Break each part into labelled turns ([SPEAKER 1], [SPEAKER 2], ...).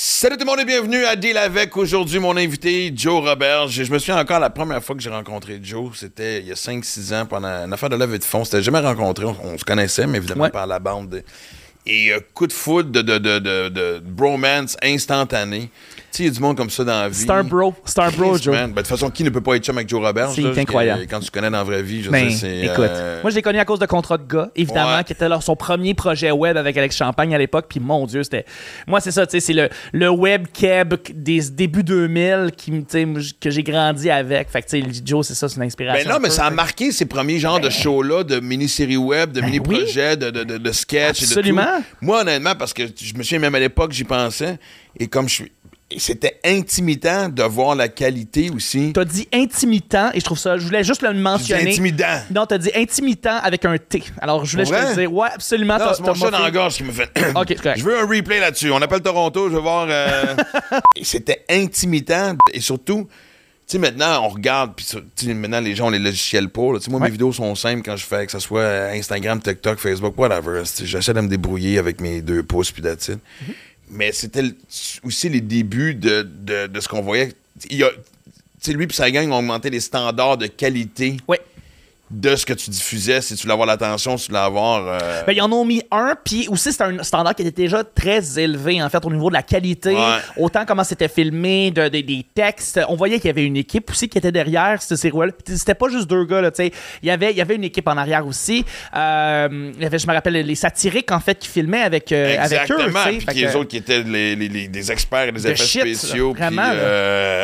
[SPEAKER 1] Salut tout le monde et bienvenue à Deal avec. Aujourd'hui, mon invité, Joe Robert. Je, je me souviens encore la première fois que j'ai rencontré Joe, c'était il y a 5-6 ans pendant une affaire de levée de fonds. C'était jamais rencontré, on, on se connaissait, mais évidemment
[SPEAKER 2] Ouais.
[SPEAKER 1] par la bande. Et euh, coup de foot de, de, de, de, de bromance instantané. Sais, il y a du monde comme ça dans la vie.
[SPEAKER 2] Star Bro. Star Bro, Joe.
[SPEAKER 1] Ben, de toute façon, qui ne peut pas être chum avec Joe Robert?
[SPEAKER 2] C'est incroyable.
[SPEAKER 1] Quand tu connais dans la vraie vie, je
[SPEAKER 2] Ben,
[SPEAKER 1] sais, c'est.
[SPEAKER 2] écoute,
[SPEAKER 1] euh,
[SPEAKER 2] moi je l'ai connu à cause de Contrat de gars, évidemment,
[SPEAKER 1] Ouais.
[SPEAKER 2] qui était leur, son premier projet web avec Alex Champagne à l'époque. Puis mon Dieu, c'était. Moi, c'est ça, tu sais, c'est le, le web keb des débuts 2000 qui, que j'ai grandi avec. Fait que, tu sais, Joe, c'est ça, c'est une inspiration.
[SPEAKER 1] Ben non, mais
[SPEAKER 2] peu.
[SPEAKER 1] ça a
[SPEAKER 2] Fait
[SPEAKER 1] marqué ces premiers genres de shows-là, de mini-séries web, de mini-projets, de, de, de, de sketchs et de
[SPEAKER 2] Absolument.
[SPEAKER 1] tout. Moi, honnêtement, parce que je me souviens même à l'époque, j'y pensais, et comme je suis... et C'était intimitant de voir la qualité aussi.
[SPEAKER 2] T'as dit intimitant, et je trouve ça, je voulais juste le
[SPEAKER 1] dit
[SPEAKER 2] mentionner.
[SPEAKER 1] intimidant.
[SPEAKER 2] Non, t'as dit intimitant avec un T. Alors, je voulais juste te dire, ouais, absolument.
[SPEAKER 1] C'est mon chat dans la gorge qui me fait...
[SPEAKER 2] Ok, correct.
[SPEAKER 1] Je veux un replay là-dessus. On appelle Toronto, je veux voir... euh, et C'était intimidant. Et surtout, tu sais, maintenant, on regarde, puis maintenant, les gens ont les logiciels pour. là. Sais, moi,
[SPEAKER 2] Ouais.
[SPEAKER 1] mes vidéos sont simples quand je fais, que ce soit Instagram, TikTok, Facebook, whatever. J'essaie de me débrouiller avec mes deux pouces, puis.
[SPEAKER 2] Mm-hmm.
[SPEAKER 1] Mais c'était aussi les débuts de, de, de ce qu'on voyait. Il y lui et sa gang ont augmenté les standards de qualité
[SPEAKER 2] Ouais.
[SPEAKER 1] De ce que tu diffusais, si tu voulais avoir l'attention, si tu voulais avoir... euh,
[SPEAKER 2] Ben, ils en ont mis un, puis aussi, c'était un standard qui était déjà très élevé, en fait, au niveau de la qualité.
[SPEAKER 1] Ouais.
[SPEAKER 2] Autant comment c'était filmé, de, de- des textes. On voyait qu'il y avait une équipe aussi qui était derrière cette série-là. C'était pas juste deux gars, là, tu sais. Il y avait, il y avait une équipe en arrière aussi. Euh, il y avait, je me rappelle, les satiriques, en fait, qui filmaient avec, euh, avec eux,
[SPEAKER 1] Exactement. Puis les autres qui étaient les, les- les- des experts des
[SPEAKER 2] De
[SPEAKER 1] effets
[SPEAKER 2] shit,
[SPEAKER 1] spéciaux.
[SPEAKER 2] là. Vraiment,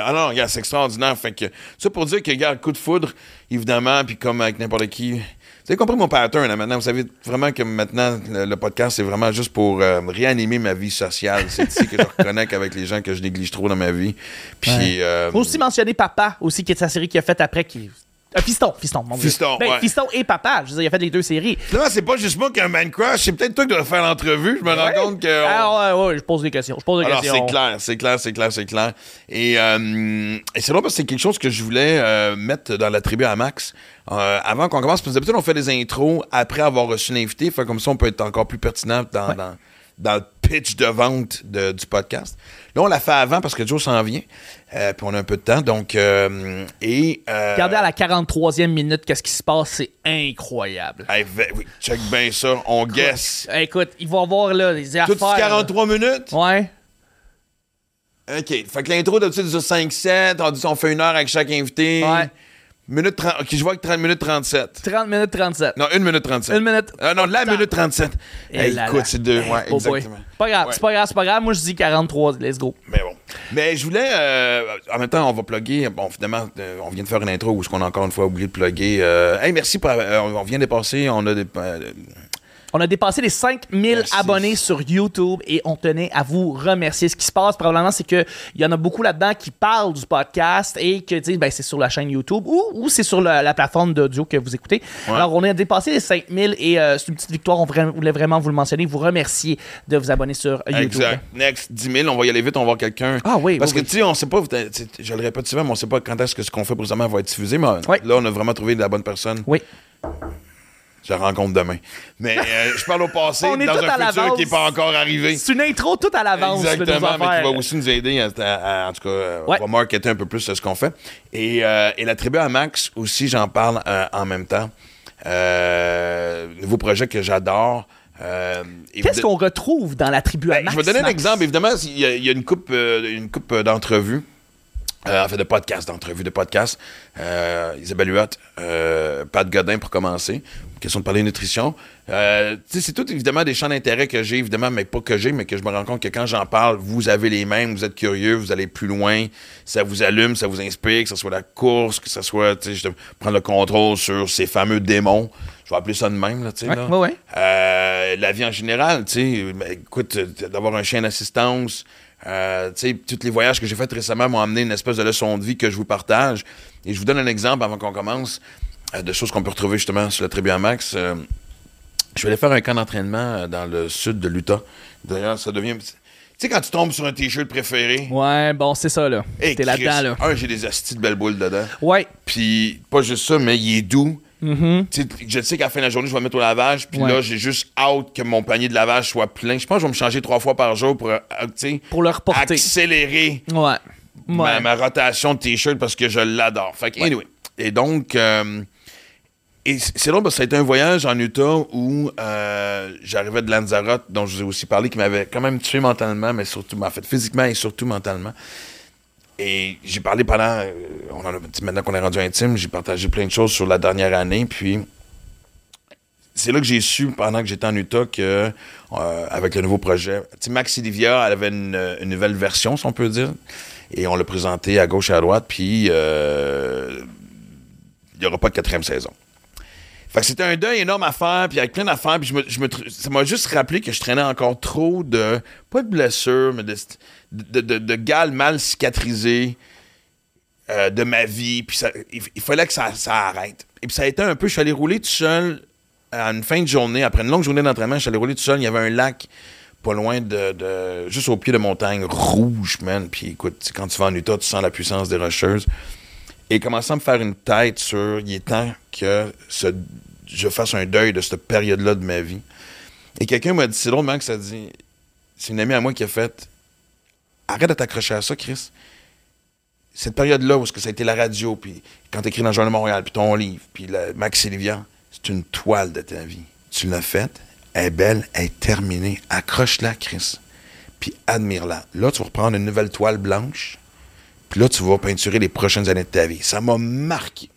[SPEAKER 1] ah non, regarde, c'est extraordinaire. Fait que, ça pour dire que, regarde, coup de foudre, évidemment, puis comme avec n'importe qui. Vous avez compris mon pattern, hein, maintenant. Vous savez vraiment que maintenant, le, le podcast, c'est vraiment juste pour euh, réanimer ma vie sociale. C'est ici que je reconnecte avec les gens que je néglige trop dans ma vie. Puis. euh,
[SPEAKER 2] Faut aussi mentionner Papa, aussi, qui est sa série qu'il a faite après, qui... Euh, Fiston, Fiston, mon Dieu.
[SPEAKER 1] Fiston,
[SPEAKER 2] Ben,
[SPEAKER 1] ouais.
[SPEAKER 2] Fiston et Papa, je veux dire, il a fait les deux séries.
[SPEAKER 1] Finalement, c'est pas juste moi qui ai un man crush. C'est peut-être toi qui dois faire l'entrevue. Je me rends compte que. on-
[SPEAKER 2] Ah ouais, ouais, je pose des questions. Je pose des
[SPEAKER 1] Alors,
[SPEAKER 2] questions.
[SPEAKER 1] c'est clair, c'est clair, c'est clair, c'est clair. Et, euh, et c'est drôle parce que c'est quelque chose que je voulais euh, mettre dans la tribu à Max euh, avant qu'on commence. Parce que d'habitude, on fait des intros après avoir reçu l'invité. Fait comme ça, on peut être encore plus pertinent dans, dans le pitch de vente de- du podcast. Là, on l'a fait avant parce que Joe s'en vient. Euh, puis on a un peu de temps. Donc, euh, et. euh,
[SPEAKER 2] Regardez à la 43e minute qu'est-ce qui se passe, c'est incroyable.
[SPEAKER 1] hey, oui, check bien ça. On guess.
[SPEAKER 2] Écoute, il va avoir là des affaires.
[SPEAKER 1] Tout 43 minutes?
[SPEAKER 2] Ouais.
[SPEAKER 1] OK. Fait que l'intro, d'habitude, dure 5-7. On dit on fait une heure avec chaque invité.
[SPEAKER 2] Ouais.
[SPEAKER 1] Minute 30. OK, je vois que 30 minutes 37.
[SPEAKER 2] 30 minutes 37.
[SPEAKER 1] Non, 1 minute 37.
[SPEAKER 2] Une minute.
[SPEAKER 1] Ah non, la minute 37.
[SPEAKER 2] Et
[SPEAKER 1] Hey,
[SPEAKER 2] là
[SPEAKER 1] écoute, c'est deux. Ouais,
[SPEAKER 2] Oh
[SPEAKER 1] exactement.
[SPEAKER 2] Pas grave,
[SPEAKER 1] Ouais.
[SPEAKER 2] c'est pas grave, c'est pas grave. Moi, je dis 43, let's go.
[SPEAKER 1] Mais bon. Mais je voulais. euh, en même temps, on va plugger. Bon, finalement, euh, on vient de faire une intro où ce qu'on a encore une fois oublié de plugger. Euh, hey, merci pour. euh, on vient de passer. On a des. Euh,
[SPEAKER 2] On a dépassé les 5000
[SPEAKER 1] Merci.
[SPEAKER 2] abonnés sur YouTube et on tenait à vous remercier. Ce qui se passe probablement, c'est qu'il y en a beaucoup là-dedans qui parlent du podcast et que disent ben, c'est sur la chaîne YouTube ou, ou c'est sur la, la plateforme d'audio que vous écoutez. Alors, on a dépassé les 5000 et euh, c'est une petite victoire. On voulait vraiment vous le mentionner, vous remercier de vous abonner sur YouTube.
[SPEAKER 1] Exact. Next, 10 000, on va y aller vite, on va voir quelqu'un.
[SPEAKER 2] Ah oui,
[SPEAKER 1] Parce
[SPEAKER 2] oui,
[SPEAKER 1] que,
[SPEAKER 2] oui.
[SPEAKER 1] tu sais, on sait pas, je le répète souvent, mais on sait pas quand est-ce que ce qu'on fait présentement va être diffusé, mais
[SPEAKER 2] Oui.
[SPEAKER 1] là, on a vraiment trouvé la bonne personne.
[SPEAKER 2] Oui.
[SPEAKER 1] Je la rencontre demain. Mais euh, je parle au passé,
[SPEAKER 2] On est
[SPEAKER 1] dans
[SPEAKER 2] tout à
[SPEAKER 1] un futur
[SPEAKER 2] l'avance.
[SPEAKER 1] qui n'est pas encore arrivé.
[SPEAKER 2] C'est une intro tout à l'avance de nos
[SPEAKER 1] Exactement, mais qui
[SPEAKER 2] affaires.
[SPEAKER 1] va aussi nous aider, à, à- à- en tout cas, euh,
[SPEAKER 2] Ouais.
[SPEAKER 1] on va marketer un peu plus ce qu'on fait. Et, euh, et la tribu à Max aussi, j'en parle euh, en même temps. Euh, nouveau projet que j'adore. Euh, et
[SPEAKER 2] Qu'est-ce
[SPEAKER 1] vous-
[SPEAKER 2] qu'on retrouve dans la tribu à
[SPEAKER 1] ben,
[SPEAKER 2] Max?
[SPEAKER 1] je vais donner un
[SPEAKER 2] Max?
[SPEAKER 1] exemple. Évidemment, il y a, il y a une coupe, euh, une coupe euh, d'entrevues. Euh, en fait, de podcasts, d'entrevues de podcasts. Euh, Isabelle Huot, euh, Pat Godin pour commencer. Question de parler nutrition. Euh, c'est tout évidemment des champs d'intérêt que j'ai, évidemment, mais pas que j'ai, mais que je me rends compte que quand j'en parle, vous avez les mêmes, vous êtes curieux, vous allez plus loin, ça vous allume, ça vous inspire, que ce soit la course, que ce soit, je prendre le contrôle sur ces fameux démons. Je vais appeler ça de même, là, tu sais.
[SPEAKER 2] Ouais,
[SPEAKER 1] là.
[SPEAKER 2] ouais, ouais.
[SPEAKER 1] Euh, la vie en général, tu sais, écoute, euh, d'avoir un chien d'assistance, euh, tu sais, tous les voyages que j'ai faits récemment m'ont amené une espèce de leçon de vie que je vous partage. Et je vous donne un exemple avant qu'on commence de choses qu'on peut retrouver justement sur la tribu à Max. Euh, je vais aller faire un camp d'entraînement euh, dans le sud de l'Utah. D'ailleurs, ça devient. Tu sais, quand tu tombes sur un t-shirt préféré,
[SPEAKER 2] Ouais, bon, c'est ça, là.
[SPEAKER 1] hey,
[SPEAKER 2] T'es là-dedans, là.
[SPEAKER 1] Un, j'ai des astis de belles boules dedans.
[SPEAKER 2] Ouais.
[SPEAKER 1] Puis, pas juste ça, mais il est doux. Tu sais, Je sais qu'à la fin de la journée, je vais mettre au lavage, puis
[SPEAKER 2] Ouais.
[SPEAKER 1] là, j'ai juste hâte que mon panier de lavage soit plein. Je pense que je vais me changer trois fois par jour pour, euh,
[SPEAKER 2] Pour le reporter.
[SPEAKER 1] accélérer
[SPEAKER 2] Ouais.
[SPEAKER 1] ma,
[SPEAKER 2] Ouais.
[SPEAKER 1] ma rotation de t-shirt parce que je l'adore. Fait que, anyway. Et donc, euh, et c'est drôle parce que ça a été un voyage en Utah où euh, j'arrivais de Lanzarote, dont je vous ai aussi parlé, qui m'avait quand même tué mentalement, mais surtout, en fait, physiquement et surtout mentalement. Et j'ai parlé pendant, euh, on en a, maintenant qu'on est rendu intime, j'ai partagé plein de choses sur la dernière année, puis c'est là que j'ai su, pendant que j'étais en Utah, que euh, avec le nouveau projet, Maxi Livia, elle avait une, nouvelle version, si on peut dire, et on l'a présenté à gauche et à droite, puis il n'y aura pas de quatrième saison. Fait que c'était un deuil énorme à faire, puis avec plein d'affaires, puis je me, je me ça m'a juste rappelé que je traînais encore trop de, pas de blessures, mais de, de, de, gales mal cicatrisées euh, de ma vie, puis ça- il, il fallait que ça, ça arrête. Et puis ça a été un peu, je suis allé rouler tout seul à une fin de journée, après une longue journée d'entraînement, je suis allé rouler tout seul, il y avait un lac pas loin de, de- juste au pied de montagne, rouge, man, puis écoute, quand tu vas en Utah, tu sens la puissance des rocheuses. Et commençant à me faire une tête sur il est temps que je fasse un deuil de cette période-là de ma vie. Et quelqu'un m'a dit, c'est drôle, man, que ça dit, c'est une amie à moi qui a fait Arrête de t'accrocher à ça, Chris. Cette période-là où que ça a été la radio, puis quand tu écris dans le Journal de Montréal, puis ton livre, puis Max Livia, c'est une toile de ta vie. Tu l'as faite, elle est belle, elle est terminée. Accroche-la, Chris. Puis admire-la. Là, tu vas reprendre une nouvelle toile blanche, puis là, tu vas peinturer les prochaines années de ta vie. Ça m'a marqué.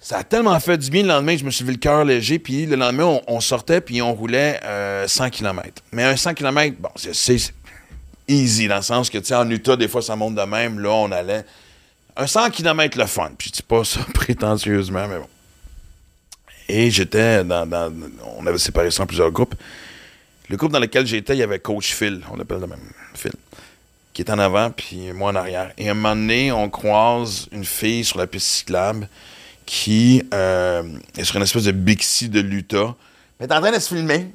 [SPEAKER 1] Ça a tellement fait du bien le lendemain, je me suis levé le cœur léger, puis le lendemain, on, sortait, puis on roulait euh, 100 km. Mais un 100 km, bon, c'est- c'est easy, dans le sens que, tu sais, en Utah, des fois, ça monte de même. Là, on allait. Un 100 km le fun. Puis je dis pas ça prétentieusement, mais bon. Et j'étais dans, dans- On avait séparé ça en plusieurs groupes. Le groupe dans lequel j'étais, il y avait Coach Phil, on l'appelle le même Phil, qui est en avant, puis moi en arrière. Et à un moment donné, on croise une fille sur la piste cyclable qui euh, est sur une espèce de Bixi de l'Utah. Mais est en train de se filmer.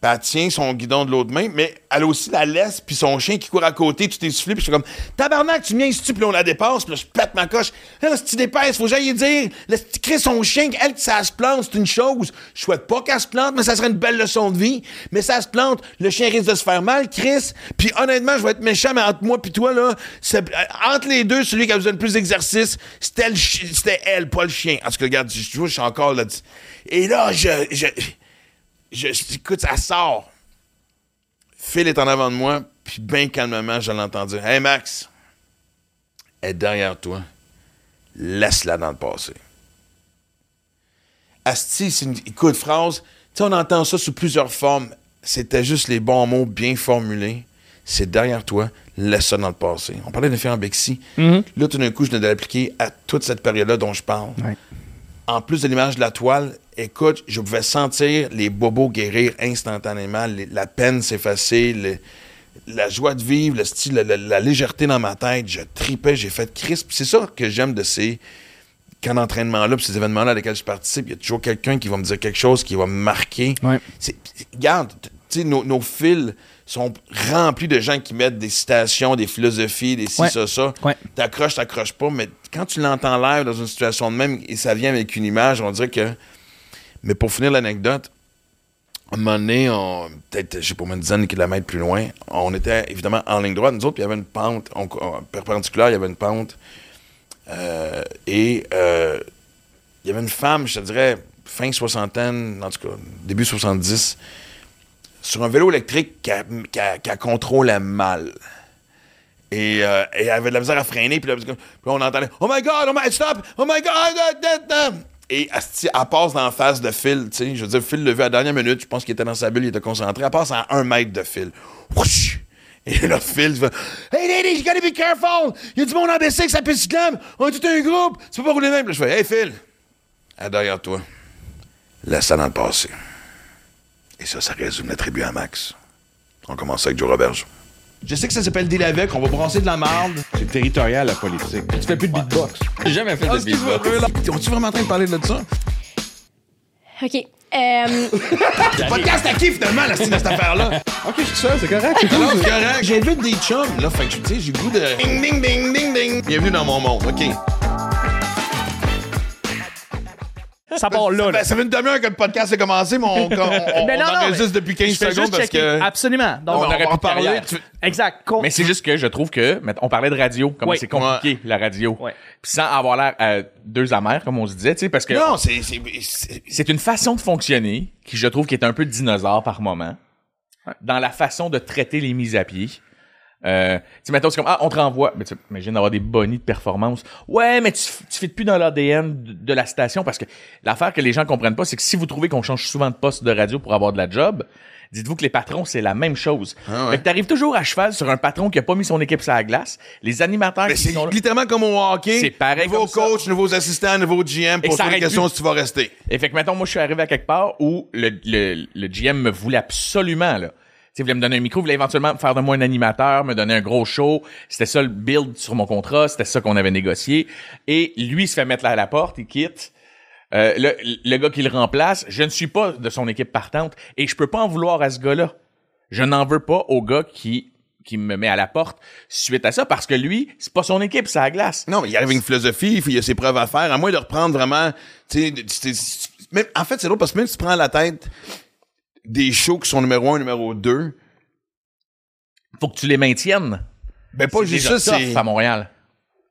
[SPEAKER 1] Puis elle tient son guidon de l'autre main, mais elle a aussi la laisse, puis son chien qui court à côté, tout essoufflé, puis je suis comme Tabarnak, tu viens ici, puis on la dépasse, puis là, je pète ma coche. Là, si tu dépasses, faut que dire. Si tu son chien, elle, que ça se plante, c'est une chose. Je souhaite pas qu'elle se plante, mais ça serait une belle leçon de vie. Mais ça se plante, le chien risque de se faire mal, Chris. Puis honnêtement, je vais être méchant, mais entre moi puis toi, là, euh, entre les deux, celui qui a besoin de plus d'exercice, c'était le chi- c'était elle, pas le chien. En tout cas, regarde, je, je suis encore là. Et là, je, je, je, écoute, ça sort. Phil est en avant de moi, puis bien calmement, je l'entends dire Hey Max, elle est derrière toi. Laisse-la dans le passé. Asti, c'est une écoute, phrase. Tu sais, on entend ça sous plusieurs formes. C'était juste les bons mots bien formulés. C'est derrière toi. Laisse ça dans le passé. On parlait de filles en Bexy. Là, tout d'un coup, je venais de l'appliquer à toute cette période-là dont je parle
[SPEAKER 2] Ouais.
[SPEAKER 1] En plus de l'image de la toile, écoute, je pouvais sentir les bobos guérir instantanément, les- la peine s'effacer, le- la joie de vivre, le style, la, la- la légèreté dans ma tête. Je tripais, j'ai fait crisp. C'est ça que j'aime de ces camps d'entraînement-là, ces événements-là à lesquels je participe. Il y a toujours quelqu'un qui va me dire quelque chose qui va me marquer.
[SPEAKER 2] Ouais.
[SPEAKER 1] Regarde, t- tu sais, nos, nos fils sont remplis de gens qui mettent des citations, des philosophies, des ci,
[SPEAKER 2] Ouais.
[SPEAKER 1] ça, ça.
[SPEAKER 2] Ouais.
[SPEAKER 1] T'accroches, t'accroches pas, mais quand tu l'entends live dans une situation de même et ça vient avec une image, on dirait que. Mais pour finir l'anecdote, à un moment donné, on- peut-être, je sais pas, une dizaine de kilomètres plus loin, on était évidemment en ligne droite. Nous autres, puis il y avait une pente on- on- perpendiculaire, il y avait une pente. Euh, et euh, il y avait une femme, je te dirais, fin soixantaine, en tout cas, début 70, sur un vélo électrique a- qui a contrôlait mal. Et, euh, et elle avait de la misère à freiner, puis là, on entendait Oh my god, oh my stop, oh my god. Et elle passe dans la face de Phil, tu sais. Je veux dire, Phil l'a vu à la dernière minute, je pense qu'il était dans sa bulle, il était concentré. Elle passe à un mètre de Phil. Et là, Phil fait Hey lady, you gotta be careful! Il y a du monde en BC ça piste! On est tout un groupe! Tu peux pas rouler même! Je fais Hey Phil! Est derrière toi. Laisse ça dans le. Et ça, ça résume l'attribut à Max. On commence avec Joe Roberge. Je sais que ça s'appelle Deal avec, on va brasser de la marde.
[SPEAKER 3] C'est territorial, la politique.
[SPEAKER 4] Tu fais plus de beatbox.
[SPEAKER 3] J'ai jamais fait de beatbox.
[SPEAKER 1] On-tu vraiment en train de parler de ça?
[SPEAKER 5] OK. Euh,
[SPEAKER 1] Podcast à qui finalement, la style de cette affaire-là?
[SPEAKER 4] Ok, je suis seul, c'est correct. c'est.
[SPEAKER 1] Non, c'est correct. J'invite des chums, là, fait que tu sais, j'ai le goût de. Ding, ding, ding, ding, ding. Bienvenue dans mon monde, OK.
[SPEAKER 2] Ça part là.
[SPEAKER 1] Ça
[SPEAKER 2] là.
[SPEAKER 1] ça fait une demi-heure que le podcast a commencé, mais on, on, on,
[SPEAKER 2] Mais non,
[SPEAKER 1] on
[SPEAKER 2] non,
[SPEAKER 1] enregistre
[SPEAKER 2] mais
[SPEAKER 1] depuis 15
[SPEAKER 2] je fais
[SPEAKER 1] secondes
[SPEAKER 2] juste
[SPEAKER 1] parce
[SPEAKER 2] checker.
[SPEAKER 1] que...
[SPEAKER 2] Absolument. Donc,
[SPEAKER 1] on,
[SPEAKER 3] aurait de
[SPEAKER 1] parler. Tu-
[SPEAKER 2] exact. Con-
[SPEAKER 3] Mais c'est juste que je trouve que, on parlait de radio, comment
[SPEAKER 2] Oui.
[SPEAKER 3] c'est compliqué, la radio.
[SPEAKER 2] Ouais.
[SPEAKER 3] Puis sans avoir l'air euh, deux amers, comme on se disait, tu sais, parce que
[SPEAKER 1] Non, c'est... c'est- c'est-
[SPEAKER 3] c'est une façon de fonctionner qui, je trouve, qui est un peu dinosaure par moment, dans la façon de traiter les mises à pied. Euh, tu sais, mettons, c'est comme, ah, on te renvoie. Mais tu imagines d'avoir des bonnies de performance. Ouais, mais tu, tu fais plus dans l'ADN de, de la station parce que l'affaire que les gens comprennent pas, c'est que si vous trouvez qu'on change souvent de poste de radio pour avoir de la job, dites-vous que les patrons, c'est la même chose.
[SPEAKER 1] Ah ouais.
[SPEAKER 3] Fait que t'arrives toujours à cheval sur un patron qui a pas mis son équipe sur la glace. Les animateurs
[SPEAKER 1] Mais
[SPEAKER 3] qui
[SPEAKER 1] c'est
[SPEAKER 3] sont là.
[SPEAKER 1] littéralement comme au hockey.
[SPEAKER 3] C'est pareil
[SPEAKER 1] Nouveau
[SPEAKER 3] comme ça.
[SPEAKER 1] coach, nouveaux assistants, nouveau GM.
[SPEAKER 3] Et
[SPEAKER 1] Pour
[SPEAKER 3] ça
[SPEAKER 1] toi, la
[SPEAKER 3] arrête
[SPEAKER 1] question
[SPEAKER 3] plus.
[SPEAKER 1] si tu vas rester.
[SPEAKER 3] Et fait que, mettons, moi, je suis arrivé à quelque part où le, le, le GM me voulait absolument, là. Tu voulait me donner un micro, voulait éventuellement faire de moi un animateur, me donner un gros show. C'était ça le build sur mon contrat, c'était ça qu'on avait négocié. Et lui, se fait mettre là à la porte, il quitte. Euh, le, le gars qui le remplace, je ne suis pas de son équipe partante et je peux pas en vouloir à ce gars-là. Je n'en veux pas au gars qui qui me met à la porte suite à ça parce que lui, c'est pas son équipe, c'est à la glace.
[SPEAKER 1] Non, il arrive une philosophie, il y a ses preuves à faire, à moins de reprendre vraiment, tu sais, en fait, c'est drôle parce que même si tu prends la tête des shows qui sont numéro un, numéro deux,
[SPEAKER 3] Faut que tu les maintiennes.
[SPEAKER 1] ben pas juste ça, c'est,
[SPEAKER 3] à Montréal.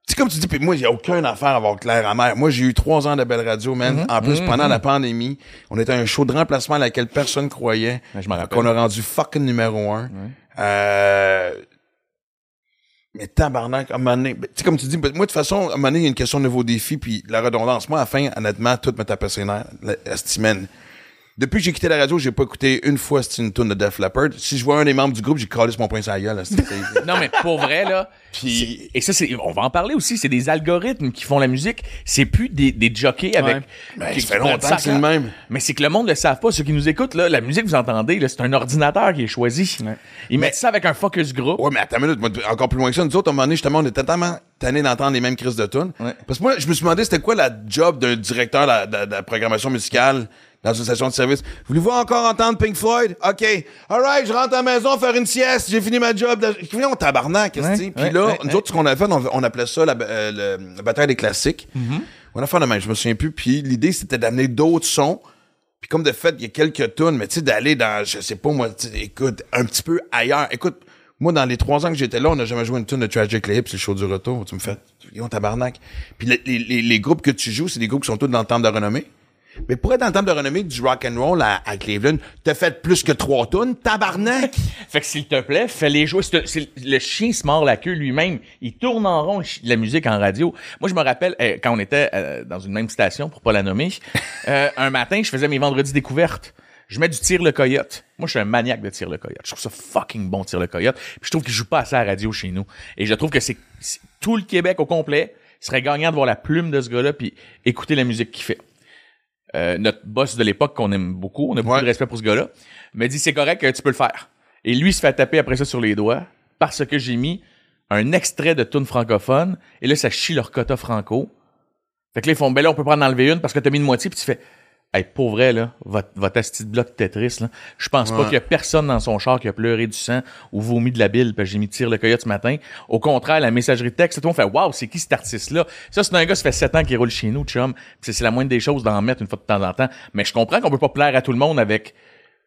[SPEAKER 1] c'est comme tu dis, puis moi, a aucune affaire à avoir clair amer. Moi, j'ai eu trois ans de belle radio, man. En plus, pendant la pandémie, on était un show de remplacement à laquelle personne croyait.
[SPEAKER 3] Ouais, je m'en rappelle.
[SPEAKER 1] Qu'on a rendu fucking numéro un. Euh, mais tabarnak, à un moment donné, ben, tu sais, comme tu dis, ben, moi, de toute façon, à un moment donné, il y a une question de nouveau défi, puis la redondance. Moi, à la fin, honnêtement, tout me tapait ses nerfs, la, la semaine. Depuis que j'ai quitté la radio, j'ai pas écouté une fois c'est une tune de Def Leppard. Si je vois un des membres du groupe, j'ai collé sur mon sur la gueule.
[SPEAKER 3] Non, mais pour vrai, là.
[SPEAKER 1] Puis-
[SPEAKER 3] Et ça, c'est, on va en parler aussi. C'est des algorithmes qui font la musique. C'est plus des, des jockeys avec.
[SPEAKER 1] Ben,
[SPEAKER 3] qui-
[SPEAKER 1] ça fait longtemps que c'est le même.
[SPEAKER 3] Mais c'est que le monde ne le savent pas. Ceux qui nous écoutent, là, la musique que vous entendez, là, c'est un ordinateur qui est choisi. Ils mettent ça avec un focus group.
[SPEAKER 1] Ouais, mais attends une minute, moi, encore plus loin que ça. Nous autres, à un moment donné, justement, on était tellement tannés d'entendre les mêmes crises de tunes.
[SPEAKER 3] Ouais.
[SPEAKER 1] Parce que moi, je me suis demandé c'était quoi la job d'un directeur de la, de- de la programmation musicale? Dans une station de service. Voulez-vous encore entendre Pink Floyd? OK. Alright, je rentre à la maison faire une sieste. J'ai fini ma job. Puis on tabarnak, que
[SPEAKER 3] Ouais,
[SPEAKER 1] c'est? Puis
[SPEAKER 3] ouais,
[SPEAKER 1] là,
[SPEAKER 3] ouais,
[SPEAKER 1] nous autres, ce qu'on a fait, on, on appelait ça la, euh, le- la bataille des classiques.
[SPEAKER 3] Mm-hmm.
[SPEAKER 1] On a fait le même, je me souviens plus. Puis l'idée, c'était d'amener d'autres sons. Puis comme de fait, il y a quelques tunes, mais tu sais, d'aller dans, je sais pas moi, écoute, un petit peu ailleurs. Écoute, moi, dans les trois ans que j'étais là, on n'a jamais joué une tune de Tragic Lips, le show du retour. Tu me fais, yon tabarnak. Puis les, les, les- les groupes que tu joues, c'est des groupes qui sont tous dans le temple de renommée. Mais pour être dans le temple de renommée du rock and roll à, à Cleveland, t'as fait plus que trois tunes, tabarnak!
[SPEAKER 3] Fait que s'il te plaît, fais-les jouer. C'est- c'est- le chien se mord la queue lui-même. Il tourne en rond la musique en radio. Moi, je me rappelle, euh, quand on était euh, dans une même station, pour pas la nommer, euh, un matin, je faisais mes vendredis découvertes. Je mets du tir le coyote. Moi, je suis un maniaque de tir le coyote. Je trouve ça fucking bon, tir le coyote. Puis je trouve qu'il joue pas assez à la radio chez nous. Et je trouve que c'est c'est- tout le Québec au complet serait gagnant de voir la plume de ce gars-là puis écouter la musique qu'il fait. Euh, notre boss de l'époque qu'on aime beaucoup, on a beaucoup
[SPEAKER 1] Ouais.
[SPEAKER 3] de respect pour ce gars-là, m'a dit c'est correct, euh, tu peux le faire. Et lui il se fait taper après ça sur les doigts parce que j'ai mis un extrait de tune francophone et là ça chie leur quota franco. Fait que là ils font ben là on peut pas en enlever une parce que t'as mis une moitié puis tu fais Hey, pour vrai, là, votre, votre asti de bloc Tetris, là, je pense pas qu'il y a personne dans son char qui a pleuré du sang ou vomi de la bile, parce que j'ai mis tire le coyote ce matin. Au contraire, la messagerie de texte, tout le monde fait Waouh, c'est qui cet artiste-là? Ça, c'est un gars, ça fait sept ans qu'il roule chez nous, chum. C'est la moindre des choses d'en mettre une fois de temps en temps. Mais je comprends qu'on peut pas plaire à tout le monde avec.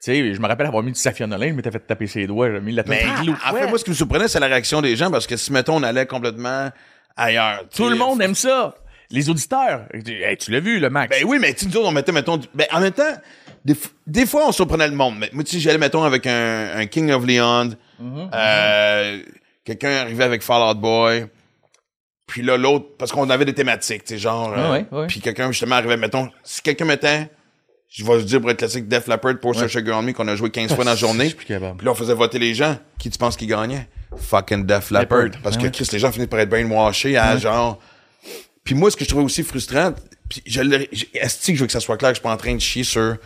[SPEAKER 3] Tu sais, je me rappelle avoir mis du Safia Nolin, je m'étais fait taper ses doigts, j'ai mis la
[SPEAKER 1] Mais
[SPEAKER 3] tête
[SPEAKER 1] en fait, moi, ce qui me surprenait, c'est la réaction des gens parce que si, mettons, on allait complètement ailleurs.
[SPEAKER 3] Tout le monde aime ça. Les auditeurs. Hey, tu l'as vu, le Max.
[SPEAKER 1] Ben oui, mais tu nous autres, on mettait, mettons, du- ben, en même temps, des, fois, on surprenait le monde. Mais moi, tu sais, j'allais, mettons, avec un, un King of Leon, euh, quelqu'un arrivait avec Fall Out Boy, puis là, l'autre, parce qu'on avait des thématiques, tu sais, genre,
[SPEAKER 3] Ah
[SPEAKER 1] euh,
[SPEAKER 3] ouais, ouais.
[SPEAKER 1] puis quelqu'un, justement, arrivait, mettons, si quelqu'un mettait, je vais dire pour être classique, Def Leppard, Poster Sugar on Me, qu'on a joué 15 fois dans la journée, puis là, on faisait voter les gens. Qui tu penses qui gagnait? Fucking Def Leppard.
[SPEAKER 3] Leppard.
[SPEAKER 1] Parce
[SPEAKER 3] Ah
[SPEAKER 1] que,
[SPEAKER 3] ouais.
[SPEAKER 1] Chris, les gens finissent par être brainwashés à genre... Puis moi, ce que je trouvais aussi frustrant, puis je l'ai- j- est-ce que je veux que ça soit clair que je suis pas en train de chier sur...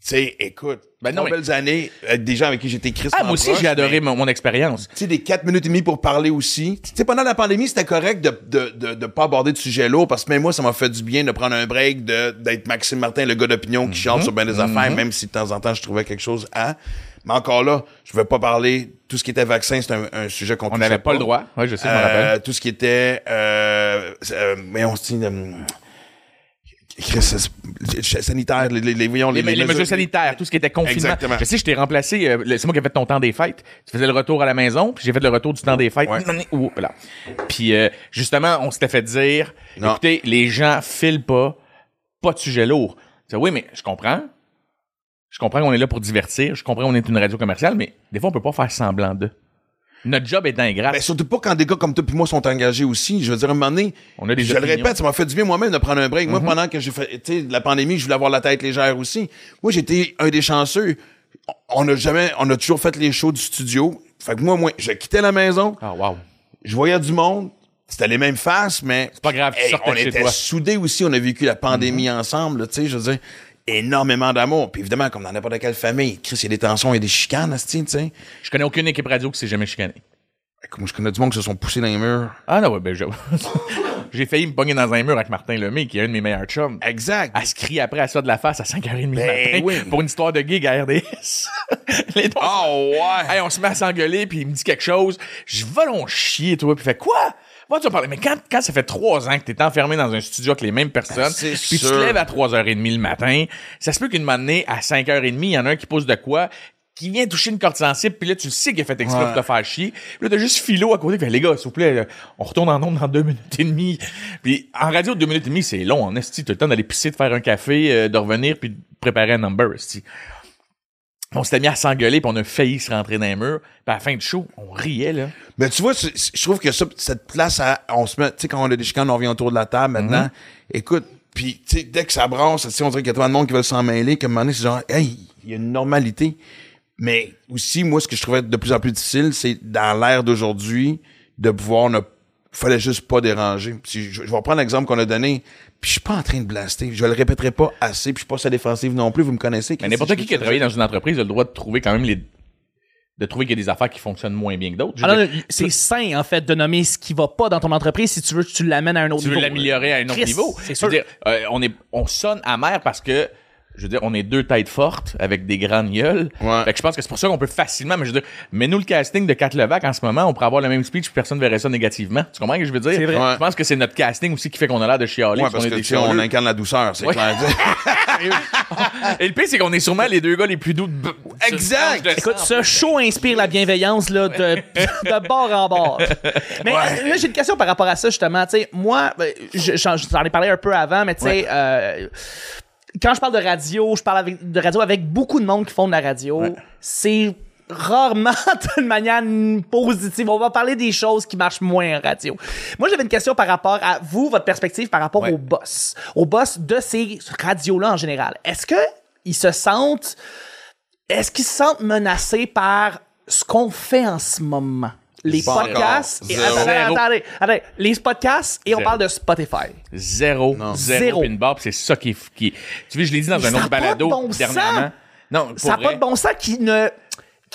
[SPEAKER 1] Tu sais, écoute,
[SPEAKER 3] Ben non, mais-
[SPEAKER 1] belles années, des gens avec qui j'étais Chris
[SPEAKER 3] ah, moi aussi, j'ai adoré mon, mon expérience.
[SPEAKER 1] Tu sais, des 4 minutes et demie pour parler aussi. Tu sais, pendant la pandémie, c'était correct de, de, de, de pas aborder de sujets lourds parce que même moi, ça m'a fait du bien de prendre un break, de, d'être Maxime Martin, le gars d'opinion qui
[SPEAKER 3] Mhm.
[SPEAKER 1] chante sur bien des affaires, même si de temps en temps, je trouvais quelque chose à. Mais encore là, je veux pas parler, tout ce qui était vaccin, c'est un, un sujet qu'on
[SPEAKER 3] On n'avait pas le droit. Oui, je sais, je
[SPEAKER 1] Euh,
[SPEAKER 3] rappelle.
[SPEAKER 1] tout ce qui était, euh, euh, mais on se dit, euh, sanitaire, les, les, les- voyons,
[SPEAKER 3] Les, les mesures sanitaires, tout ce qui était confinement.
[SPEAKER 1] Exactement.
[SPEAKER 3] Je sais, je t'ai remplacé. euh, c'est moi qui ai fait ton temps des fêtes. Tu faisais le retour à la maison, puis j'ai fait le retour du temps des fêtes.
[SPEAKER 1] Ouais.
[SPEAKER 3] Ouh, voilà. Puis euh, justement, on s'était fait dire,
[SPEAKER 1] Non.
[SPEAKER 3] écoutez, les gens filent pas, pas de sujet lourd. Dis, oui, mais je comprends. Je comprends qu'on est là pour divertir. Je comprends qu'on est une radio commerciale, mais des fois, on peut pas faire semblant de. Notre job est ingrat.
[SPEAKER 1] Ben, surtout pas quand des gars comme toi puis moi sont engagés aussi. Je veux dire, à un moment donné,
[SPEAKER 3] On a des
[SPEAKER 1] je le répète, ça m'a fait du bien moi-même de prendre un break. Moi, pendant que j'ai fait, la pandémie, je voulais avoir la tête légère aussi. Moi, j'étais un des chanceux. On a jamais, on a toujours fait les shows du studio. Fait que moi, moi, je quittais la maison,
[SPEAKER 3] Ah, wow.
[SPEAKER 1] je voyais du monde. C'était les mêmes faces, mais
[SPEAKER 3] C'est pas grave,
[SPEAKER 1] Hey, on était
[SPEAKER 3] toi.
[SPEAKER 1] soudés aussi. On a vécu la pandémie ensemble, là, tu sais, je veux dire, énormément d'amour. Puis évidemment, comme dans n'importe quelle famille, Chris, il y a des tensions, il y a des chicanes, tu sais.
[SPEAKER 3] Je connais aucune équipe radio qui s'est jamais chicanée.
[SPEAKER 1] Moi, je connais du monde qui se sont poussés dans les murs.
[SPEAKER 3] Ah non, ouais, ben je- j'ai failli me pogner dans un mur avec Martin Lemay, qui est un de mes meilleurs chums.
[SPEAKER 1] Exact.
[SPEAKER 3] Elle se crie après à ça de la face à 5h30
[SPEAKER 1] Ben
[SPEAKER 3] matin
[SPEAKER 1] oui.
[SPEAKER 3] pour une histoire de gig à RDS. Les deux-
[SPEAKER 1] Oh, ouais.
[SPEAKER 3] Hey, on se met à s'engueuler, puis il me dit quelque chose. Je vais l'on chier, toi. Puis il fait quoi? Va tu vas parler. Mais quand, quand ça fait trois ans que t'es enfermé dans un studio avec les mêmes personnes,
[SPEAKER 1] Ben,
[SPEAKER 3] puis tu te lèves à 3h30 le matin, ça se peut qu'une matinée, à 5h30, il y en a un qui pose de quoi, qui vient toucher une corde sensible, puis là, tu le sais qu'il a fait exprès
[SPEAKER 1] Ouais.
[SPEAKER 3] pour te faire chier. Puis là, t'as juste Philo à côté, fait, les gars, s'il vous plaît, là, on retourne en nombre dans deux minutes et demie. Puis en radio, deux minutes et demie, c'est long, en esti. T'as le temps d'aller pisser, de faire un café, euh, de revenir, puis de préparer un number, esti. On s'était mis à s'engueuler, puis on a failli se rentrer dans les murs. Puis à la fin du show, on riait, là.
[SPEAKER 1] Mais tu vois, je trouve que ça, cette place, à, on se met, tu sais, quand on a des chicanes, on revient autour de la table maintenant.
[SPEAKER 3] Mhm.
[SPEAKER 1] Écoute, puis tu sais, dès que ça brasse, on dirait qu'il y a tellement de monde qui veut s'en mêler, comme un moment donné, c'est genre, hey, il y a une normalité. Mais aussi, moi, ce que je trouvais de plus en plus difficile, c'est dans l'ère d'aujourd'hui, de pouvoir ne fallait juste pas déranger. Si je, je vais reprendre l'exemple qu'on a donné, puis je suis pas en train de blaster. Je le répéterai pas assez, puis je suis pas sa défensive non plus, vous me connaissez.
[SPEAKER 3] Mais n'importe qui qui a travaillé dans une entreprise a le droit de trouver quand même les. de trouver qu'il y a des affaires qui fonctionnent moins bien que d'autres.
[SPEAKER 2] Alors,
[SPEAKER 3] dire,
[SPEAKER 2] c'est sain, en fait, de nommer ce qui va pas dans ton entreprise si tu veux que tu l'amènes à un autre
[SPEAKER 3] tu veux
[SPEAKER 2] niveau.
[SPEAKER 3] l'améliorer à un autre
[SPEAKER 2] Chris,
[SPEAKER 3] niveau.
[SPEAKER 2] c'est sûr.
[SPEAKER 3] dire, euh, on, est, on sonne amer parce que, je veux dire, on est deux têtes fortes avec des grandes gueules.
[SPEAKER 1] Ouais.
[SPEAKER 3] Fait que je pense que c'est pour ça qu'on peut facilement, mais je veux dire, mets-nous le casting de Kat Levac en ce moment, on pourrait avoir le même speech puis personne verrait ça négativement. Tu comprends ce que je veux dire?
[SPEAKER 2] C'est vrai.
[SPEAKER 1] Ouais.
[SPEAKER 3] Je pense que c'est notre casting aussi qui fait qu'on a l'air de chialer.
[SPEAKER 1] Ouais, parce
[SPEAKER 3] qu'on
[SPEAKER 1] que on incarne la douceur, c'est
[SPEAKER 3] Ouais.
[SPEAKER 1] clair.
[SPEAKER 3] Et le pire, c'est qu'on est sûrement les deux gars les plus doux de...
[SPEAKER 1] Exact.
[SPEAKER 3] de-
[SPEAKER 2] Écoute, ce show inspire la bienveillance là, de, de bord en bord. Mais euh, là, j'ai une question par rapport à ça, justement. Tu sais, moi, je- j'en j'en ai parlé un peu avant, mais tu sais, euh, quand je parle de radio, je parle avec, de radio avec beaucoup de monde qui font de la radio. C'est rarement d'une manière positive. On va parler des choses qui marchent moins en radio. Moi, j'avais une question par rapport à vous, votre perspective par rapport
[SPEAKER 3] Ouais.
[SPEAKER 2] au boss. Au boss de ces radios-là en général. Est-ce que ils se sentent est-ce qu'ils se sentent menacés par ce qu'on fait en ce moment? Les
[SPEAKER 1] Pas
[SPEAKER 2] podcasts.
[SPEAKER 1] encore.
[SPEAKER 2] Et,
[SPEAKER 1] Zéro.
[SPEAKER 2] attendez,
[SPEAKER 3] Zéro.
[SPEAKER 2] attendez, attendez. Les podcasts et on
[SPEAKER 3] Zéro.
[SPEAKER 2] parle de Spotify.
[SPEAKER 3] Zéro, zéro,
[SPEAKER 2] Zéro.
[SPEAKER 3] pin bar, puis c'est ça qui, est- qui. Tu vois, je l'ai dit dans
[SPEAKER 2] Ça
[SPEAKER 3] un
[SPEAKER 2] a
[SPEAKER 3] autre
[SPEAKER 2] pas de
[SPEAKER 3] balado
[SPEAKER 2] bon
[SPEAKER 3] dernièrement.
[SPEAKER 2] sens.
[SPEAKER 3] Non, pour
[SPEAKER 2] Ça n'a
[SPEAKER 3] vrai.
[SPEAKER 2] pas de bon sens qui ne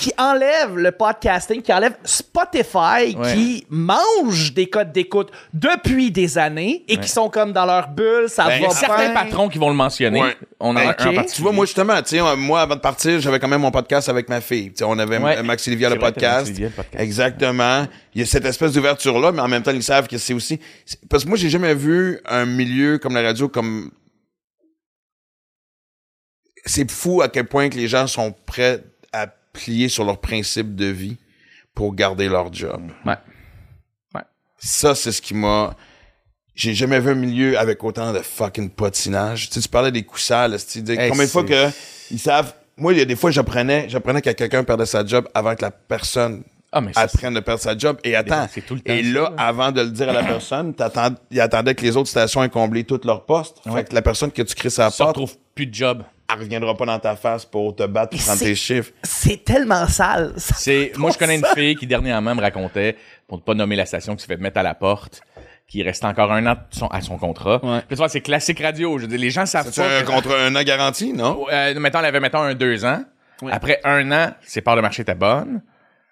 [SPEAKER 2] qui enlève le podcasting, qui enlève Spotify,
[SPEAKER 3] Ouais.
[SPEAKER 2] qui mange des codes d'écoute depuis des années et qui sont comme dans leur bulle, ça
[SPEAKER 1] Ben,
[SPEAKER 2] va
[SPEAKER 3] Certains
[SPEAKER 2] bien.
[SPEAKER 3] patrons qui vont le mentionner.
[SPEAKER 1] Ouais.
[SPEAKER 3] On en a
[SPEAKER 2] Ok.
[SPEAKER 3] un en
[SPEAKER 1] Tu vois, moi, justement, tu sais, moi, avant de partir, j'avais quand même mon podcast avec ma fille. Tu sais, on avait
[SPEAKER 3] Ouais.
[SPEAKER 1] Max Olivia, le
[SPEAKER 3] vrai, Max
[SPEAKER 1] podcast.
[SPEAKER 3] Le podcast.
[SPEAKER 1] Exactement. Il y a cette espèce d'ouverture-là, mais en même temps, ils savent que c'est aussi... Parce que moi, j'ai jamais vu un milieu comme la radio comme... C'est fou à quel point que les gens sont prêts plier sur leurs principes de vie pour garder leur job.
[SPEAKER 3] Ouais.
[SPEAKER 1] Ça, c'est ce qui m'a. J'ai jamais vu un milieu avec autant de fucking potinage. Tu sais, tu parlais des coups sales. tu
[SPEAKER 3] Hey,
[SPEAKER 1] combien de fois que ils savent. Moi, il y a des fois, j'apprenais, j'apprenais que quelqu'un perdait sa job avant que la personne
[SPEAKER 3] Ah, mais ça,
[SPEAKER 1] apprenne de perdre sa job. Et attends.
[SPEAKER 3] c'est tout le temps
[SPEAKER 1] et
[SPEAKER 3] ça,
[SPEAKER 1] là, avant de le dire à la personne, il attendait que les autres stations aient comblé tous leurs postes. Fait que la personne que tu crées sa porte,
[SPEAKER 3] retrouve plus de job.
[SPEAKER 1] Elle reviendra pas dans ta face pour te battre pour prendre tes chiffres.
[SPEAKER 2] C'est tellement sale. Ça
[SPEAKER 3] C'est, moi, je connais une fille qui dernièrement me racontait, pour ne pas nommer la station, qui s'est fait mettre à la porte, qui reste encore un an son- à son contrat. Puis tu vois, c'est classique radio. Je veux dire, les gens savent
[SPEAKER 1] C'est
[SPEAKER 3] pas.
[SPEAKER 1] un contre un an garanti, non?
[SPEAKER 3] Euh, mettons, elle avait, mettons, un deux ans. Après un an, ses parts de marché étaient bonnes.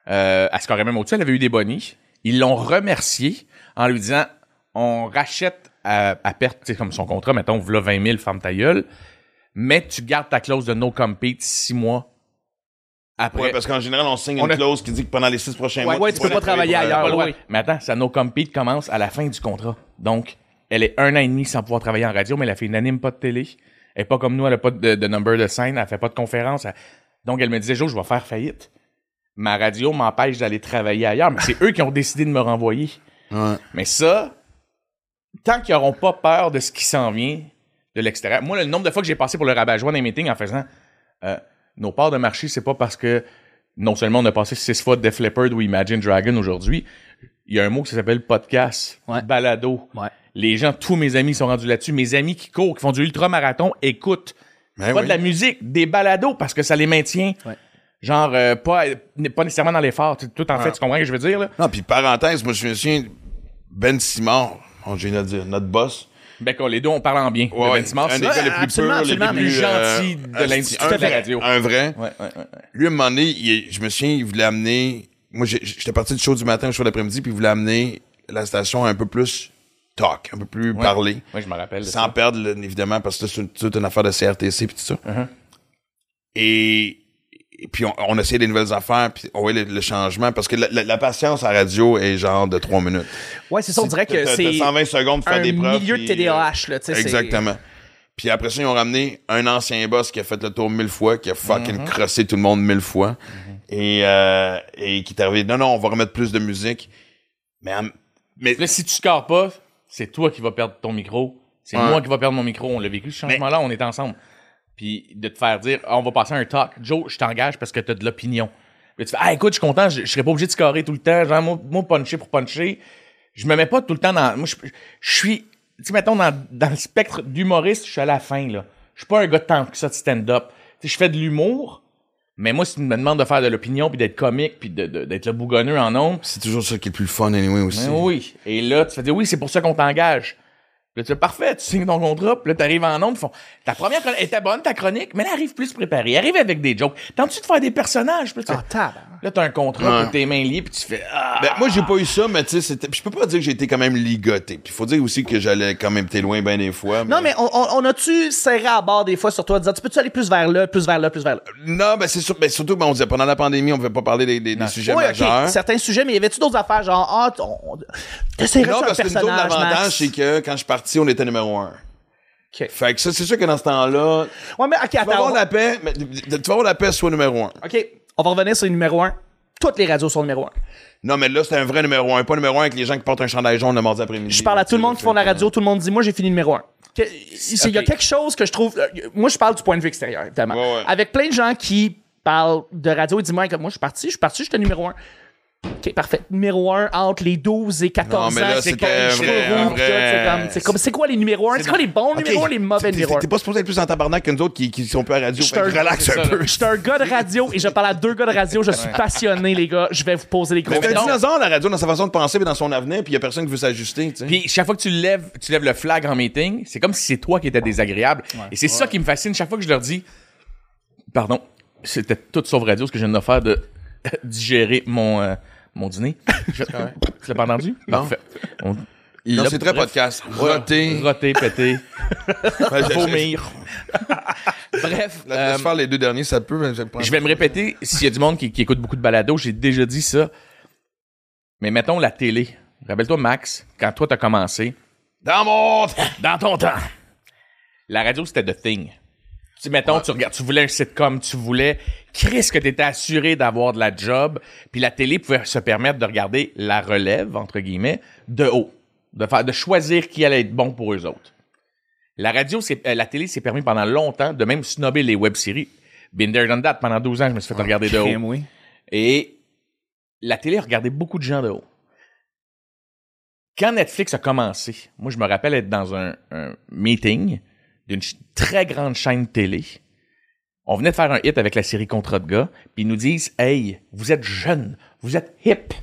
[SPEAKER 3] Euh, elle scorait même au-dessus. Elle avait eu des bonnies. Ils l'ont remercié en lui disant, on rachète à, à perte, tu sais, comme son contrat, mettons, voilà 20 000, ferme ta gueule. Mais tu gardes ta clause de no compete six mois après.
[SPEAKER 1] Ouais, parce qu'en général, on signe
[SPEAKER 3] On
[SPEAKER 1] une
[SPEAKER 3] a-
[SPEAKER 1] clause qui dit que pendant les six prochains mois,
[SPEAKER 2] ouais, tu peux pas travailler ailleurs.
[SPEAKER 3] Mais attends, sa no compete commence à la fin du contrat. Donc, elle est un an et demi sans pouvoir travailler en radio, mais elle a fait une anime pas de télé. Elle est pas comme nous, elle a pas de, de number de scène, elle fait pas de conférence. Elle- Donc, elle me disait, Jo, je vais faire faillite. Ma radio m'empêche d'aller travailler ailleurs, mais c'est eux qui ont décidé de me renvoyer.
[SPEAKER 1] Ouais.
[SPEAKER 3] Mais ça, tant qu'ils n'auront pas peur de ce qui s'en vient de l'extérieur. Moi, le nombre de fois que j'ai passé pour le rabat-joie dans les meetings en faisant euh, nos parts de marché, c'est pas parce que non seulement on a passé six fois Def Leppard ou Imagine Dragon aujourd'hui, il y a un mot qui s'appelle podcast,
[SPEAKER 2] Ouais.
[SPEAKER 3] balado.
[SPEAKER 2] Ouais.
[SPEAKER 3] Les gens, tous mes amis sont rendus là-dessus. Mes amis qui courent, qui font du ultramarathon, écoutent
[SPEAKER 1] Ben
[SPEAKER 3] pas
[SPEAKER 1] oui.
[SPEAKER 3] de la musique, des balados parce que ça les maintient.
[SPEAKER 2] Ouais.
[SPEAKER 3] Genre, euh, pas, pas nécessairement dans l'effort. Tu- Tout en fait, tu comprends ce que je veux dire? Là?
[SPEAKER 1] Non, puis parenthèse, moi, je me souviens, Ben Simon, on dire, notre boss.
[SPEAKER 3] Ben, qu'on- les deux, on parle en bien.
[SPEAKER 1] Ouais,
[SPEAKER 3] Le Ben Simard,
[SPEAKER 1] un
[SPEAKER 3] c'est
[SPEAKER 1] des gars les plus purs, les
[SPEAKER 2] absolument,
[SPEAKER 1] plus
[SPEAKER 3] les plus
[SPEAKER 1] euh,
[SPEAKER 3] gentils de l'industrie
[SPEAKER 1] un
[SPEAKER 3] de la
[SPEAKER 1] vrai,
[SPEAKER 3] radio.
[SPEAKER 1] Un vrai.
[SPEAKER 3] Ouais, ouais, ouais, ouais.
[SPEAKER 1] Lui, à un moment donné, il- je me souviens, il voulait amener. Moi, j'étais parti du show du matin au show d'après-midi, puis il voulait amener la station un peu plus talk, un peu plus
[SPEAKER 3] Ouais.
[SPEAKER 1] parler.
[SPEAKER 3] Ouais, je me rappelle. de
[SPEAKER 1] Sans
[SPEAKER 3] ça.
[SPEAKER 1] perdre, là, évidemment, parce que c'est une- toute une affaire de CRTC puis tout ça.
[SPEAKER 3] Uh-huh.
[SPEAKER 1] Et, et puis, on, on essayait des nouvelles affaires, puis on voyait le, le changement, parce que la, la- la patience à radio est genre de trois minutes.
[SPEAKER 2] Ouais, c'est ça, on dirait que c'est
[SPEAKER 1] 120 secondes pour faire
[SPEAKER 2] un
[SPEAKER 1] des preuves.
[SPEAKER 2] milieu de
[SPEAKER 1] puis,
[SPEAKER 2] TDAH, là, tu sais. c'est-
[SPEAKER 1] Exactement. Puis après ça, ils ont ramené un ancien boss qui a fait le tour mille fois, qui a fucking
[SPEAKER 2] Mm-hmm.
[SPEAKER 1] crossé tout le monde mille fois. Et, euh, et qui est arrivé, non, non, on va remettre plus de musique. Mais, en- mais
[SPEAKER 3] Là, si tu scores pas, c'est toi qui vas perdre ton micro. C'est
[SPEAKER 1] Ouais.
[SPEAKER 3] moi qui va perdre mon micro. On l'a vécu, ce changement-là, on est ensemble. Puis de te faire dire, Ah, on va passer un talk. Joe, je t'engage parce que t'as de l'opinion. Puis tu fais, ah, écoute, je suis content, je, je serais pas obligé de scorer tout le temps. Genre, moi, moi, puncher pour puncher. Je me mets pas tout le temps dans. Moi, je, je suis. Tu sais, mettons, dans, dans le spectre d'humoriste, je suis à la fin, là. Je suis pas un gars de tant que ça de stand-up. Tu sais, je fais de l'humour, mais moi, si tu me demandes de faire de l'opinion, puis d'être comique, puis de- de- d'être le bougonneux en ombre,
[SPEAKER 1] c'est toujours ça qui est le plus fun, anyway, aussi.
[SPEAKER 3] ben oui. Et là, tu fais dire oui, c'est pour ça qu'on t'engage. Puis Là, tu parfait, tu signes ton contrat, puis là, t'arrives en ondes, ils font ta première chronique était bonne, ta chronique, mais elle arrive plus préparée. Elle arrive avec des jokes. Tentes-tu de faire des personnages? Puis là, tu
[SPEAKER 2] Ah,
[SPEAKER 3] là, t'as un contrat,
[SPEAKER 1] Ouais.
[SPEAKER 3] puis tes mains liées, puis tu fais ah.
[SPEAKER 1] Ben, moi, j'ai pas eu ça, mais tu sais, c'était- puis je peux pas dire que j'ai été quand même ligoté. Puis il faut dire aussi que j'allais quand même t'es loin bien des fois.
[SPEAKER 2] Non, mais on, on, on a-tu serré à bord des fois sur toi, disant, tu peux-tu aller plus vers là, plus vers là, plus vers là?
[SPEAKER 1] Non, ben c'est sûr, ben surtout, ben, on disait pendant la pandémie, on pouvait pas parler des, des, des sujets
[SPEAKER 2] Oui,
[SPEAKER 1] majeurs.
[SPEAKER 2] ok, certains sujets, mais y avait-tu d'autres affaires, genre, ah, on- t'essaierais un
[SPEAKER 1] parce que l'avantage, c'est que quand je suis parti, on était numéro un. Fait que ça, c'est sûr que dans ce temps-là,
[SPEAKER 2] Ouais, mais, ok,
[SPEAKER 1] tu vas
[SPEAKER 2] attends.
[SPEAKER 1] avoir
[SPEAKER 2] on-
[SPEAKER 1] la paix, mais tu vas avoir la paix, soit numéro un.
[SPEAKER 2] OK, on va revenir sur le numéro 1. Toutes les radios sont numéro 1.
[SPEAKER 1] Non, mais là, c'était un vrai numéro un, pas numéro un avec les gens qui portent un chandail jaune le mardi après-midi.
[SPEAKER 2] Je parle à tout le monde qui font la radio, tout le monde dit, moi, j'ai fini numéro 1. Il y a quelque chose que je trouve. euh, Moi, je parle du point de vue extérieur, évidemment.
[SPEAKER 1] Ouais, ouais.
[SPEAKER 2] Avec plein de gens qui parlent de radio, ils disent, moi, moi, je suis parti, je suis parti, j'étais numéro 1. OK, parfait. Numéro 1 entre les 12 et 14
[SPEAKER 1] Non, mais là,
[SPEAKER 2] ans. c'est comme c'est comme- C'est comme, c'est quoi les numéros 1? C'est quoi les bons numéros 1, les mauvais numéros? 1?
[SPEAKER 1] T'es pas supposé être plus en tabarnak que nous autres qui, qui sont plus à radio.
[SPEAKER 2] Je
[SPEAKER 1] Fait que
[SPEAKER 2] te-
[SPEAKER 1] relax
[SPEAKER 3] c'est
[SPEAKER 1] un peu.
[SPEAKER 2] Je suis un gars de radio et je parle à deux gars de radio. Je suis passionné, les gars. Je vais vous poser les gros
[SPEAKER 1] C'est un
[SPEAKER 2] questions.
[SPEAKER 1] dinosaure, la radio, dans sa façon de penser, mais dans son avenir, puis il y a personne qui veut s'ajuster.
[SPEAKER 3] Puis chaque fois que tu lèves, tu lèves le flag en meeting, c'est comme si c'est toi qui étais désagréable. Et c'est ça qui me fascine. Chaque fois que je leur dis, pardon, c'était tout sauf radio ce que je viens de faire de digérer mon euh, mon dîner. Je- tu l'as pas entendu? Parfait. On-
[SPEAKER 1] Non, c'est très
[SPEAKER 3] bref.
[SPEAKER 1] podcast.
[SPEAKER 3] Ouais.
[SPEAKER 1] Roté.
[SPEAKER 3] Roté, pété,
[SPEAKER 1] Ben, je-
[SPEAKER 3] vomir. Bref. Euh,
[SPEAKER 1] faire les deux derniers, ça peut. mais je vais prendre-
[SPEAKER 3] je vais me répéter, s'il y a du monde qui, qui écoute beaucoup de balados, j'ai déjà dit ça. Mais mettons la télé. Rappelle-toi, Max, quand toi t'as commencé,
[SPEAKER 1] Dans mon temps.
[SPEAKER 3] dans ton temps, la radio c'était The Thing. Tu mettons, tu regardes, tu voulais un sitcom, tu voulais, Chris, que t'étais assuré d'avoir de la job, puis la télé pouvait se permettre de regarder la relève, entre guillemets, de haut. De faire, de choisir qui allait être bon pour eux autres. La radio, c'est, euh, la télé s'est permis pendant longtemps de même snobber les web-séries. There, done that. Pendant 12 ans, je me suis fait regarder de haut.
[SPEAKER 2] Oui.
[SPEAKER 3] Et la télé regardait beaucoup de gens de haut. Quand Netflix a commencé, moi, je me rappelle être dans un, un meeting d'une très grande chaîne télé. On venait de faire un hit avec la série Contrat de gars, puis ils nous disent Hey, vous êtes jeunes, vous êtes hip.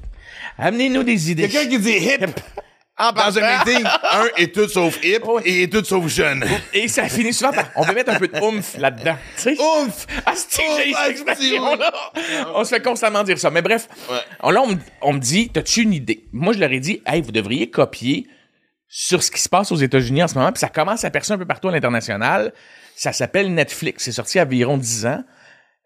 [SPEAKER 3] Amenez-nous des idées.
[SPEAKER 1] Quelqu'un qui dit hip. Dans un meeting, un est tout sauf hip et est tout sauf jeune.
[SPEAKER 3] Et ça finit souvent par. On veut mettre un peu de oomph là-dedans. Tu sais?
[SPEAKER 1] Ouf!
[SPEAKER 3] Asti, j'ai
[SPEAKER 1] Ouf,
[SPEAKER 3] cette expression-là? On se fait constamment dire ça. Mais bref, on- là, on, me- on me dit, t'as-tu une idée? Moi, je leur ai dit, hey, vous devriez copier sur ce qui se passe aux États-Unis en ce moment, puis ça commence à percer un peu partout à l'international. Ça s'appelle Netflix. C'est sorti il y a environ 10 ans.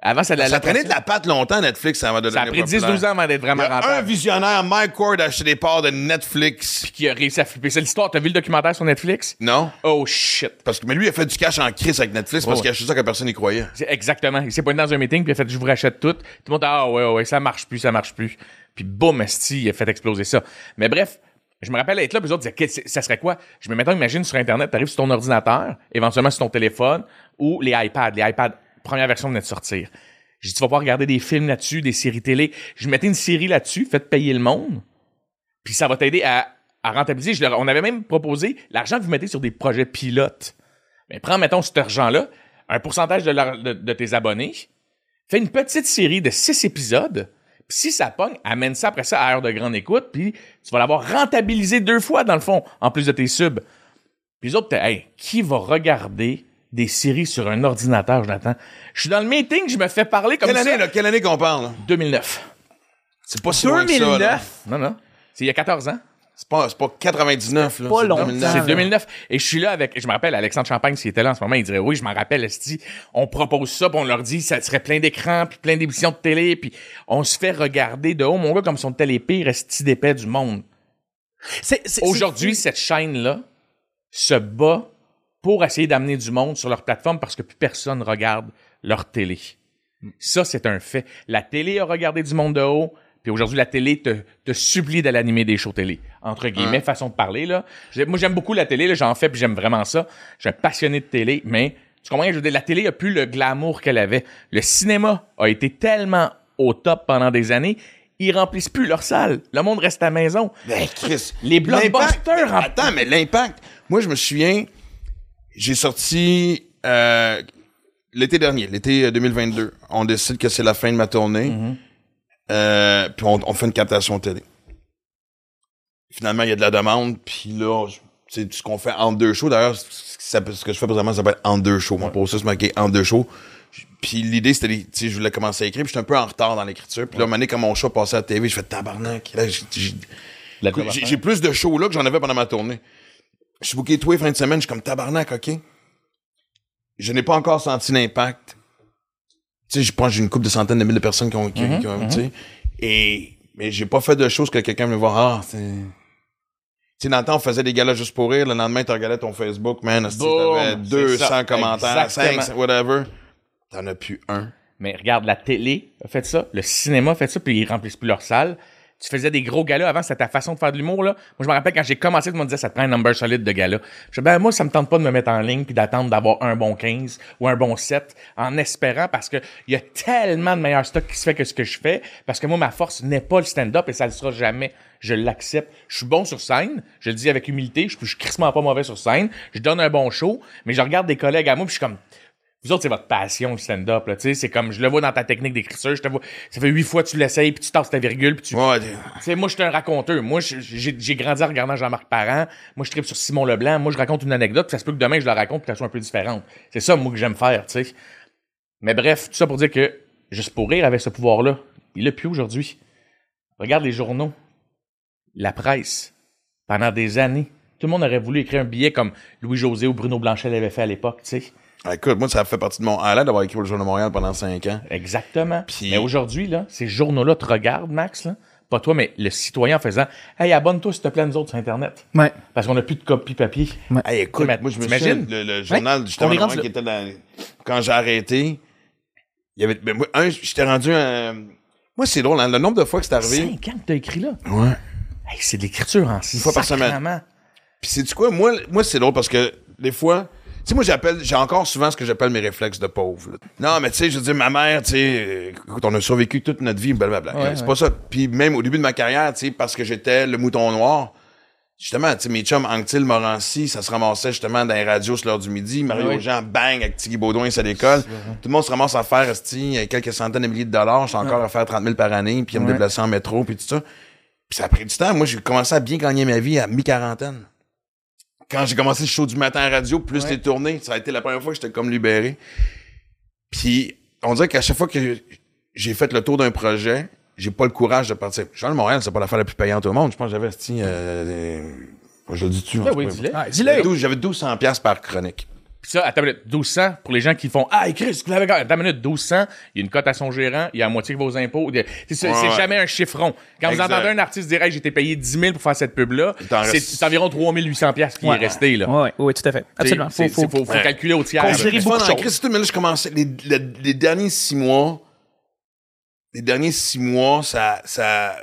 [SPEAKER 3] Avant, ça,
[SPEAKER 1] Ça
[SPEAKER 3] la,
[SPEAKER 1] traînait de la patte longtemps, Netflix, avant de
[SPEAKER 3] ça a pris 10-12
[SPEAKER 1] populaire.
[SPEAKER 3] ans avant d'être
[SPEAKER 1] Il y
[SPEAKER 3] vraiment
[SPEAKER 1] a un
[SPEAKER 3] rentable.
[SPEAKER 1] visionnaire, Mike Ward, a acheté des parts de Netflix.
[SPEAKER 3] Qui a réussi à flipper. C'est l'histoire. T'as vu le documentaire sur Netflix?
[SPEAKER 1] Non?
[SPEAKER 3] Oh shit.
[SPEAKER 1] Parce que, mais lui, il a fait du cash en crise avec Netflix parce
[SPEAKER 3] Ouais.
[SPEAKER 1] qu'il a acheté ça que personne n'y croyait.
[SPEAKER 3] C'est exactement. Il s'est pointé dans un meeting, puis il a fait Je vous rachète tout. Tout le monde a Ah ouais, ouais, ça marche plus, ça marche plus. Puis boum, esti, il a fait exploser ça. Mais bref, je me rappelle être là, puis les autres disaient Ça serait quoi? Je me mettons, imagine sur Internet, t'arrives sur ton ordinateur, éventuellement sur ton téléphone, ou les iPads. Les iPads, première version venait de sortir. J'ai dit Tu vas pouvoir regarder des films là-dessus, des séries télé. Je mettais une série là-dessus, faites payer le monde, puis ça va t'aider à, à rentabiliser. On avait même proposé l'argent que vous mettez sur des projets pilotes. Mais prends, mettons, cet argent-là, un pourcentage de, tes abonnés, fais une petite série de six épisodes, si ça pogne, amène ça après ça à heure de grande écoute, puis tu vas l'avoir rentabilisé deux fois, dans le fond, en plus de tes subs. Puis les autres, t'es, hey, qui va regarder des séries sur un ordinateur, Jonathan? Je suis dans le meeting, je me fais parler comme
[SPEAKER 1] Quelle
[SPEAKER 3] ça.
[SPEAKER 1] année, là? Quelle année qu'on parle? là?
[SPEAKER 3] 2009.
[SPEAKER 1] C'est pas si loin que ça, là.
[SPEAKER 2] 2009.
[SPEAKER 3] Non, non. C'est il y a 14 ans.
[SPEAKER 1] C'est pas, c'est pas 99, là.
[SPEAKER 2] Pas
[SPEAKER 1] c'est
[SPEAKER 2] longtemps.
[SPEAKER 1] 2009.
[SPEAKER 3] C'est
[SPEAKER 2] là.
[SPEAKER 3] 2009. Et je suis là avec, je me rappelle, Alexandre Champagne, s'il était là en ce moment, il dirait, oui, je m'en rappelle, Esti, on propose ça, puis on leur dit, ça serait plein d'écrans, puis plein d'émissions de télé, puis on se fait regarder de haut, mon gars, comme si on était les pires Esti d'épais du monde.
[SPEAKER 2] C'est- c'est-
[SPEAKER 3] Aujourd'hui,
[SPEAKER 2] c'est-
[SPEAKER 3] cette chaîne-là se bat pour essayer d'amener du monde sur leur plateforme parce que plus personne regarde leur télé. Ça, c'est un fait. La télé a regardé du monde de haut, puis aujourd'hui, la télé te, te supplie d'aller animer des shows télé. Entre guillemets, façon de parler, là. Moi, j'aime beaucoup la télé. J'en fais, puis j'aime vraiment ça. Je suis un passionné de télé, mais tu comprends? Je veux dire, la télé a plus le glamour qu'elle avait. Le cinéma a été tellement au top pendant des années, ils remplissent plus leur salle. Le monde reste à la maison.
[SPEAKER 1] Ben, Chris.
[SPEAKER 3] Les blockbusters en-
[SPEAKER 1] Attends, mais l'impact. Moi, je me souviens, j'ai sorti euh, l'été dernier, l'été euh, 2022. On décide que c'est la fin de ma tournée.
[SPEAKER 3] Mm-hmm.
[SPEAKER 1] Euh, puis on, on fait une captation télé. Finalement, il y a de la demande. Puis là, c'est ce qu'on fait en deux shows. D'ailleurs, ce ça- que je fais présentement, ça s'appelle en deux shows. Mon post c'est marqué en deux shows. Puis l'idée, c'était, tu sais, je voulais commencer à écrire. Puis j'étais un peu en retard dans l'écriture. Puis là, à un quand mon show passait à la TV, je fais tabarnak. Là, j'ai- plus de shows là que j'en avais pendant ma tournée. Je suis booké tous les fins de semaine, je suis comme tabarnak, OK? Je n'ai pas encore senti l'impact. Tu sais, je pense que j'ai une couple de centaines de mille de personnes qui ont, qui, qui ont tu sais. Et, mais j'ai pas fait de choses que quelqu'un me voir, ah, c'est... Tu sais, dans le temps, on faisait des galas juste pour rire. Le lendemain, tu regardais ton Facebook, man, tu
[SPEAKER 3] Boum,
[SPEAKER 1] avais
[SPEAKER 3] c'est
[SPEAKER 1] 200
[SPEAKER 3] ça.
[SPEAKER 1] commentaires,
[SPEAKER 3] Exactement.
[SPEAKER 1] 500, whatever. T'en as plus un.
[SPEAKER 3] Mais regarde, la télé a fait ça, le cinéma a fait ça, puis ils remplissent plus leur salle. Tu faisais des gros galas avant, c'était ta façon de faire de l'humour, là. Moi, je me rappelle quand j'ai commencé, tout le monde disait, ça te prend un number solide de gala. Je dis, ben, moi, ça me tente pas de me mettre en ligne puis d'attendre d'avoir un bon 15 ou un bon 7 en espérant parce que il y a tellement de meilleurs stocks qui se fait que ce que je fais parce que moi, ma force n'est pas le stand-up et ça le sera jamais. Je l'accepte. Je suis bon sur scène. Je le dis avec humilité. Je suis crissement pas mauvais sur scène. Je donne un bon show, mais je regarde des collègues à moi puis je suis comme, vous autres, c'est votre passion, le stand-up, là, tu sais. C'est comme, je le vois dans ta technique d'écriture, je te vois, ça fait huit fois que tu l'essayes, puis tu tasses ta virgule, puis tu,
[SPEAKER 1] Ouais,
[SPEAKER 3] tu sais, moi, je suis un raconteur. Moi, j'ai j'ai grandi en regardant Jean-Marc Parent. Moi, je tripe sur Simon Leblanc. Moi, je raconte une anecdote, puis ça se peut que demain, je la raconte, puis qu'elle soit un peu différente. C'est ça, moi, que j'aime faire, tu sais. Mais bref, tout ça pour dire que Juste pour rire avait ce pouvoir-là. Il l'a plus aujourd'hui. Regarde les journaux, la presse, pendant des années. Tout le monde aurait voulu écrire un billet comme Louis-José ou Bruno Blanchet l'avait fait à l'époque, tu sais.
[SPEAKER 1] Ah, écoute, moi, ça fait partie de mon highlight d'avoir écrit pour le Journal de Montréal pendant cinq ans.
[SPEAKER 3] Exactement.
[SPEAKER 1] Puis-
[SPEAKER 3] Mais aujourd'hui, là, ces journaux-là te regardent, Max, là. Pas toi, mais le citoyen en faisant Hey, abonne-toi s'il te plaît, nous autres sur Internet.
[SPEAKER 2] Ouais.
[SPEAKER 3] Parce qu'on n'a plus de copie papier.
[SPEAKER 1] Hey, écoute,
[SPEAKER 3] Mais
[SPEAKER 1] moi, je me souviens, le, le journal du Journal de
[SPEAKER 2] rendu
[SPEAKER 1] Montréal qui était dans... Quand j'ai arrêté, il y avait... Ben, moi, un, j'étais rendu un... Moi, c'est drôle, hein, le nombre de fois que c'est arrivé...
[SPEAKER 3] Cinq ans que t'as écrit là?
[SPEAKER 1] Ouais.
[SPEAKER 3] Hey, c'est de l'écriture en Une
[SPEAKER 1] fois par semaine. Puis c'est du quoi? Moi, moi c'est drôle parce que des fois, sais, moi j'appelle, j'ai encore souvent ce que j'appelle mes réflexes de pauvre. là. Non, mais tu sais, je veux dire, ma mère, tu sais, écoute, on a survécu toute notre vie, blablabla.
[SPEAKER 3] Ouais,
[SPEAKER 1] c'est
[SPEAKER 3] ouais.
[SPEAKER 1] pas ça. Puis même au début de ma carrière, tu sais, parce que j'étais le mouton noir, justement, tu sais, mes chums Anctil, Morancy, ça se ramassait justement dans les radios sur l'heure du midi. Mario. Jean, bang, avec Tiggy Baudouin, c'est à l'école. Tout le monde se ramasse à faire, quelques centaines de milliers de dollars. Je suis encore à faire 30 000 par année, puis à me déplacer en métro, puis tout ça. Puis ça a pris du temps. Moi, j'ai commencé à bien gagner ma vie à mi-quarantaine. Quand j'ai commencé le show du matin à radio, plus les tournées, ça a été la première fois que j'étais comme libéré. Puis, on dirait qu'à chaque fois que j'ai fait le tour d'un projet, j'ai pas le courage de partir. Jean de Montréal, c'est pas l'affaire la plus payante au monde. Je pense que j'avais, euh, euh, je le dis-tu.
[SPEAKER 3] Ben oui, dis-le.
[SPEAKER 2] Ah,
[SPEAKER 1] J'avais
[SPEAKER 2] dis-le.
[SPEAKER 1] 12 J'avais 1200 piastres par chronique.
[SPEAKER 3] Puis ça, attends une minute, 1200, pour les gens qui font, ah, Chris, vous l'avez attends une minute, 1200, il y a une cote à son gérant, il y a la moitié de vos impôts. C'est c'est-
[SPEAKER 1] Ouais,
[SPEAKER 3] c'est
[SPEAKER 1] ouais.
[SPEAKER 3] jamais un chiffron. Quand
[SPEAKER 1] Exact.
[SPEAKER 3] vous entendez un artiste dire, hey, j'ai été payé 10 000 pour faire cette pub-là, c'est
[SPEAKER 1] reste-
[SPEAKER 3] c'est environ 3800 pièces qui
[SPEAKER 2] Ouais.
[SPEAKER 3] est resté, là.
[SPEAKER 2] Ouais, ouais, ouais, tout à fait. Absolument.
[SPEAKER 3] C'est-
[SPEAKER 2] Faut,
[SPEAKER 3] c'est-
[SPEAKER 2] faut,
[SPEAKER 3] faut, faut
[SPEAKER 1] Ouais.
[SPEAKER 3] calculer au tiers.
[SPEAKER 2] Considérer beaucoup de choses.
[SPEAKER 1] Christ, mais là, je commençais. Les, les, les derniers six mois, les derniers six mois, ça. ça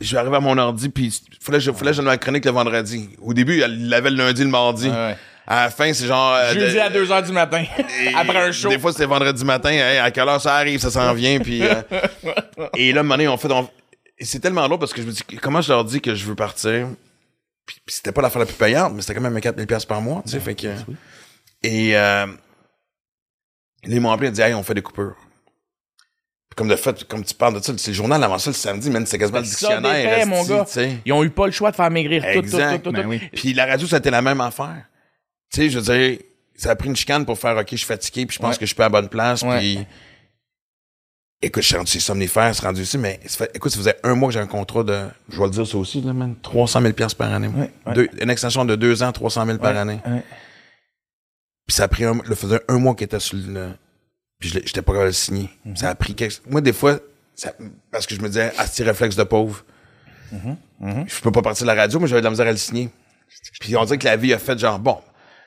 [SPEAKER 1] je vais arriver à mon ordi, puis je, fallait que je donne ma chronique le vendredi. Au début, il l'avait le lundi, le mardi.
[SPEAKER 3] Ouais, ouais.
[SPEAKER 1] À la fin, c'est genre. euh,
[SPEAKER 3] Jeudi
[SPEAKER 1] de-
[SPEAKER 3] à 2 h du matin, après un show.
[SPEAKER 1] Des fois, c'était vendredi matin. Hey, à quelle heure ça arrive? Ça s'en vient. Puis, euh, et là, maintenant, on fait. on- c'est tellement lourd parce que je me dis, comment je leur dis que je veux partir? Puis, puis c'était pas l'affaire la plus payante, mais c'était quand même 4000 pièces par mois. Tu sais, fait que. Et euh, ils m'ont appelé et dit, hey, on fait des coupures. Comme de fait, comme tu parles de ça, c'est le journal avant ça le samedi, man, c'est quasiment le
[SPEAKER 3] des
[SPEAKER 1] dictionnaire.
[SPEAKER 3] faits, mon gars. Ils ont eu pas le choix de faire maigrir tout, tout,
[SPEAKER 1] Exact.
[SPEAKER 3] tout, tout,
[SPEAKER 2] Ben
[SPEAKER 3] tout.
[SPEAKER 2] oui.
[SPEAKER 1] Puis la radio, ça a été la même affaire. Tu sais, je veux dire, ça a pris une chicane pour faire OK, je suis fatigué, puis je pense
[SPEAKER 3] Ouais.
[SPEAKER 1] que je suis pas à la bonne place,
[SPEAKER 3] Ouais.
[SPEAKER 1] puis. Écoute, je suis rendu chez somnifère, c'est rendu ici, mais fait- écoute, ça faisait un mois que j'ai un contrat de, je vais le dire ça aussi, là, man, 300 000 piastres par année.
[SPEAKER 3] Ouais.
[SPEAKER 1] Deux- une extension de deux ans, 300 000 par année. Puis ça a pris un, le faisait un mois qu'il était sur le, puis j'étais pas capable de le signer.
[SPEAKER 3] Mhm.
[SPEAKER 1] Ça a pris quelques, moi, des fois, ça- parce que je me disais, ah, c'est réflexe de pauvre?
[SPEAKER 3] Mhm.
[SPEAKER 1] Je peux pas partir de la radio, mais j'avais de la misère à le signer. Puis on dirait que la vie a fait genre, bon,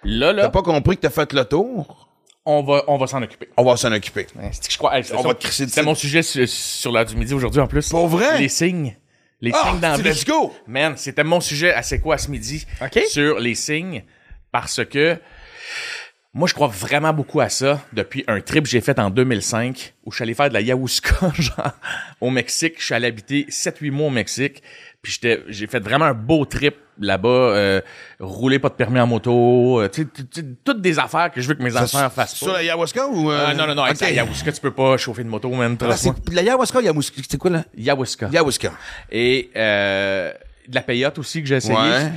[SPEAKER 3] Là,
[SPEAKER 1] T'as
[SPEAKER 3] là,
[SPEAKER 1] pas compris que t'as fait le tour?
[SPEAKER 3] on va, on va s'en occuper.
[SPEAKER 1] On va s'en occuper.
[SPEAKER 3] Ouais, c'est que je crois, hey, c'est
[SPEAKER 1] On
[SPEAKER 3] ça-
[SPEAKER 1] va te crisser
[SPEAKER 3] C'était
[SPEAKER 1] dessus.
[SPEAKER 3] mon sujet sur, sur l'heure du midi aujourd'hui en plus.
[SPEAKER 1] Pour vrai?
[SPEAKER 3] Les signes. Les
[SPEAKER 1] Ah,
[SPEAKER 3] signes d'envie.
[SPEAKER 1] let's go!
[SPEAKER 3] Man, c'était mon sujet à C'est quoi ce midi?
[SPEAKER 2] OK.
[SPEAKER 3] Sur les signes. Parce que moi, je crois vraiment beaucoup à ça depuis un trip que j'ai fait en 2005 où je suis allé faire de la ayahuasca genre, au Mexique. Je suis allé habiter 7-8 mois au Mexique. Puis j'étais, j'ai fait vraiment un beau trip là-bas. euh, rouler pas de permis en moto. euh, tu sais, toutes des affaires que je veux que mes enfants fassent
[SPEAKER 1] Sur
[SPEAKER 3] pas.
[SPEAKER 1] la ayahuasca ou. euh,
[SPEAKER 3] Ah, non, non, non, avec
[SPEAKER 1] ok.
[SPEAKER 3] la ayahuasca, tu peux pas chauffer de moto, man.
[SPEAKER 1] Ah, la ayahuasca, ayahuasca, c'est quoi là?
[SPEAKER 3] Ayahuasca.
[SPEAKER 1] Ayahuasca.
[SPEAKER 3] Et euh, de la payotte aussi que j'ai essayé.
[SPEAKER 1] Ouais.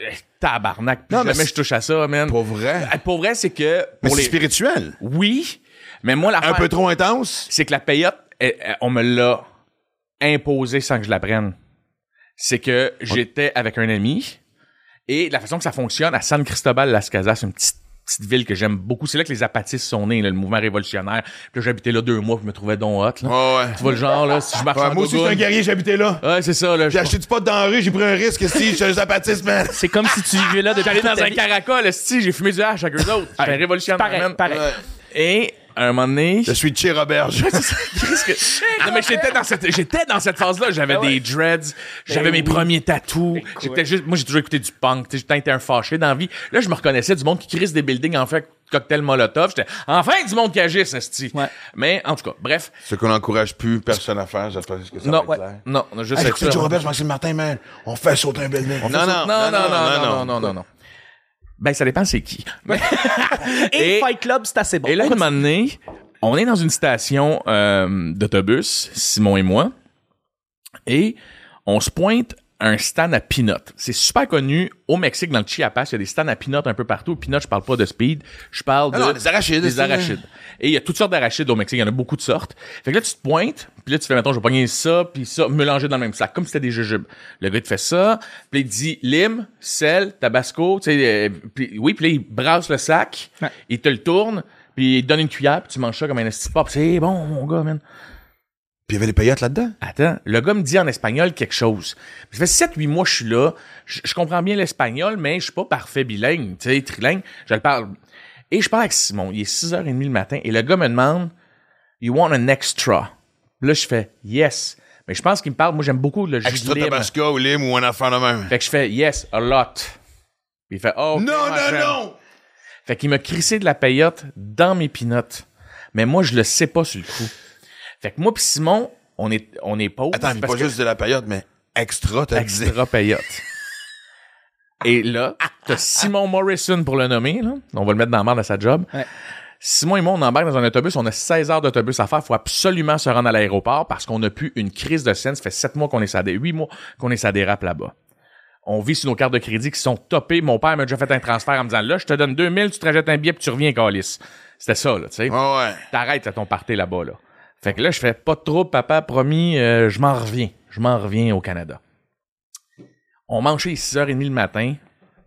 [SPEAKER 3] Euh, Tabarnak. Plus
[SPEAKER 1] Non, mais
[SPEAKER 3] jamais je touche à ça, man.
[SPEAKER 1] Pour vrai.
[SPEAKER 3] Euh, Pour vrai, c'est que
[SPEAKER 1] Mais
[SPEAKER 3] pour
[SPEAKER 1] c'est
[SPEAKER 3] les...
[SPEAKER 1] spirituel.
[SPEAKER 3] Oui, mais moi,
[SPEAKER 1] Un
[SPEAKER 3] l'affaire,
[SPEAKER 1] peu trop intense?
[SPEAKER 3] c'est que la payotte, on me l'a imposée sans que je la prenne. C'est que j'étais avec un ami et la façon que ça fonctionne à San Cristobal Las Casas, c'est une petite petite ville que j'aime beaucoup. C'est là que les apatistes sont nés, là, le mouvement révolutionnaire. Puis là, j'habitais là deux mois, puis je me trouvais donc hot. Là.
[SPEAKER 1] Ouais, ouais.
[SPEAKER 3] Tu vois le genre, là, si je marche
[SPEAKER 1] Ouais,
[SPEAKER 3] en
[SPEAKER 1] moi aussi, je suis un guerrier, j'habitais là.
[SPEAKER 3] Ouais, c'est ça, là.
[SPEAKER 1] J'ai acheté du pot dans la rue, j'ai pris un risque, si, je suis un zapatiste, man.
[SPEAKER 2] C'est comme si tu vivais là depuis
[SPEAKER 3] J'allais dans un
[SPEAKER 2] vie.
[SPEAKER 3] caracol, si j'ai fumé du hache avec eux autres. J'étais un révolutionnaire,
[SPEAKER 2] Pareil,
[SPEAKER 3] man.
[SPEAKER 2] pareil.
[SPEAKER 1] Ouais.
[SPEAKER 3] Et, à un moment donné...
[SPEAKER 1] Je suis Che Roberge.
[SPEAKER 3] Qu'est-ce que- Non, mais j'étais dans cette, j'étais dans cette phase-là. J'avais des dreads, j'avais mes
[SPEAKER 2] oui.
[SPEAKER 3] premiers tatous. J'étais juste, moi, j'ai toujours écouté du punk. J'ai été un fâché dans la vie. Là, je me reconnaissais du monde qui crisse des buildings en fait cocktail molotov. J'étais, enfin, du monde qui agisse, esti.
[SPEAKER 2] Ouais.
[SPEAKER 3] Mais, en tout cas, bref.
[SPEAKER 1] Ce qu'on n'encourage plus personne à faire, j'espère que ça
[SPEAKER 3] Non,
[SPEAKER 1] va être clair.
[SPEAKER 3] non, on a juste
[SPEAKER 1] Hey,
[SPEAKER 3] ça.
[SPEAKER 1] Roberge, Maxime Martin, man, on fait sauter un building. Non, non,
[SPEAKER 3] non, non, non, non, non, non, non, non. Ben, ça dépend c'est qui.
[SPEAKER 2] Et,
[SPEAKER 3] Et-
[SPEAKER 2] Fight Club, c'est assez bon.
[SPEAKER 3] Et là, un moment donné, on est dans une station euh, d'autobus, Simon et moi, et on se pointe un stand à peanut. C'est super connu au Mexique, dans le Chiapas. Il y a des stands à peanut un peu partout. Peanut, je parle pas de speed, je parle de...
[SPEAKER 1] Non, des arachides,
[SPEAKER 3] Des arachides. Et il y a toutes sortes d'arachides au Mexique. Il y en a beaucoup de sortes. Fait que là, tu te pointes, puis là, tu fais, mettons, je vais pogner ça, puis ça, mélanger dans le même sac, comme si c'était des jujubes. Le gars, te fait ça, puis il te dit lime, sel, tabasco, tu sais, euh, puis oui, puis là, il brasse le sac,
[SPEAKER 2] Ouais.
[SPEAKER 3] il te le tourne, puis il te donne une cuillère, puis tu manges ça comme un esti pop. C'est bon, mon gars, man.
[SPEAKER 1] Puis il y avait des paillettes là-dedans.
[SPEAKER 3] Attends, le gars me dit en espagnol quelque chose. Ça fait 7-8 mois que je suis là. Je, je comprends bien l'espagnol, mais je suis pas parfait bilingue, tu sais, trilingue. Je le parle. Et je parle avec Simon. Il est 6h30 le matin et le gars me demande You want an extra? Là, je fais Yes. Mais je pense qu'il me parle. Moi, j'aime beaucoup le jus
[SPEAKER 1] Extra
[SPEAKER 3] de lime.
[SPEAKER 1] Tabasco ou lime ou un affaire de même.
[SPEAKER 3] Fait que je fais Yes, a lot. Puis il fait Oh.
[SPEAKER 1] Non, non, non!
[SPEAKER 3] Fait qu'il m'a crissé de la paillote dans mes pinottes. Mais moi, je le sais pas sur le coup. Fait que moi pis Simon, on est, on est pauvres.
[SPEAKER 1] Attends, mais pas
[SPEAKER 3] que-
[SPEAKER 1] juste de la paillote, mais extra, t'as dit.
[SPEAKER 3] extra payotte. Et là, t'as Simon Morrison pour le nommer, là. On va le mettre dans la merde à sa job.
[SPEAKER 2] Ouais.
[SPEAKER 3] Simon et moi, on embarque dans un autobus. On a 16 heures d'autobus à faire. Faut absolument se rendre à l'aéroport parce qu'on a pu une crise de scène. Ça fait 7 mois qu'on est ça, 8 mois qu'on est dérape là-bas. On vit sur nos cartes de crédit qui sont topées. Mon père m'a déjà fait un transfert en me disant, là, je te donne 2000, tu te rajoutes un billet puis tu reviens, Calis. C'était ça, là, tu sais.
[SPEAKER 1] Ouais, ouais.
[SPEAKER 3] T'arrêtes à ton party là-bas, là. Fait que là, je fais pas de trouble, papa, promis, euh, je m'en reviens. Je m'en reviens au Canada. On mange chez 6h30 le matin.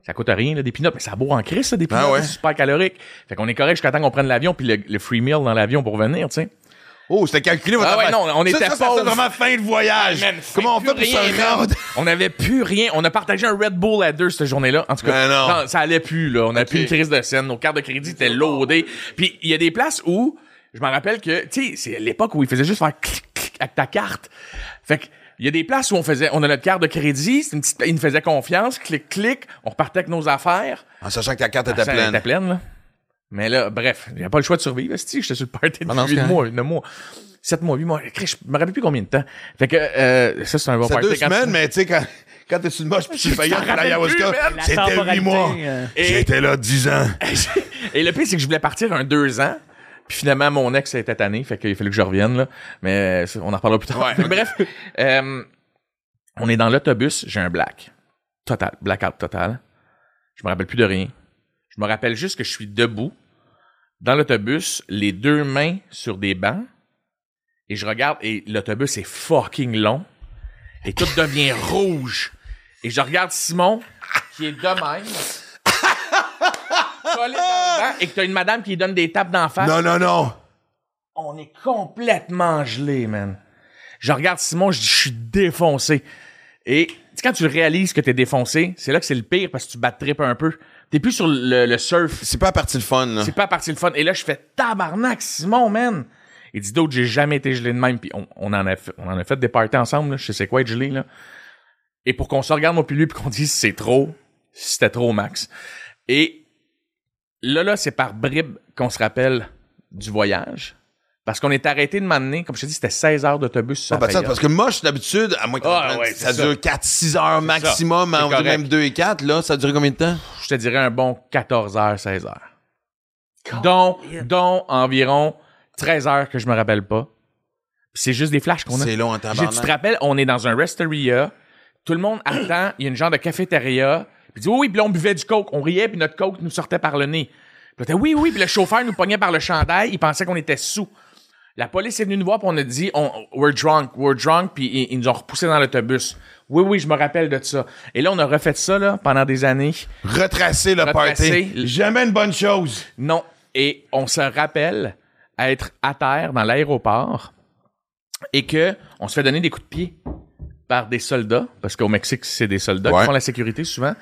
[SPEAKER 3] Ça coûte rien, là, des peanuts, mais ça boit en crise, ça, des peanuts.
[SPEAKER 1] Ah ouais.
[SPEAKER 3] C'est super calorique. Fait qu'on est correct jusqu'à temps qu'on prenne l'avion puis le, le free meal dans l'avion pour venir, tu sais.
[SPEAKER 1] Oh, c'était calculé votre
[SPEAKER 3] Ah ouais, non, on
[SPEAKER 1] Ça,
[SPEAKER 3] était
[SPEAKER 1] ça, ça, vraiment fin de voyage.
[SPEAKER 3] Man,
[SPEAKER 1] Comment on fait pour
[SPEAKER 3] rien,
[SPEAKER 1] se rendre?
[SPEAKER 3] On n'avait plus rien. On a partagé un Red Bull à deux cette journée-là. En tout cas,
[SPEAKER 1] Ben non.
[SPEAKER 3] ça allait plus, là. On a
[SPEAKER 1] Ok.
[SPEAKER 3] plus une crise de scène. Nos cartes de crédit étaient loadées. Puis il y a des places où, je me rappelle que, tu sais, c'est l'époque où il faisait juste faire clic, clic avec ta carte. Fait que, il y a des places où on faisait, on a notre carte de crédit, c'est une petite, il nous faisait confiance, clic, clic, on repartait avec nos affaires.
[SPEAKER 1] En sachant que ta carte était pleine.
[SPEAKER 3] était pleine, là. Mais là, bref, il n'y a pas le choix de survivre. Si, j'étais sur le party
[SPEAKER 1] Ah
[SPEAKER 3] depuis
[SPEAKER 1] c'est
[SPEAKER 3] 8 mois, 9 mois, 7 mois, 8 mois. Je me rappelle plus combien de temps. Fait que, euh, ça, c'est un bon
[SPEAKER 1] C'est
[SPEAKER 3] party.
[SPEAKER 1] deux
[SPEAKER 3] quand
[SPEAKER 1] semaines, mais tu sais, quand, quand t'es sur le moche puis tu fais
[SPEAKER 3] t'en
[SPEAKER 1] à l'ayahuasca, c'était
[SPEAKER 2] temporalité,
[SPEAKER 1] huit mois.
[SPEAKER 2] euh.
[SPEAKER 3] Et-
[SPEAKER 1] J'étais là 10 ans.
[SPEAKER 3] Et le pire, c'est que je voulais partir un deux ans. Puis finalement, mon ex était tanné, fait qu'il fallait que je revienne, là. Mais on en reparlera plus tard.
[SPEAKER 1] Ouais,
[SPEAKER 3] Bref, euh, on est dans l'autobus, j'ai un black. Total, blackout total. Je me rappelle plus de rien. Je me rappelle juste que je suis debout, dans l'autobus, les deux mains sur des bancs, et je regarde, et l'autobus est fucking long, et tout devient rouge. Et je regarde Simon, qui est de même, collé dans le banc, et que t'as une madame qui lui donne des tapes d'en face.
[SPEAKER 1] Non, non, non.
[SPEAKER 3] On est complètement gelé, man. Je regarde Simon, je dis, je suis défoncé. Et tu sais, quand tu réalises que t'es défoncé, c'est là que c'est le pire parce que tu bad trip un peu. T'es plus sur le, le surf.
[SPEAKER 1] C'est pas la partie de fun, là.
[SPEAKER 3] C'est pas à partir le fun. Et là, je fais tabarnak, Simon, man. Il dit d'autres, j'ai jamais été gelé de même. Puis on, on en a fait, on en a fait des parties ensemble. Là. Je sais quoi être gelé là. Et pour qu'on se regarde moi puis lui puis qu'on dise c'est trop, c'était trop max. Et là là, c'est par bribes qu'on se rappelle du voyage. Parce qu'on est arrêté de m'amener, comme je te dis, c'était 16 heures d'autobus sur
[SPEAKER 1] Ah, ben, ça, parce que moche, d'habitude, à moins qu'on
[SPEAKER 3] Ah, ouais,
[SPEAKER 1] ça dure
[SPEAKER 3] ça.
[SPEAKER 1] 4-6 heures maximum, dit
[SPEAKER 3] correct.
[SPEAKER 1] même 2 et 4, là, ça a duré combien de temps?
[SPEAKER 3] je te dirais un bon 14 heures, 16 heures. Dont, dont environ 13 heures que je me rappelle pas. C'est juste des flashs qu'on a.
[SPEAKER 1] C'est long en
[SPEAKER 3] Tu te rappelles, on est dans un restaurant, tout le monde attend, il y a une genre de cafétéria, puis dit oui, oui, puis là, on buvait du coke, on riait, puis notre coke nous sortait par le nez. Puis là, oui, oui, puis le chauffeur nous pognait par le chandail, il pensait qu'on était sous. La police est venue nous voir, puis on a dit, on, we're drunk, we're drunk, puis ils, ils nous ont repoussés dans l'autobus. Oui, oui, je me rappelle de ça. Et là, on a refait ça, là, pendant des années.
[SPEAKER 1] Retracer le
[SPEAKER 3] Retracer.
[SPEAKER 1] party. Jamais une bonne chose.
[SPEAKER 3] Non. Et on se rappelle être à terre dans l'aéroport et que on se fait donner des coups de pied par des soldats, parce qu'au Mexique, c'est des soldats
[SPEAKER 1] Ouais.
[SPEAKER 3] qui font la sécurité souvent.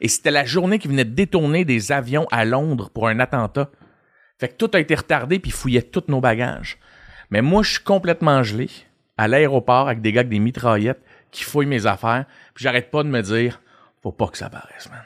[SPEAKER 3] Et c'était la journée qui venait de détourner des avions à Londres pour un attentat. Fait que tout a été retardé puis ils fouillaient tous nos bagages. Mais moi, je suis complètement gelé à l'aéroport avec des gars avec des mitraillettes qui fouillent mes affaires. Puis j'arrête pas de me dire, faut pas que ça paraisse, man.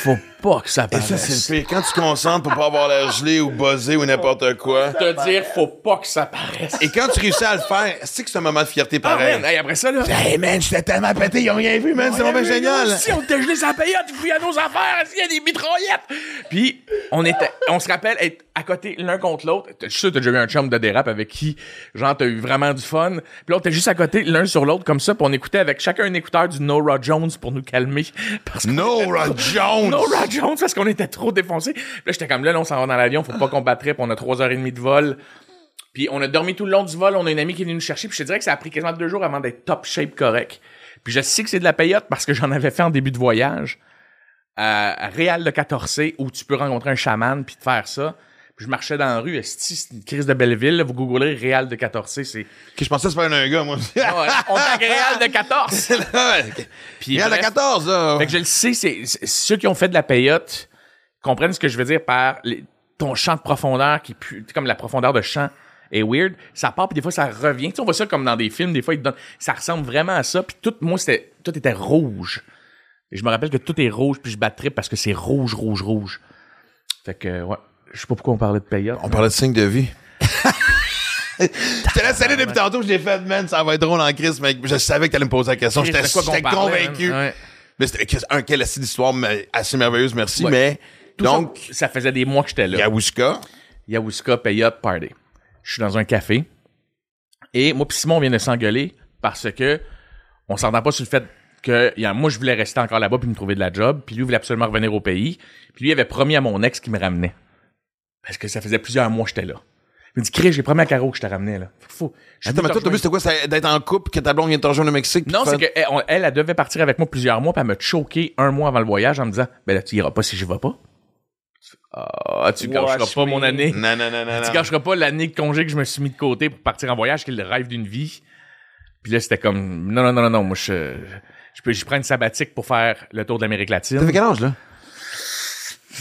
[SPEAKER 3] Faut pas que ça
[SPEAKER 1] Et
[SPEAKER 3] paraisse.
[SPEAKER 1] ça, c'est le pire. Quand tu te concentres pour pas avoir l'air gelé ou buzzé ou n'importe quoi.
[SPEAKER 3] te dire, faut pas que ça paraisse.
[SPEAKER 1] Et quand tu réussis à le faire, c'est que c'est un moment de fierté
[SPEAKER 3] Ah,
[SPEAKER 1] pareil.
[SPEAKER 3] man, hey, après ça, là.
[SPEAKER 1] Hey man, j'étais tellement pété, ils ont rien vu, man, c'est vraiment génial.
[SPEAKER 3] Si on était gelé sur la paillote, il fouillait nos affaires, il y a des mitraillettes. Puis, on était, on se rappelle être à côté l'un contre l'autre. Je suis sûr que t'as déjà eu un chum de dérap avec qui, genre, t'as eu vraiment du fun? Puis là, on était juste à côté l'un sur l'autre comme ça, puis on écoutait avec chacun un écouteur du Nora Jones pour nous calmer. Parce qu'on
[SPEAKER 1] No, Rod Jones.
[SPEAKER 3] Nora Jones parce qu'on était trop défoncés. Puis là, j'étais comme là, là, on s'en va dans l'avion, faut pas qu'on batte puis on a trois heures et demie de vol. Puis on a dormi tout le long du vol, on a une amie qui est venue nous chercher, puis je te dirais que ça a pris quasiment deux jours avant d'être top shape correct. Puis je sais que c'est de la payotte parce que j'en avais fait en début de voyage à, à Réal de 14 où tu peux rencontrer un chaman puis te faire ça. Puis je marchais dans la rue, c'est une crise de Belleville, là, vous googlez Réal de 14 c'est...
[SPEAKER 1] Que je pensais que c'était un gars, moi.
[SPEAKER 3] Non, euh, on à Réal de 14! Puis
[SPEAKER 1] la
[SPEAKER 3] bref,
[SPEAKER 1] 14, là.
[SPEAKER 3] fait que je le sais, c'est c'est- ceux qui ont fait de la payotte comprennent ce que je veux dire par les- ton champ de profondeur qui pue, comme la profondeur de champ est weird. Ça part puis des fois ça revient. Tu sais, on voit ça comme dans des films, des fois ils te donnent, ça ressemble vraiment à ça. Puis tout, moi c'était, tout était rouge. Et je me rappelle que tout est rouge puis je battrais parce que c'est rouge, rouge, rouge. Fait que ouais, je sais pas pourquoi on parlait de payotte.
[SPEAKER 1] On parlait de signe de vie. Je te laisse aller depuis tantôt, je l'ai fait, man, ça va être drôle en crise, mais je savais que t'allais me poser la question. J'étais
[SPEAKER 3] parlait,
[SPEAKER 1] convaincu.
[SPEAKER 3] Ouais.
[SPEAKER 1] Mais c'était un, quelle mais assez merveilleuse, merci.
[SPEAKER 3] Ouais.
[SPEAKER 1] Mais,
[SPEAKER 3] Tout
[SPEAKER 1] donc,
[SPEAKER 3] ça, ça faisait des mois que j'étais là.
[SPEAKER 1] Yahuska,
[SPEAKER 3] Yahuska Payotte Party. Je suis dans un café. Et moi puis Simon on vient de s'engueuler parce que on s'entend pas sur le fait que il y a- moi je voulais rester encore là-bas puis me trouver de la job, puis lui voulait absolument revenir au pays, puis lui avait promis à mon ex qu'il me ramenait. Parce que ça faisait plusieurs mois que j'étais là. Il me dit, Chris, j'ai promis à Caro que je te ramenais, là. Faut, je suis
[SPEAKER 1] Attends, mais toi, ton but, c'était quoi? D'être en couple, que ta blonde vient te rejoindre au Mexique?
[SPEAKER 3] non, c'est qu'elle, elle, elle, elle devait partir avec moi plusieurs mois, puis elle m'a choqué un mois avant le voyage en me disant, ben là, tu iras pas si je vais pas. Ah, tu gâcheras pas
[SPEAKER 2] me.
[SPEAKER 3] mon année.
[SPEAKER 1] Non, non, non, non.
[SPEAKER 3] Tu
[SPEAKER 1] non.
[SPEAKER 3] gâcheras pas l'année de congé que je me suis mis de côté pour partir en voyage, qui est le rêve d'une vie. Puis là, c'était comme, non, non, non, non, non, moi, je, je peux, je prends une sabbatique pour faire le tour de l'Amérique latine.
[SPEAKER 1] T'avais quel âge, là?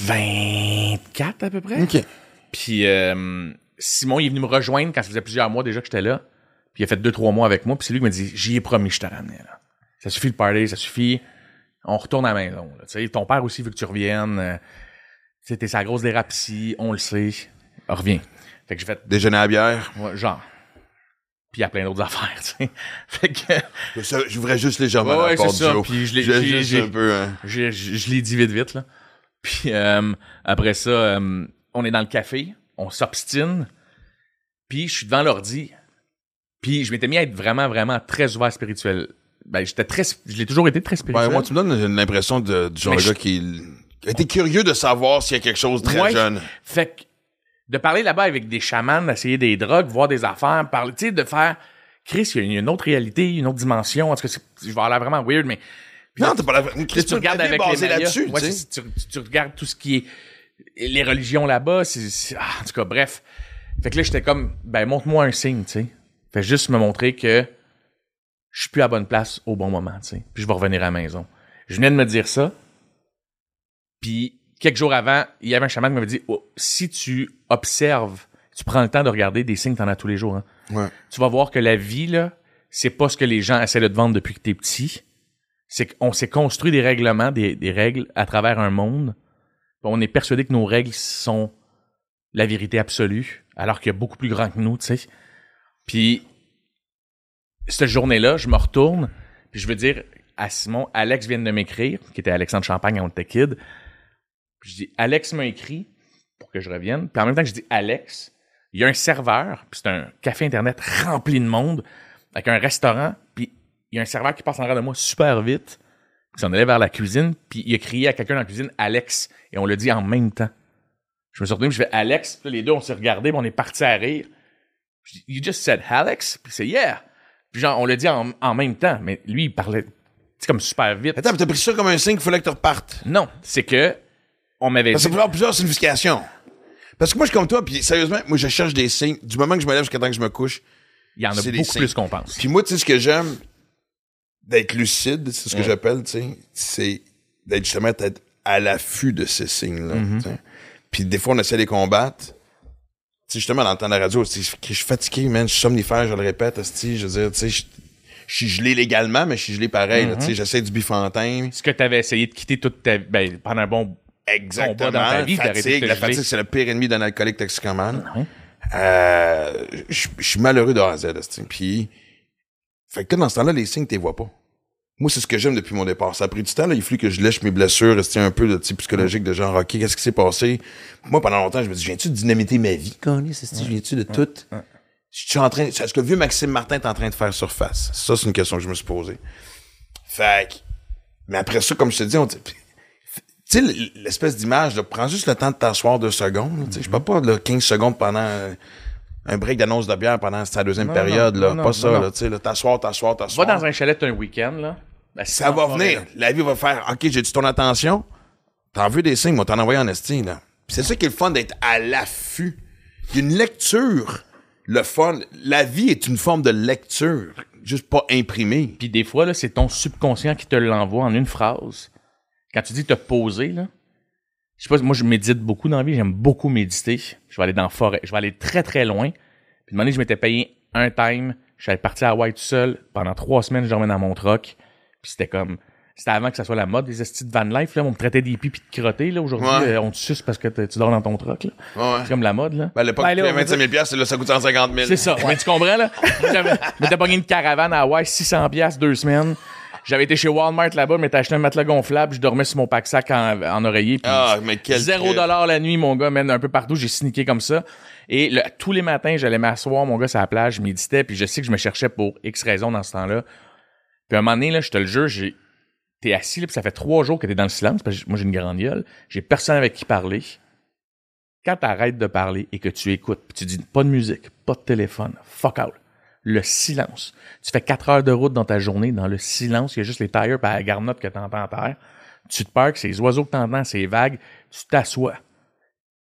[SPEAKER 3] 24 à peu près.
[SPEAKER 1] OK.
[SPEAKER 3] Puis euh, Simon, il est venu me rejoindre quand ça faisait plusieurs mois déjà que j'étais là. Puis il a fait deux, trois mois avec moi. Puis c'est lui qui m'a dit, j'y ai promis, je te ramenais. Là. Ça suffit le party, ça suffit. On retourne à la maison. là. Tu sais, ton père aussi veut que tu reviennes. Euh, tu sais, t'es sa grosse dérapetie, on le sait. Reviens. Fait que j'ai fait,
[SPEAKER 1] Déjeuner à bière?
[SPEAKER 3] ouais, genre. Puis il y a plein d'autres affaires, tu sais. Fait que
[SPEAKER 1] Ça, J'ouvrais juste légèrement
[SPEAKER 3] Ouais,
[SPEAKER 1] la porte
[SPEAKER 3] c'est ça. Puis je l'ai- j'ai-
[SPEAKER 1] un peu, hein.
[SPEAKER 3] je l'ai dit vite, vite, là. Puis euh, après ça, euh, on est dans le café, on s'obstine, puis je suis devant l'ordi, puis je m'étais mis à être vraiment, vraiment très ouvert spirituel. Ben, j'étais très, je l'ai toujours été très spirituel.
[SPEAKER 1] Ouais, moi, tu me donnes l'impression de, du genre de gars qui, été curieux de savoir s'il y a quelque chose de très
[SPEAKER 3] Ouais.
[SPEAKER 1] jeune.
[SPEAKER 3] Fait que de parler là-bas avec des chamans, d'essayer des drogues, voir des affaires, parler, tu sais, de faire, Chris, il y a une autre réalité, une autre dimension. En tout cas, je vais aller vraiment weird, mais
[SPEAKER 1] Non, t'as pas la
[SPEAKER 3] sais, tu regardes avec les
[SPEAKER 1] là-dessus,
[SPEAKER 3] Ouais,
[SPEAKER 1] tu
[SPEAKER 3] tu, tu- tu regardes tout ce qui est les religions là-bas. c'est- c'est- ah, en tout cas, bref. Fait que là, j'étais comme, ben, montre-moi un signe, tu sais. Fait juste me montrer que je suis plus à la bonne place au bon moment, tu sais. Puis je vais revenir à la maison. Je venais de me dire ça. Puis quelques jours avant, il y avait un chaman qui m'avait dit, Oh, si tu observes, tu prends le temps de regarder des signes, t'en as tous les jours. Hein
[SPEAKER 1] Ouais.
[SPEAKER 3] tu vas voir que la vie, là, c'est pas ce que les gens essaient de te vendre depuis que t'es petit. C'est qu'on s'est construit des règlements, des, règles à travers un monde. On est persuadé que nos règles sont la vérité absolue, alors qu'il y a beaucoup plus grand que nous, tu sais. Puis, cette journée-là, je me retourne, puis je veux dire à Simon, Alex vient de m'écrire, qui était Alexandre Champagne, on était kid. Puis je dis, Alex m'a écrit pour que je revienne. Puis en même temps que je dis Alex, il y a un serveur, puis c'est un café internet rempli de monde, avec un restaurant, puis il y a un serveur qui passe en arrière de moi super vite, qui s'en allait vers la cuisine, puis il a crié à quelqu'un dans la cuisine Alex, et on l'a dit en même temps. Je me suis puis je fais Alex, puis les deux on s'est regardés, puis on est partis à rire. Je dis, You just said Alex, puis c'est yeah. Puis genre on l'a dit en, en même temps, mais lui il parlait c'est comme super vite.
[SPEAKER 1] Attends, t'as pris ça comme un signe qu'il fallait que tu repartes.
[SPEAKER 3] Non, c'est que on m'avait
[SPEAKER 1] Parce
[SPEAKER 3] dit
[SPEAKER 1] que ça peut avoir plusieurs significations. Parce que moi, je suis comme toi, puis sérieusement, moi, je cherche des signes. Du moment que je me lève jusqu'à temps que je me couche.
[SPEAKER 3] il y en a beaucoup plus qu'on pense.
[SPEAKER 1] Puis moi, tu sais, ce que j'aime d'être lucide, c'est ce que
[SPEAKER 3] Ouais.
[SPEAKER 1] j'appelle, tu sais, c'est d'être justement d'être à l'affût de ces signes-là. Sais. Puis des fois, on essaie de les combattre. Tu sais, justement, dans le temps de la radio, je suis fatigué, man, je suis somnifère, je le répète, je veux dire, tu sais, je suis gelé légalement, mais je suis gelé pareil, tu sais, j'essaie du bifantin.
[SPEAKER 3] Ce que tu avais essayé de quitter toute ta ben, pendant un bon
[SPEAKER 1] Exactement.
[SPEAKER 3] combat dans ta vie, de
[SPEAKER 1] fatigue, la fatigue, c'est le pire ennemi d'un alcoolique toxicomane. Euh, je suis malheureux de A à Z. Puis, fait que dans ce temps-là, les signes, t'es vois pas. Moi, c'est ce que j'aime depuis mon départ. Ça a pris du temps, là. Il fallu que je lèche mes blessures, rester un peu de type psychologique de genre, OK, qu'est-ce qui s'est passé? Moi, pendant longtemps, je me dis, viens-tu de dynamiter ma vie, Connie? C'est viens-tu de tout? Je suis en train, est-ce que le vieux Maxime Martin est en train de faire surface? Ça, c'est une question que je me suis posée. Fait que, mais après ça, comme je te dis, on dit, tu sais, l'espèce d'image, prends juste le temps de t'asseoir deux secondes. Je parle pas de 15 secondes pendant euh, un break d'annonce de bière pendant sa deuxième
[SPEAKER 3] Non,
[SPEAKER 1] période.
[SPEAKER 3] non,
[SPEAKER 1] là.
[SPEAKER 3] non,
[SPEAKER 1] pas
[SPEAKER 3] non,
[SPEAKER 1] ça,
[SPEAKER 3] non.
[SPEAKER 1] là, tu sais, là, t'asseoir, t'asseoir,
[SPEAKER 3] Va
[SPEAKER 1] t'asseoir.
[SPEAKER 3] dans un chalet un week-end, là. Ben,
[SPEAKER 1] Ça va venir. La vie va faire, OK, j'ai-tu ton attention? T'en veux des signes, moi, t'en envoyer en esti, là. Puis C'est ça qui est le fun d'être à l'affût. Il y a une lecture. Le fun. La vie est une forme de lecture. Juste pas imprimée.
[SPEAKER 3] Puis des fois, là, c'est ton subconscient qui te l'envoie en une phrase. Quand tu dis te poser, là, je sais pas, moi, je médite beaucoup dans la vie, j'aime beaucoup méditer. Je vais aller dans la forêt, je vais aller très, très loin. Puis, de moment donné, je m'étais payé un time, j'allais partir à Hawaï tout seul. Pendant trois semaines, je dormais dans mon truck. Puis c'était comme, c'était avant que ça soit la mode des estis de van life, là. On me traitait des pipis de crottés, là. Aujourd'hui,
[SPEAKER 1] Ouais.
[SPEAKER 3] euh, on te suce parce que tu dors dans ton truck, là.
[SPEAKER 1] Ouais.
[SPEAKER 3] C'est comme la mode, là.
[SPEAKER 1] Ben, à l'époque,
[SPEAKER 2] Ben,
[SPEAKER 1] tu
[SPEAKER 2] là,
[SPEAKER 1] payais
[SPEAKER 2] on va
[SPEAKER 1] 25 000 piastres, là, ça coûte 150 000.
[SPEAKER 3] C'est ça. Mais tu comprends, là? J'avais, m'étais pogné une caravane à Hawaï, 600 piastres, deux semaines. J'avais été chez Walmart là-bas, m'étais acheté un matelas gonflable, je dormais sur mon pack-sac en, en oreiller.
[SPEAKER 1] Ah, mais quel
[SPEAKER 3] Zéro dollar la nuit, mon gars, même un peu partout, j'ai sneaké comme ça. Et le- tous les matins, j'allais m'asseoir, mon gars, sur la plage, je méditais, puis je sais que je me cherchais pour X raisons dans ce temps-là. Puis à un moment donné, là, je te le jure, j'ai, t'es assis, là, puis ça fait trois jours que t'es dans le silence, parce que moi, j'ai une grande gueule. J'ai personne avec qui parler. Quand tu arrêtes de parler et que tu écoutes, puis tu dis pas de musique, pas de téléphone, fuck out. Le silence. Tu fais quatre heures de route dans ta journée, dans le silence, il y a juste les tires et la garnotte que tu entends à terre. Tu te parques, c'est les oiseaux que t'entends, c'est les vagues, tu t'assois.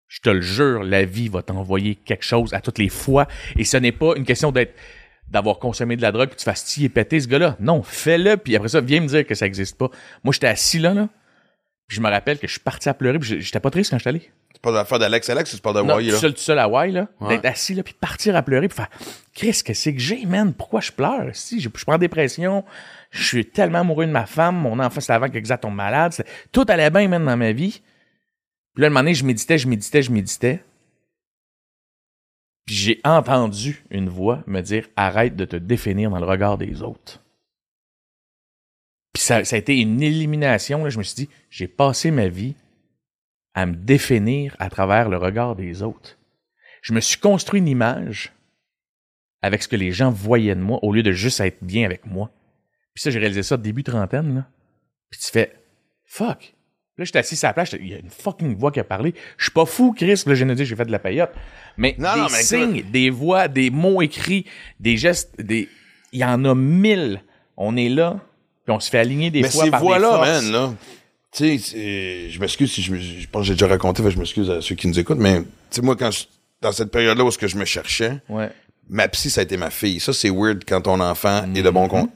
[SPEAKER 3] Je te le jure, la vie va t'envoyer quelque chose à toutes les fois. Et ce n'est pas une question d'être d'avoir consommé de la drogue puis tu fasses tirer péter ce gars-là. Non, fais-le puis après ça, viens me dire que ça existe pas. Moi, j'étais assis là, là. Puis je me rappelle que je suis parti à pleurer puis j'étais pas triste quand j'étais allé.
[SPEAKER 1] C'est pas l'affaire d'Alex Alex, c'est pas de
[SPEAKER 3] Non,
[SPEAKER 1] Hawaii,
[SPEAKER 3] tout
[SPEAKER 1] là.
[SPEAKER 3] seul, tout seul à Hawaï, là.
[SPEAKER 1] Ouais.
[SPEAKER 3] D'être assis là puis partir à pleurer puis faire Qu'est-ce que c'est que j'ai, man? Pourquoi je pleure? Si, je, je prends dépression. Je suis tellement amoureux de ma femme. Mon enfant, c'est avant qu'Exa tombe malade. Tout allait bien, man, dans ma vie. Puis là, un moment donné, je méditais, je méditais, je méditais. Puis j'ai entendu une voix me dire arrête de te définir dans le regard des autres. Ça, ça a été une élimination. Là. Je me suis dit, j'ai passé ma vie à me définir à travers le regard des autres. Je me suis construit une image avec ce que les gens voyaient de moi au lieu de juste être bien avec moi. Puis ça, j'ai réalisé ça début trentaine. Là. Puis tu fais fuck. Là, j'étais assis à la j'étais, il y a une fucking voix qui a parlé. Je suis pas fou, Chris. Là, j'ai dit, j'ai fait de la payotte. Mais
[SPEAKER 1] Non,
[SPEAKER 3] des
[SPEAKER 1] non, mais
[SPEAKER 3] signes, des voix, des mots écrits, des gestes, des. Il y en a mille. On est là, puis on se fait aligner des
[SPEAKER 1] Mais
[SPEAKER 3] fois
[SPEAKER 1] ces
[SPEAKER 3] par des
[SPEAKER 1] voix-là,
[SPEAKER 3] forces.
[SPEAKER 1] man, là. Tu sais, je m'excuse si je, je pense que j'ai déjà raconté, fait je m'excuse à ceux qui nous écoutent, mais tu sais, moi, quand je- dans cette période-là où ce que je me cherchais,
[SPEAKER 3] Ouais.
[SPEAKER 1] ma psy, ça a été ma fille. Ça, c'est weird quand ton enfant est de bon
[SPEAKER 3] Mhm.
[SPEAKER 1] con.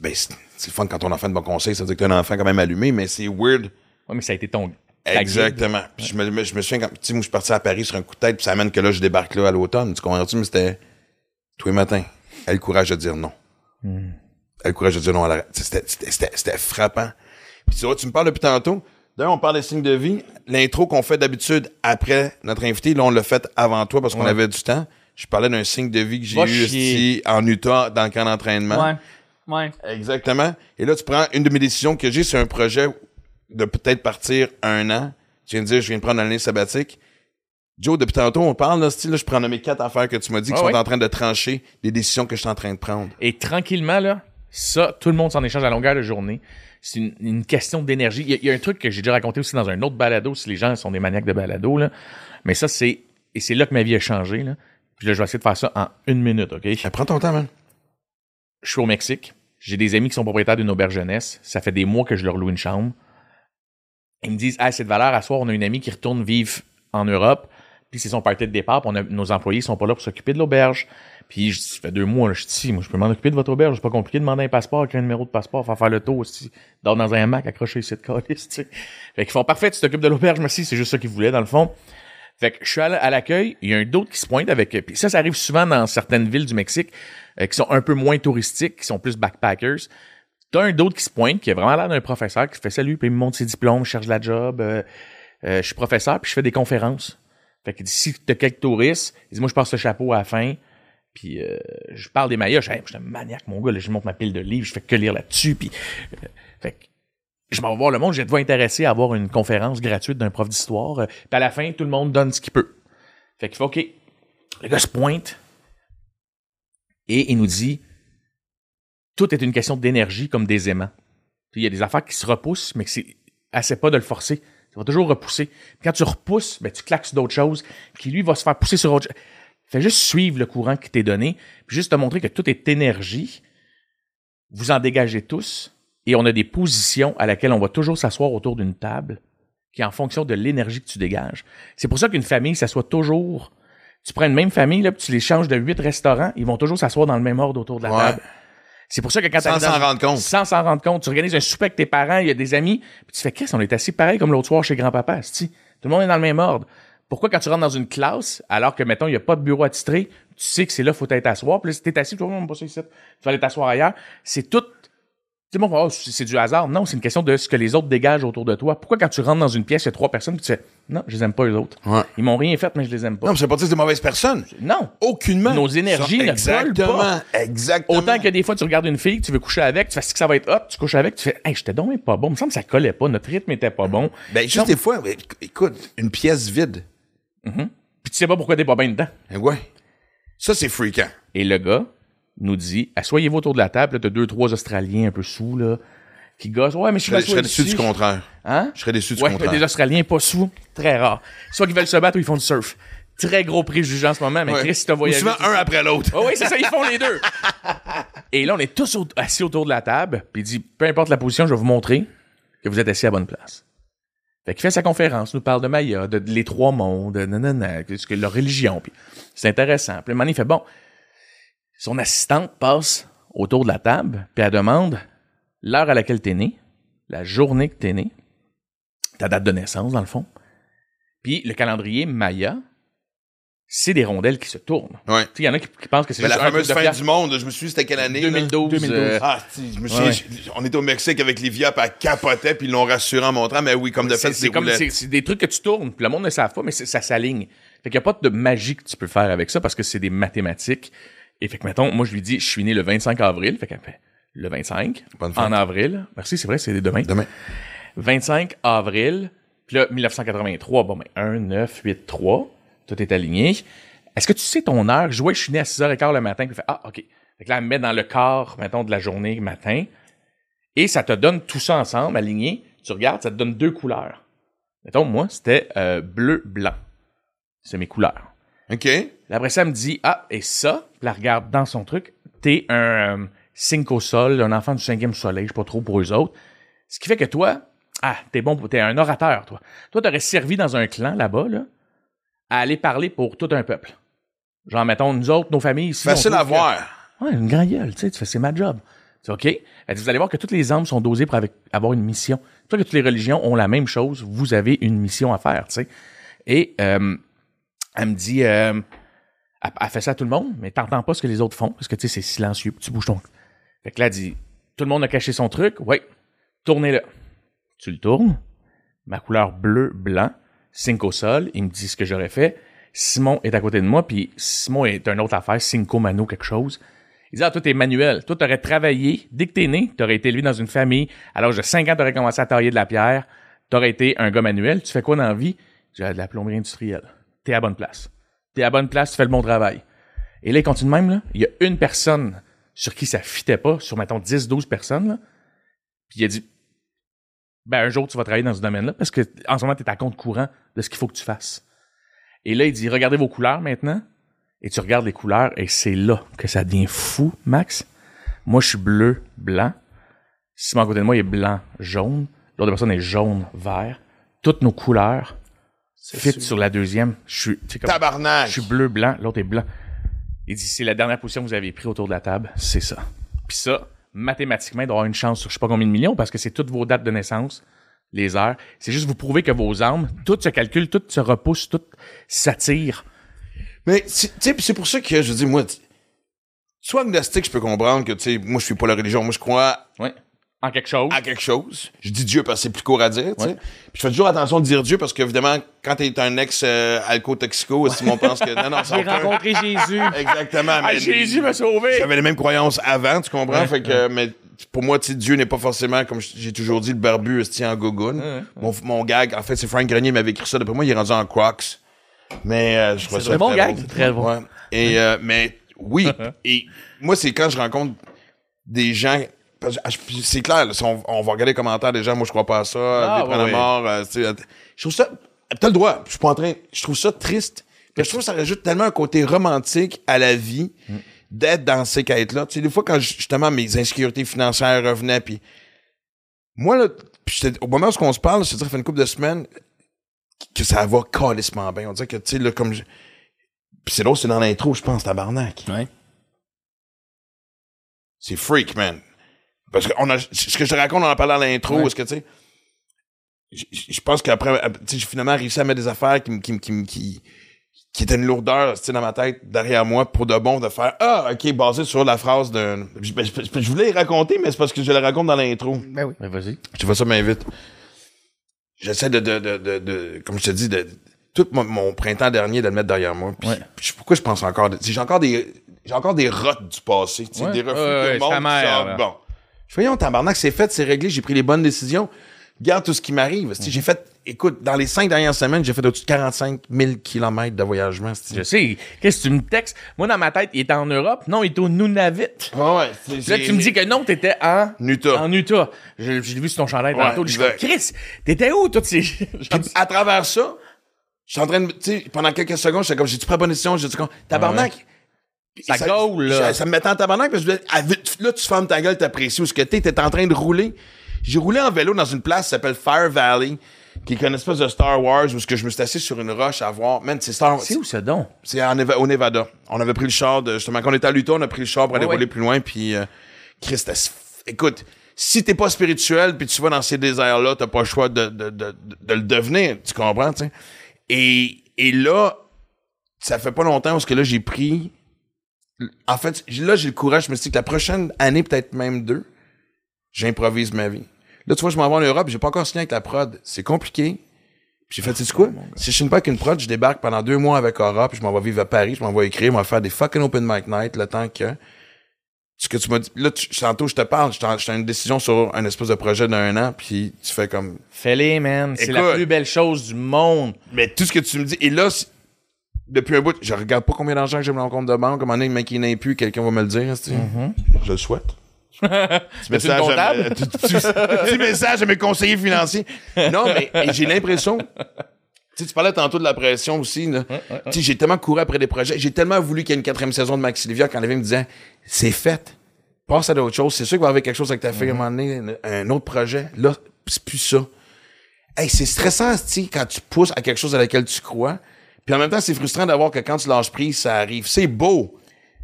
[SPEAKER 1] Ben, c'est fun quand ton enfant est de bon conseil, ça veut dire que t'as un enfant quand même allumé, mais c'est weird.
[SPEAKER 3] Ouais, mais ça a été ton.
[SPEAKER 1] Exactement. Puis je me, je me souviens quand, tu sais, moi, je suis parti à Paris sur un coup de tête, puis ça amène que là, je débarque là à l'automne. Tu comprends-tu? Mais c'était tous les matins. Elle le courage de dire non. A le courage de dire non à la, c'était, frappant. Puis tu vois, tu me parles depuis tantôt. D'ailleurs, on parle des signes de vie. L'intro qu'on fait d'habitude après notre invité, là, on l'a fait avant toi parce qu'on
[SPEAKER 3] Ouais.
[SPEAKER 1] avait du temps. Je parlais d'un signe de vie que j'ai eu ici en Utah dans le camp d'entraînement.
[SPEAKER 2] Ouais. Ouais.
[SPEAKER 1] Exactement. Et là, tu prends une de mes décisions que j'ai, c'est un projet de peut-être partir un an. Tu viens de dire, je viens de prendre l'année sabbatique. Joe, depuis tantôt, on parle, là, style, là, je prends mes quatre affaires que tu m'as dit qui
[SPEAKER 3] Ah
[SPEAKER 1] sont en train de trancher des décisions que je suis en train de prendre.
[SPEAKER 3] Et tranquillement, là, ça, tout le monde s'en échange à longueur de journée. C'est une, une question d'énergie. Il y, a- il y a un truc que j'ai déjà raconté aussi dans un autre balado, si les gens sont des maniaques de balado, là. Mais ça, c'est, et c'est là que ma vie a changé, là. Puis là, je vais essayer de faire ça en une minute, OK?
[SPEAKER 1] Eh, prends ton temps, man.
[SPEAKER 3] Je suis au Mexique. J'ai des amis qui sont propriétaires d'une auberge jeunesse. Ça fait des mois que je leur loue une chambre. Ils me disent, ah, c'est de valeur. À soir, on a une amie qui retourne vivre en Europe. Puis c'est son party de départ. Puis on a, nos employés sont pas là pour s'occuper de l'auberge. Puis je ça fait deux mois, je dis, moi, je peux m'en occuper de votre auberge. C'est pas compliqué de demander un passeport, avec un numéro de passeport, faire faire le tour aussi. Dans un Mac, accrocher ici de calice, tu sais. Fait qu'ils font parfait, tu t'occupes de l'auberge, merci, c'est juste ça qu'ils voulaient, dans le fond. Fait que je suis à la- à l'accueil, il y a un d'autre qui se pointe avec. Puis ça, ça arrive souvent dans certaines villes du Mexique euh, qui sont un peu moins touristiques, qui sont plus backpackers. T'as un d'autre qui se pointe, qui a vraiment l'air d'un professeur, qui fait salut, puis il me montre ses diplômes, cherche la job, euh, euh, je suis professeur, puis je fais des conférences. Fait que si t'as quelques touristes, il dit moi je passe le chapeau à la fin, puis euh, je parle des maillots, je, je suis un maniaque mon gars, là, je monte ma pile de livres, je fais que lire là-dessus, puis euh, fait que je m'en vais voir le monde, j'étais intéressé à avoir une conférence gratuite d'un prof d'histoire, euh, puis à la fin tout le monde donne ce qu'il peut. Fait qu'il fait ok, le gars se pointe et il nous dit tout est une question d'énergie comme des aimants. Puis Il y a des affaires qui se repoussent, mais que c'est assez pas de le forcer. Ça va toujours repousser. Quand tu repousses, ben, tu claques sur d'autres choses, qui lui va se faire pousser sur autre chose. Fais juste suivre le courant qui t'est donné, puis juste te montrer que tout est énergie. Vous en dégagez tous, et on a des positions à laquelle on va toujours s'asseoir autour d'une table, qui est en fonction de l'énergie que tu dégages. C'est pour ça qu'une famille s'assoit toujours. Tu prends une même famille, là, puis tu les changes de huit restaurants, ils vont toujours s'asseoir dans le même ordre autour de la
[SPEAKER 1] Ouais.
[SPEAKER 3] table. C'est pour ça que quand
[SPEAKER 1] Sans
[SPEAKER 3] t'arrives dans-
[SPEAKER 1] s'en rendre compte.
[SPEAKER 3] Sans s'en rendre compte. Tu organises un souper avec tes parents, il y a des amis, puis tu fais qu'est-ce on est assis pareil comme l'autre soir chez grand-papa. Tout le monde est dans le même ordre. Pourquoi quand tu rentres dans une classe, alors que mettons il y a pas de bureau attitré, tu sais que c'est là faut être asseoir, puis là si t'es assis, tu vas pas ici. Tu vas aller t'asseoir ailleurs. C'est tout tu sais, moi, oh, c'est du hasard. Non, c'est une question de ce que les autres dégagent autour de toi. Pourquoi quand tu rentres dans une pièce, il y a trois personnes, puis tu fais, non, je les aime pas, eux autres.
[SPEAKER 1] Ouais.
[SPEAKER 3] Ils m'ont rien fait, mais je les aime pas.
[SPEAKER 1] Non, mais c'est pas dire que c'est des mauvaises personnes.
[SPEAKER 3] Non.
[SPEAKER 1] Aucunement.
[SPEAKER 3] Nos énergies ne
[SPEAKER 1] Exactement.
[SPEAKER 3] collent pas.
[SPEAKER 1] Exactement.
[SPEAKER 3] Autant que des fois, tu regardes une fille, tu veux coucher avec, tu fais ce que ça va être hop, tu couches avec, tu fais, hey, j'étais donc pas bon. Il me semble que ça collait pas, notre rythme était pas bon.
[SPEAKER 1] Ben, juste
[SPEAKER 3] Non.
[SPEAKER 1] des fois, écoute, une pièce vide.
[SPEAKER 3] Puis tu sais pas pourquoi t'es pas bien dedans.
[SPEAKER 1] Ben ouais. Ça, c'est freakant.
[SPEAKER 3] Et le gars nous dit, asseyez-vous autour de la table, t'as deux, trois Australiens un peu sous, là. qui gossent. Ouais, mais je
[SPEAKER 1] Je je serais déçu du contraire.
[SPEAKER 3] Hein?
[SPEAKER 1] Je serais déçu du
[SPEAKER 3] Ouais,
[SPEAKER 1] contraire.
[SPEAKER 3] des Australiens pas sous, très rare. Soit qu'ils veulent se battre ou ils font du surf. Très gros préjugé en ce moment, mais
[SPEAKER 1] Ouais.
[SPEAKER 3] Chris, si t'as voyagé.
[SPEAKER 1] souvent un après l'autre.
[SPEAKER 3] Oh oui, c'est ça, ils font les deux. Et là, on est tous au- assis autour de la table, puis il dit peu importe la position, je vais vous montrer que vous êtes assis à la bonne place. Fait fait sa conférence, nous parle de Maya, de, les trois mondes, de nanana, que, leur religion, puis c'est intéressant. Puis le il fait bon. Son assistante passe autour de la table, puis elle demande l'heure à laquelle t'es né, la journée que t'es né, ta date de naissance, dans le fond. Puis le calendrier Maya, c'est des rondelles qui se tournent.
[SPEAKER 1] Ouais.
[SPEAKER 3] Tu sais, il y en a qui, qui pensent que c'est juste
[SPEAKER 1] la
[SPEAKER 3] un
[SPEAKER 1] fameuse fin du monde, je me suis dit, c'était quelle année? là?
[SPEAKER 3] 2012. euh,
[SPEAKER 1] Ah, tu sais, je me suis
[SPEAKER 3] Ouais.
[SPEAKER 1] on était au Mexique avec Livia, puis elle capotait, puis ils l'ont rassuré en montrant, mais oui, comme de fait,
[SPEAKER 3] c'est c'est comme c'est des trucs que tu tournes, puis le monde ne savent pas, mais c'est- ça s'aligne. Fait qu'il n'y a pas de magie que tu peux faire avec ça parce que c'est des mathématiques. Et fait que mettons, moi je lui dis, je suis né le 25 avril, fait qu'elle fait le 25
[SPEAKER 1] Bonne fête.
[SPEAKER 3] en avril. Merci, c'est vrai, c'est demain.
[SPEAKER 1] Demain.
[SPEAKER 3] 25 avril, puis là 1983, bon ben 1 9 8 3, tout est aligné. Est-ce que tu sais ton heure? Je vois, je suis né à 6h15 le matin, puis fait ah OK. Fait que là elle me met dans le quart mettons de la journée matin et ça te donne tout ça ensemble aligné. Tu regardes, ça te donne deux couleurs. Mettons moi, c'était euh, bleu blanc. C'est mes couleurs.
[SPEAKER 1] OK.
[SPEAKER 3] Après ça, elle me dit Ah, et ça, Puis elle regarde dans son truc, t'es un euh, cinq au sol, un enfant du cinquième soleil, je sais pas trop pour eux autres. Ce qui fait que toi, ah, t'es bon, pour- t'es un orateur, toi. Toi, t'aurais servi dans un clan là-bas, là, à aller parler pour tout un peuple. Genre, mettons, nous autres, nos familles ici.
[SPEAKER 1] Facile à
[SPEAKER 3] que-
[SPEAKER 1] voir.
[SPEAKER 3] Ouais, une grande gueule, tu sais, tu fais, c'est ma job. C'est OK? Elle dit, vous allez voir que toutes les âmes sont dosées pour avec- avoir une mission. C'est pour ça que toutes les religions ont la même chose. Vous avez une mission à faire, tu sais. Et euh, elle me dit, euh, elle, elle fait ça à tout le monde, mais t'entends pas ce que les autres font parce que, tu sais, c'est silencieux. Tu bouges ton... Fait que là, elle dit, tout le monde a caché son truc. Oui, tournez-le. Tu le tournes. Ma couleur bleu, blanc, 5 au sol. Il me dit ce que j'aurais fait. Simon est à côté de moi, puis Simon est une autre affaire, Cinco Mano, quelque chose. Il dit, ah, toi, t'es manuel. Toi, t'aurais travaillé. Dès que t'es né, t'aurais été élevé dans une famille. À l'âge de 5 ans, t'aurais commencé à tailler de la pierre. T'aurais été un gars manuel. Tu fais quoi dans la vie? J'ai de la plomberie industrielle. T'es à bonne place. T'es à bonne place, tu fais le bon travail. Et là, il continue même, là. Il y a une personne sur qui ça fitait pas, sur, mettons, 10, 12 personnes, là. Puis il a dit, ben, un jour, tu vas travailler dans ce domaine-là parce que, en ce moment, t'es à compte courant de ce qu'il faut que tu fasses. Et là, il dit, regardez vos couleurs maintenant. Et tu regardes les couleurs et c'est là que ça devient fou, Max. Moi, je suis bleu, blanc. Simon à côté de moi, il est blanc, jaune. L'autre personne est jaune, vert. Toutes nos couleurs fit sur la deuxième. Je suis, tu sais, comme-
[SPEAKER 1] Tabarnak.
[SPEAKER 3] je suis bleu, blanc, l'autre est blanc. Il dit, c'est la dernière position que vous avez pris autour de la table, c'est ça. Puis ça, mathématiquement, il doit avoir une chance sur je sais pas combien de millions parce que c'est toutes vos dates de naissance, les heures. C'est juste vous prouver que vos âmes, tout se calcule, tout se repousse, tout s'attire.
[SPEAKER 1] Mais, c'est- tu sais, puis c'est pour ça que je dis, moi, soit agnostique, je peux comprendre que, tu sais, moi, je suis pas la religion. Moi, je crois
[SPEAKER 3] Ouais. En quelque chose.
[SPEAKER 1] à quelque chose. Je dis Dieu parce que c'est plus court à dire, tu sais. Puis je fais toujours attention de dire Dieu parce qu'évidemment, quand t'es un ex-alco-toxico, Simon pense que, non, non,
[SPEAKER 2] J'ai rencontré Jésus.
[SPEAKER 1] Exactement.
[SPEAKER 3] Ah,
[SPEAKER 1] mais
[SPEAKER 3] Jésus m'a sauvé!
[SPEAKER 1] J'avais les mêmes croyances avant, tu comprends?
[SPEAKER 3] Ouais,
[SPEAKER 1] fait que, mais pour moi, Dieu n'est pas forcément, comme j'ai toujours dit, le barbu esti en
[SPEAKER 3] ouais.
[SPEAKER 1] Mon, mon gag, en fait, c'est Frank Grenier qui m'avait écrit ça. D'après moi, il est rendu en Crocs. Mais euh, je trouve ça
[SPEAKER 2] un bon
[SPEAKER 1] très
[SPEAKER 2] gag, c'est très bon.
[SPEAKER 1] Et, euh, mais oui. Et moi, c'est quand je rencontre des gens. Ah, C'est clair, là, si on, on va regarder les commentaires des gens, moi je crois pas à ça,
[SPEAKER 3] Ah, ouais,
[SPEAKER 1] mort. euh, je trouve ça. T'as le droit. Je suis pas en train. Je trouve ça triste. Je trouve que ça rajoute tellement un côté romantique à la vie d'être dans ces quêtes-là. Tu sais, des fois, quand justement mes insécurités financières revenaient, puis moi, là, au moment où on se parle, je te dis, ça fait une couple de semaines que ça va calissement bien. On dirait que, tu sais, là, comme. je- Puis c'est l'autre, c'est dans l'intro, je pense, tabarnak.
[SPEAKER 2] Ouais.
[SPEAKER 1] C'est freak, man. Parce que on a, ce que je te raconte, on en parlait à l'intro,
[SPEAKER 3] Ouais.
[SPEAKER 1] est-ce que, tu sais, je- pense qu'après, tu sais, j'ai finalement réussi à mettre des affaires qui, me- qui, qui, qui, qui étaient une lourdeur, tu sais, dans ma tête, derrière moi, pour de bon, de faire, ah, ok, basé sur la phrase d'un, je, ben, je- je voulais y raconter, mais c'est parce que je la raconte dans l'intro.
[SPEAKER 2] Ben oui.
[SPEAKER 3] Ben, vas-y.
[SPEAKER 1] Tu vois ça m'invite. J'essaie de, de, de, de, de- comme je te dis, de, tout mon, mon printemps dernier, de le mettre derrière moi. Puis,
[SPEAKER 3] Ouais.
[SPEAKER 1] puis pourquoi je pense encore, de- j'ai encore des, j'ai encore des rottes du passé, tu sais,
[SPEAKER 3] Ouais.
[SPEAKER 1] des refus
[SPEAKER 3] Ouais, ouais,
[SPEAKER 1] que le
[SPEAKER 3] c'est
[SPEAKER 1] monde
[SPEAKER 3] mère,
[SPEAKER 1] sort. Bon. Je fais, voyons, tabarnak, c'est fait, c'est réglé, j'ai pris les bonnes décisions. regarde tout ce qui m'arrive. esti. J'ai fait, écoute, dans les cinq dernières semaines, j'ai fait au-dessus de 45 000 km de voyagement.
[SPEAKER 3] Je sais. Qu'est-ce que tu me textes? Moi, dans ma tête, il était en Europe. Non, il était au Nunavut.
[SPEAKER 1] Ouais, ouais.
[SPEAKER 3] Là,
[SPEAKER 1] j'ai-
[SPEAKER 3] tu me dis que non, t'étais en...
[SPEAKER 1] Utah.
[SPEAKER 3] En Utah. L'ai vu sur ton chandail
[SPEAKER 1] Ouais,
[SPEAKER 3] tantôt. Je. Chris, t'étais où, toutes ces...
[SPEAKER 1] À travers ça, je suis en train de, tu sais, pendant quelques secondes, j'étais comme, j'ai-tu pris la bonne décision? J'ai dit, tabarnak.
[SPEAKER 3] Ça là.
[SPEAKER 1] Ça, ça me mettait en tabarnak, parce que je me disais, ah, là, tu fermes ta gueule, t'apprécies où ce que t'es, t'es en train de rouler. J'ai roulé en vélo dans une place qui s'appelle Fire Valley, qui est une espèce de Star Wars, où ce que je me suis assis sur une roche à voir. Man, c'est Star
[SPEAKER 3] C'est où ça donc?
[SPEAKER 1] c'est au Nevada. On avait pris le char de, justement, quand on était à l'Utah, on a pris le char pour aller rouler
[SPEAKER 3] ouais.
[SPEAKER 1] plus loin, puis euh, Chris, c'était s- écoute, si t'es pas spirituel, puis tu vas dans ces déserts-là, t'as pas le choix de, de, de, de le devenir, tu comprends, tu sais? Et, et là, ça fait pas longtemps parce que là, j'ai pris, en fait, là, j'ai le courage, je me suis dit que la prochaine année, peut-être même deux, j'improvise ma vie. Là, tu vois, je m'en vais en Europe, j'ai pas encore signé avec la prod, c'est compliqué. Puis j'ai fait, tu sais quoi? Si je signe pas avec une prod, je débarque pendant deux mois avec Aura, puis je m'en vais vivre à Paris, je m'en vais écrire, je vais faire des fucking open mic night le temps que. Ce que tu m'as dit. Là, tu, tantôt, je te parle, t'ai une décision sur un espèce de projet d'un an, puis tu fais comme.
[SPEAKER 3] Fais-les, man. C'est la plus belle chose du monde.
[SPEAKER 1] Mais tout ce que tu me dis. Et là, depuis un bout, je regarde pas combien d'argent que j'ai dans mon compte de banque. Comme un donné, le mec, il n'est plus, quelqu'un va me le dire. sais. Je le souhaite. Petit
[SPEAKER 3] comptable?
[SPEAKER 1] à- tu- tu- petit message à mes conseillers financiers. Non, mais j'ai l'impression. Tu sais, tu parlais tantôt de la pression aussi. Là. Tu sais, j'ai tellement couru après des projets. J'ai tellement voulu qu'il y ait une quatrième saison de Maxi Livia quand les me disait c'est fait. Passe à d'autres choses. C'est sûr qu'il va y avoir quelque chose avec ta fille à un moment donné, un- un autre projet. Là, c'est plus ça. Hey, c'est stressant, tu sais, quand tu pousses à quelque chose à laquelle tu crois. Puis en même temps, c'est frustrant d'avoir que quand tu lâches prise, ça arrive. C'est beau.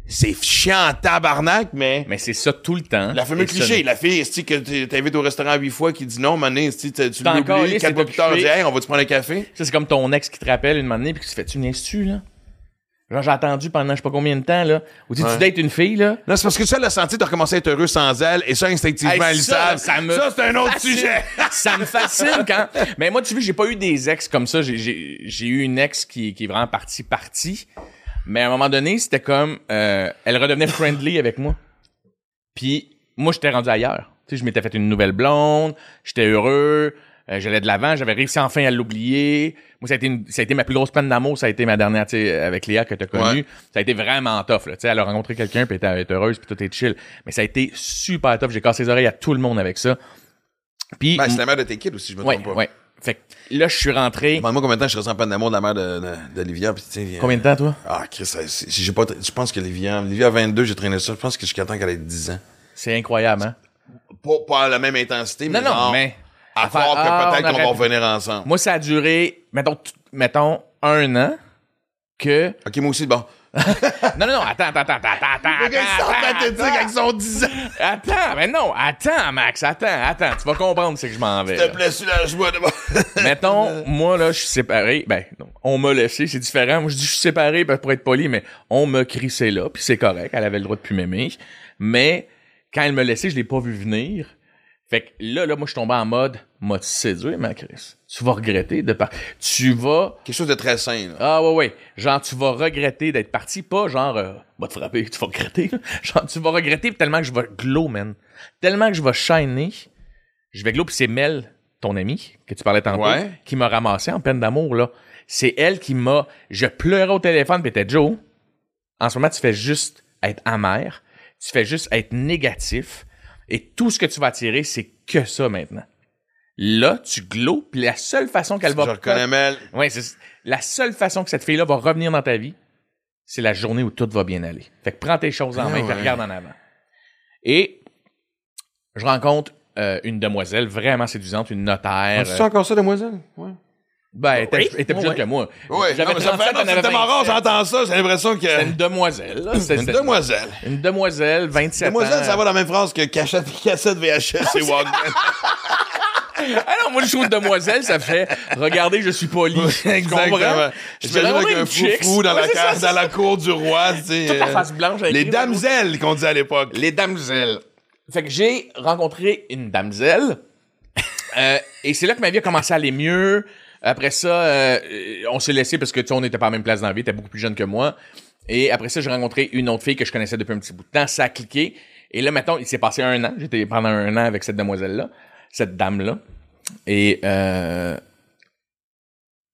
[SPEAKER 1] C'est chiant en tabarnak, mais.
[SPEAKER 3] Mais c'est ça tout le temps.
[SPEAKER 1] La fameuse
[SPEAKER 3] ça-
[SPEAKER 1] cliché, la fille, esti, que tu t'invites au restaurant huit fois qui dit non, mané, tu tu l'oublies, quatre mois plus tard,
[SPEAKER 3] occupé.
[SPEAKER 1] dit, hey, on va te prendre un café?
[SPEAKER 3] Ça, c'est comme ton ex qui te rappelle une année puis qui se fait tu niaises-tu, là? Genre, j'ai attendu pendant je sais pas combien de temps, là. Ou tu
[SPEAKER 1] Ouais.
[SPEAKER 3] tu dates une fille, là?
[SPEAKER 1] Non, c'est parce que ça, le senti de recommencer à être heureux sans elle, et ça, instinctivement,
[SPEAKER 3] Hey,
[SPEAKER 1] elle
[SPEAKER 3] ça,
[SPEAKER 1] savent.
[SPEAKER 3] ça me
[SPEAKER 1] Ça, c'est un autre
[SPEAKER 3] fascine.
[SPEAKER 1] sujet.
[SPEAKER 3] ça me fascine quand. Mais moi, tu vois, j'ai pas eu des ex comme ça. J'ai- J'ai j'ai eu une ex qui, qui est vraiment partie partie. Mais à un moment donné, c'était comme euh, elle redevenait friendly avec moi. Puis moi, j'étais rendu ailleurs. Tu sais, je m'étais fait une nouvelle blonde, j'étais heureux, euh, j'allais de l'avant, j'avais réussi enfin à l'oublier. Moi, ça a été une- ça a été ma plus grosse peine d'amour, ça a été ma dernière, tu sais, avec Léa que t'as connue.
[SPEAKER 1] Ouais.
[SPEAKER 3] Ça a été vraiment tough, là. Tu sais, elle a rencontré quelqu'un, puis elle était- heureuse, puis tout est chill. Mais ça a été super tough. J'ai cassé les oreilles à tout le monde avec ça. Puis,
[SPEAKER 1] Ben, c'est la mère de tes kids aussi, je me
[SPEAKER 3] ouais,
[SPEAKER 1] trompe pas.
[SPEAKER 3] ouais. Fait que là, je suis rentré.
[SPEAKER 1] Demande-moi combien de temps je en peine d'amour de la mère de- de- d'Olivia, puis tu sais.
[SPEAKER 3] Combien de temps, toi?
[SPEAKER 1] Ah, Chris, j'ai pas, je pense que Olivia, Olivia a 22, j'ai traîné ça, je pense que jusqu'à temps qu'elle ait 10 ans.
[SPEAKER 3] C'est incroyable, hein?
[SPEAKER 1] Pas, pas à la même intensité, mais
[SPEAKER 3] Non, non,
[SPEAKER 1] genre,
[SPEAKER 3] mais.
[SPEAKER 1] À
[SPEAKER 3] faire,
[SPEAKER 1] croire que peut-être
[SPEAKER 3] on
[SPEAKER 1] qu'on va revenir ensemble.
[SPEAKER 3] Moi, ça a duré, mettons, mettons, un an que.
[SPEAKER 1] Ok, moi aussi, bon.
[SPEAKER 3] Non, non, non, attends, attends, attends, attends, attends.
[SPEAKER 1] Le gars, il sort avec son 10 ans.
[SPEAKER 3] Attends, mais non, attends, Max, attends, attends. Tu vas comprendre, c'est que je m'en vais.
[SPEAKER 1] S'il te plaît, soulage-moi de
[SPEAKER 3] Mettons, moi, là, je suis séparé. Ben, non, on m'a laissé, c'est différent. Moi, je dis je suis séparé ben, pour être poli, mais on m'a crissé là, puis c'est correct. Elle avait le droit de plus m'aimer. Mais quand elle me laissait, je l'ai pas vu venir. Fait que là, là, moi, je suis tombé en mode, m'a séduire, ma Chris? Tu vas regretter de par... Tu vas...
[SPEAKER 1] Quelque chose de très sain, là.
[SPEAKER 3] Ah ouais, ouais. Genre, tu vas regretter d'être parti. Pas genre, euh, va te frapper, tu vas regretter. Genre, tu vas regretter tellement que je vais glow, man. Tellement que je vais shiner. Je vais glow, puis c'est Mel, ton amie, que tu parlais tantôt,
[SPEAKER 1] Ouais.
[SPEAKER 3] qui m'a ramassé en peine d'amour, là. C'est elle qui m'a... Je pleurais au téléphone, puis t'es Joe. En ce moment, tu fais juste être amer. Tu fais juste être négatif. Et tout ce que tu vas attirer, c'est que ça maintenant. Là, tu glow, puis la seule façon qu'elle va...
[SPEAKER 1] Je reconnais Mel.
[SPEAKER 3] Ouais, c'est la seule façon que cette fille-là va revenir dans ta vie, c'est la journée où tout va bien aller. Fait que prends tes choses en
[SPEAKER 1] Ah
[SPEAKER 3] main et
[SPEAKER 1] ouais.
[SPEAKER 3] regarde en avant. Et je rencontre euh, une demoiselle vraiment séduisante, une notaire.
[SPEAKER 1] Tu
[SPEAKER 3] euh,
[SPEAKER 1] encore ça, demoiselle? Ouais.
[SPEAKER 3] Ben, elle était,
[SPEAKER 2] Oui.
[SPEAKER 3] elle était plus jeune que moi.
[SPEAKER 1] Oui,
[SPEAKER 3] J'avais
[SPEAKER 1] non, mais ça
[SPEAKER 3] 37,
[SPEAKER 1] fait, non,
[SPEAKER 3] elle en avait
[SPEAKER 1] c'est tellement rare,
[SPEAKER 3] 27.
[SPEAKER 1] j'entends ça, j'ai l'impression que...
[SPEAKER 3] C'était une demoiselle. là. C'était-
[SPEAKER 1] Une demoiselle.
[SPEAKER 3] Une demoiselle, 27
[SPEAKER 1] Demoiselle,
[SPEAKER 3] ans.
[SPEAKER 1] ça va dans la même phrase que cassette, cassette VHS et Walkman.
[SPEAKER 3] Ah non, moi, je trouve demoiselle, ça fait regardez, je suis poli. Comprends?
[SPEAKER 1] Je
[SPEAKER 3] dirais,
[SPEAKER 1] avec un foufou dans, la
[SPEAKER 3] Ouais, c'est
[SPEAKER 1] case,
[SPEAKER 3] ça,
[SPEAKER 1] dans la cour du roi, tu sais.
[SPEAKER 3] Toute la
[SPEAKER 1] euh,
[SPEAKER 3] face blanche avec
[SPEAKER 1] Les damsels qu'on disait à l'époque.
[SPEAKER 3] Les damsels. Fait que j'ai rencontré une damsel. euh, et c'est là que ma vie a commencé à aller mieux. Après ça, euh, on s'est laissé parce que tu sais, on n'était pas à la même place dans la vie. T'es beaucoup plus jeune que moi. Et après ça, j'ai rencontré une autre fille que je connaissais depuis un petit bout de temps. Ça a cliqué. Et là, mettons, il s'est passé un an. J'étais pendant un an avec cette demoiselle-là, cette dame-là. et euh,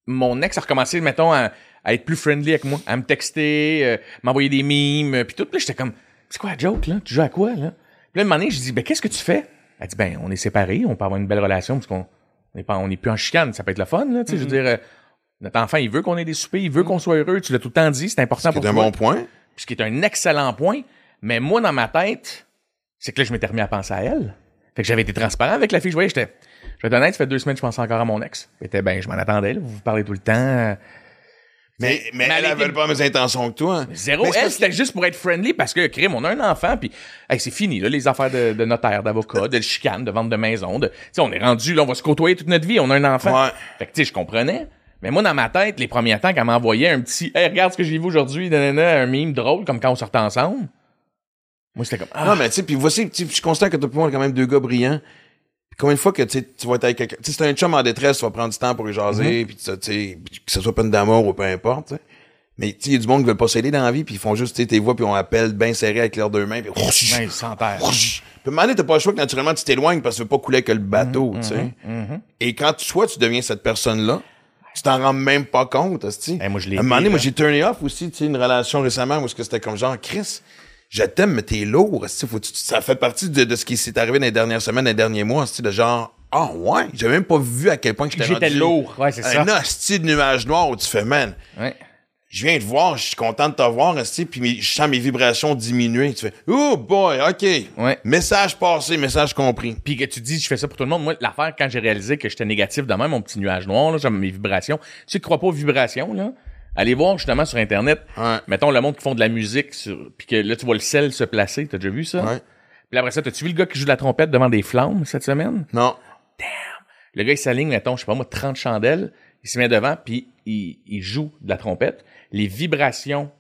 [SPEAKER 3] mon ex a recommencé, mettons, à, être plus friendly avec moi, à me texter, euh, m'envoyer des mimes, puis tout. Puis là, j'étais comme, c'est quoi la joke, là? Tu joues à quoi, là? Puis là, un moment donné, je dis, ben, qu'est-ce que tu fais? Elle dit, ben, on est séparés, on peut avoir une belle relation, parce qu'on on n'est plus en chicane, ça peut être le fun, là, tu sais, je veux dire, euh, notre enfant, il veut qu'on ait des soupers, il veut qu'on soit heureux, tu l'as tout le temps dit, c'est important pour
[SPEAKER 1] C'est un
[SPEAKER 3] toi
[SPEAKER 1] bon point.
[SPEAKER 3] ce qui est un excellent point. Mais moi, dans ma tête, c'est que là, je m'étais remis à penser à elle. Fait que j'avais été transparent avec la fille. Je voyais, j'étais, je vais être honnête, ça fait deux semaines que je pense encore à mon ex. Était ben, je m'en attendais, là. Vous vous parlez tout le temps.
[SPEAKER 1] Mais, mais,
[SPEAKER 3] mais
[SPEAKER 1] elle
[SPEAKER 3] elle
[SPEAKER 1] avait
[SPEAKER 3] était-
[SPEAKER 1] pas les intentions que toi.
[SPEAKER 3] Zéro.
[SPEAKER 1] Mais c'est
[SPEAKER 3] Elle, c'était juste pour être friendly parce que, crime, on a un enfant, puis hey, c'est fini, là, les affaires de, de notaire, d'avocat, de chicane, de vente de maison. De, tu sais, on est rendu, là, on va se côtoyer toute notre vie, on a un enfant.
[SPEAKER 1] Ouais.
[SPEAKER 3] Fait que, tu sais, je comprenais. Mais moi, dans ma tête, les premiers temps, qu'elle m'envoyait un petit, hey, regarde ce que j'ai vu aujourd'hui, un mime drôle, comme quand on sortait ensemble. Moi, c'était comme, ah,
[SPEAKER 1] Non, mais tu sais, puis voici, je suis constant que toi moi, quand même deux gars brillants. Combien de fois que tu tu vas être avec quelqu'un. Tu sais, c'est un chum en détresse, tu vas prendre du temps pour y jaser, puis tu sais, tu sais, que ce soit peine d'amour ou peu importe, tu sais. Mais tu sais, il y a du monde qui veut pas s'aider dans la vie, puis ils font juste, tu sais, tes voix, puis on appelle bien serré avec leurs deux mains, puis
[SPEAKER 3] ben, sans terre.
[SPEAKER 1] Puis à un moment donné, t'as pas le choix que naturellement tu t'éloignes parce que tu veux pas couler que le bateau, tu sais. Et quand tu, soit tu deviens cette personne-là, tu t'en rends même pas compte, hostie.
[SPEAKER 3] Eh, moi, je l'ai
[SPEAKER 1] À un moment donné, moi, j'ai turné off aussi, tu sais, une relation récemment où c'était comme genre, Chris, je t'aime, mais t'es lourd, faut ça fait partie de, de ce qui s'est arrivé dans les dernières semaines, dans les derniers mois, hostie, de genre, ah ouais, j'ai même pas vu à quel point que j'étais
[SPEAKER 3] J'étais lourd. Ouais, c'est ça.
[SPEAKER 1] Un hostie de nuage noir où tu fais, man,
[SPEAKER 3] Ouais.
[SPEAKER 1] je viens te voir, je suis content de te voir, hostie, puis je sens mes vibrations diminuer. Tu fais, oh boy, OK.
[SPEAKER 3] Ouais.
[SPEAKER 1] Message passé, message compris.
[SPEAKER 3] Puis que tu dis, je fais ça pour tout le monde. Moi, l'affaire, quand j'ai réalisé que j'étais négatif de même, mon petit nuage noir, là, j'aime mes vibrations. Tu sais, crois pas aux vibrations, là? Allez voir justement sur Internet,
[SPEAKER 1] Ouais.
[SPEAKER 3] mettons le monde qui font de la musique, sur... puis que là, tu vois le sel se placer. T'as déjà vu ça?
[SPEAKER 1] Ouais.
[SPEAKER 3] Puis après ça, t'as-tu vu le gars qui joue de la trompette devant des flammes cette semaine?
[SPEAKER 1] Non.
[SPEAKER 3] Le gars, il s'aligne, mettons, je sais pas moi, 30 chandelles, il se met devant, puis il, il joue de la trompette. Les vibrations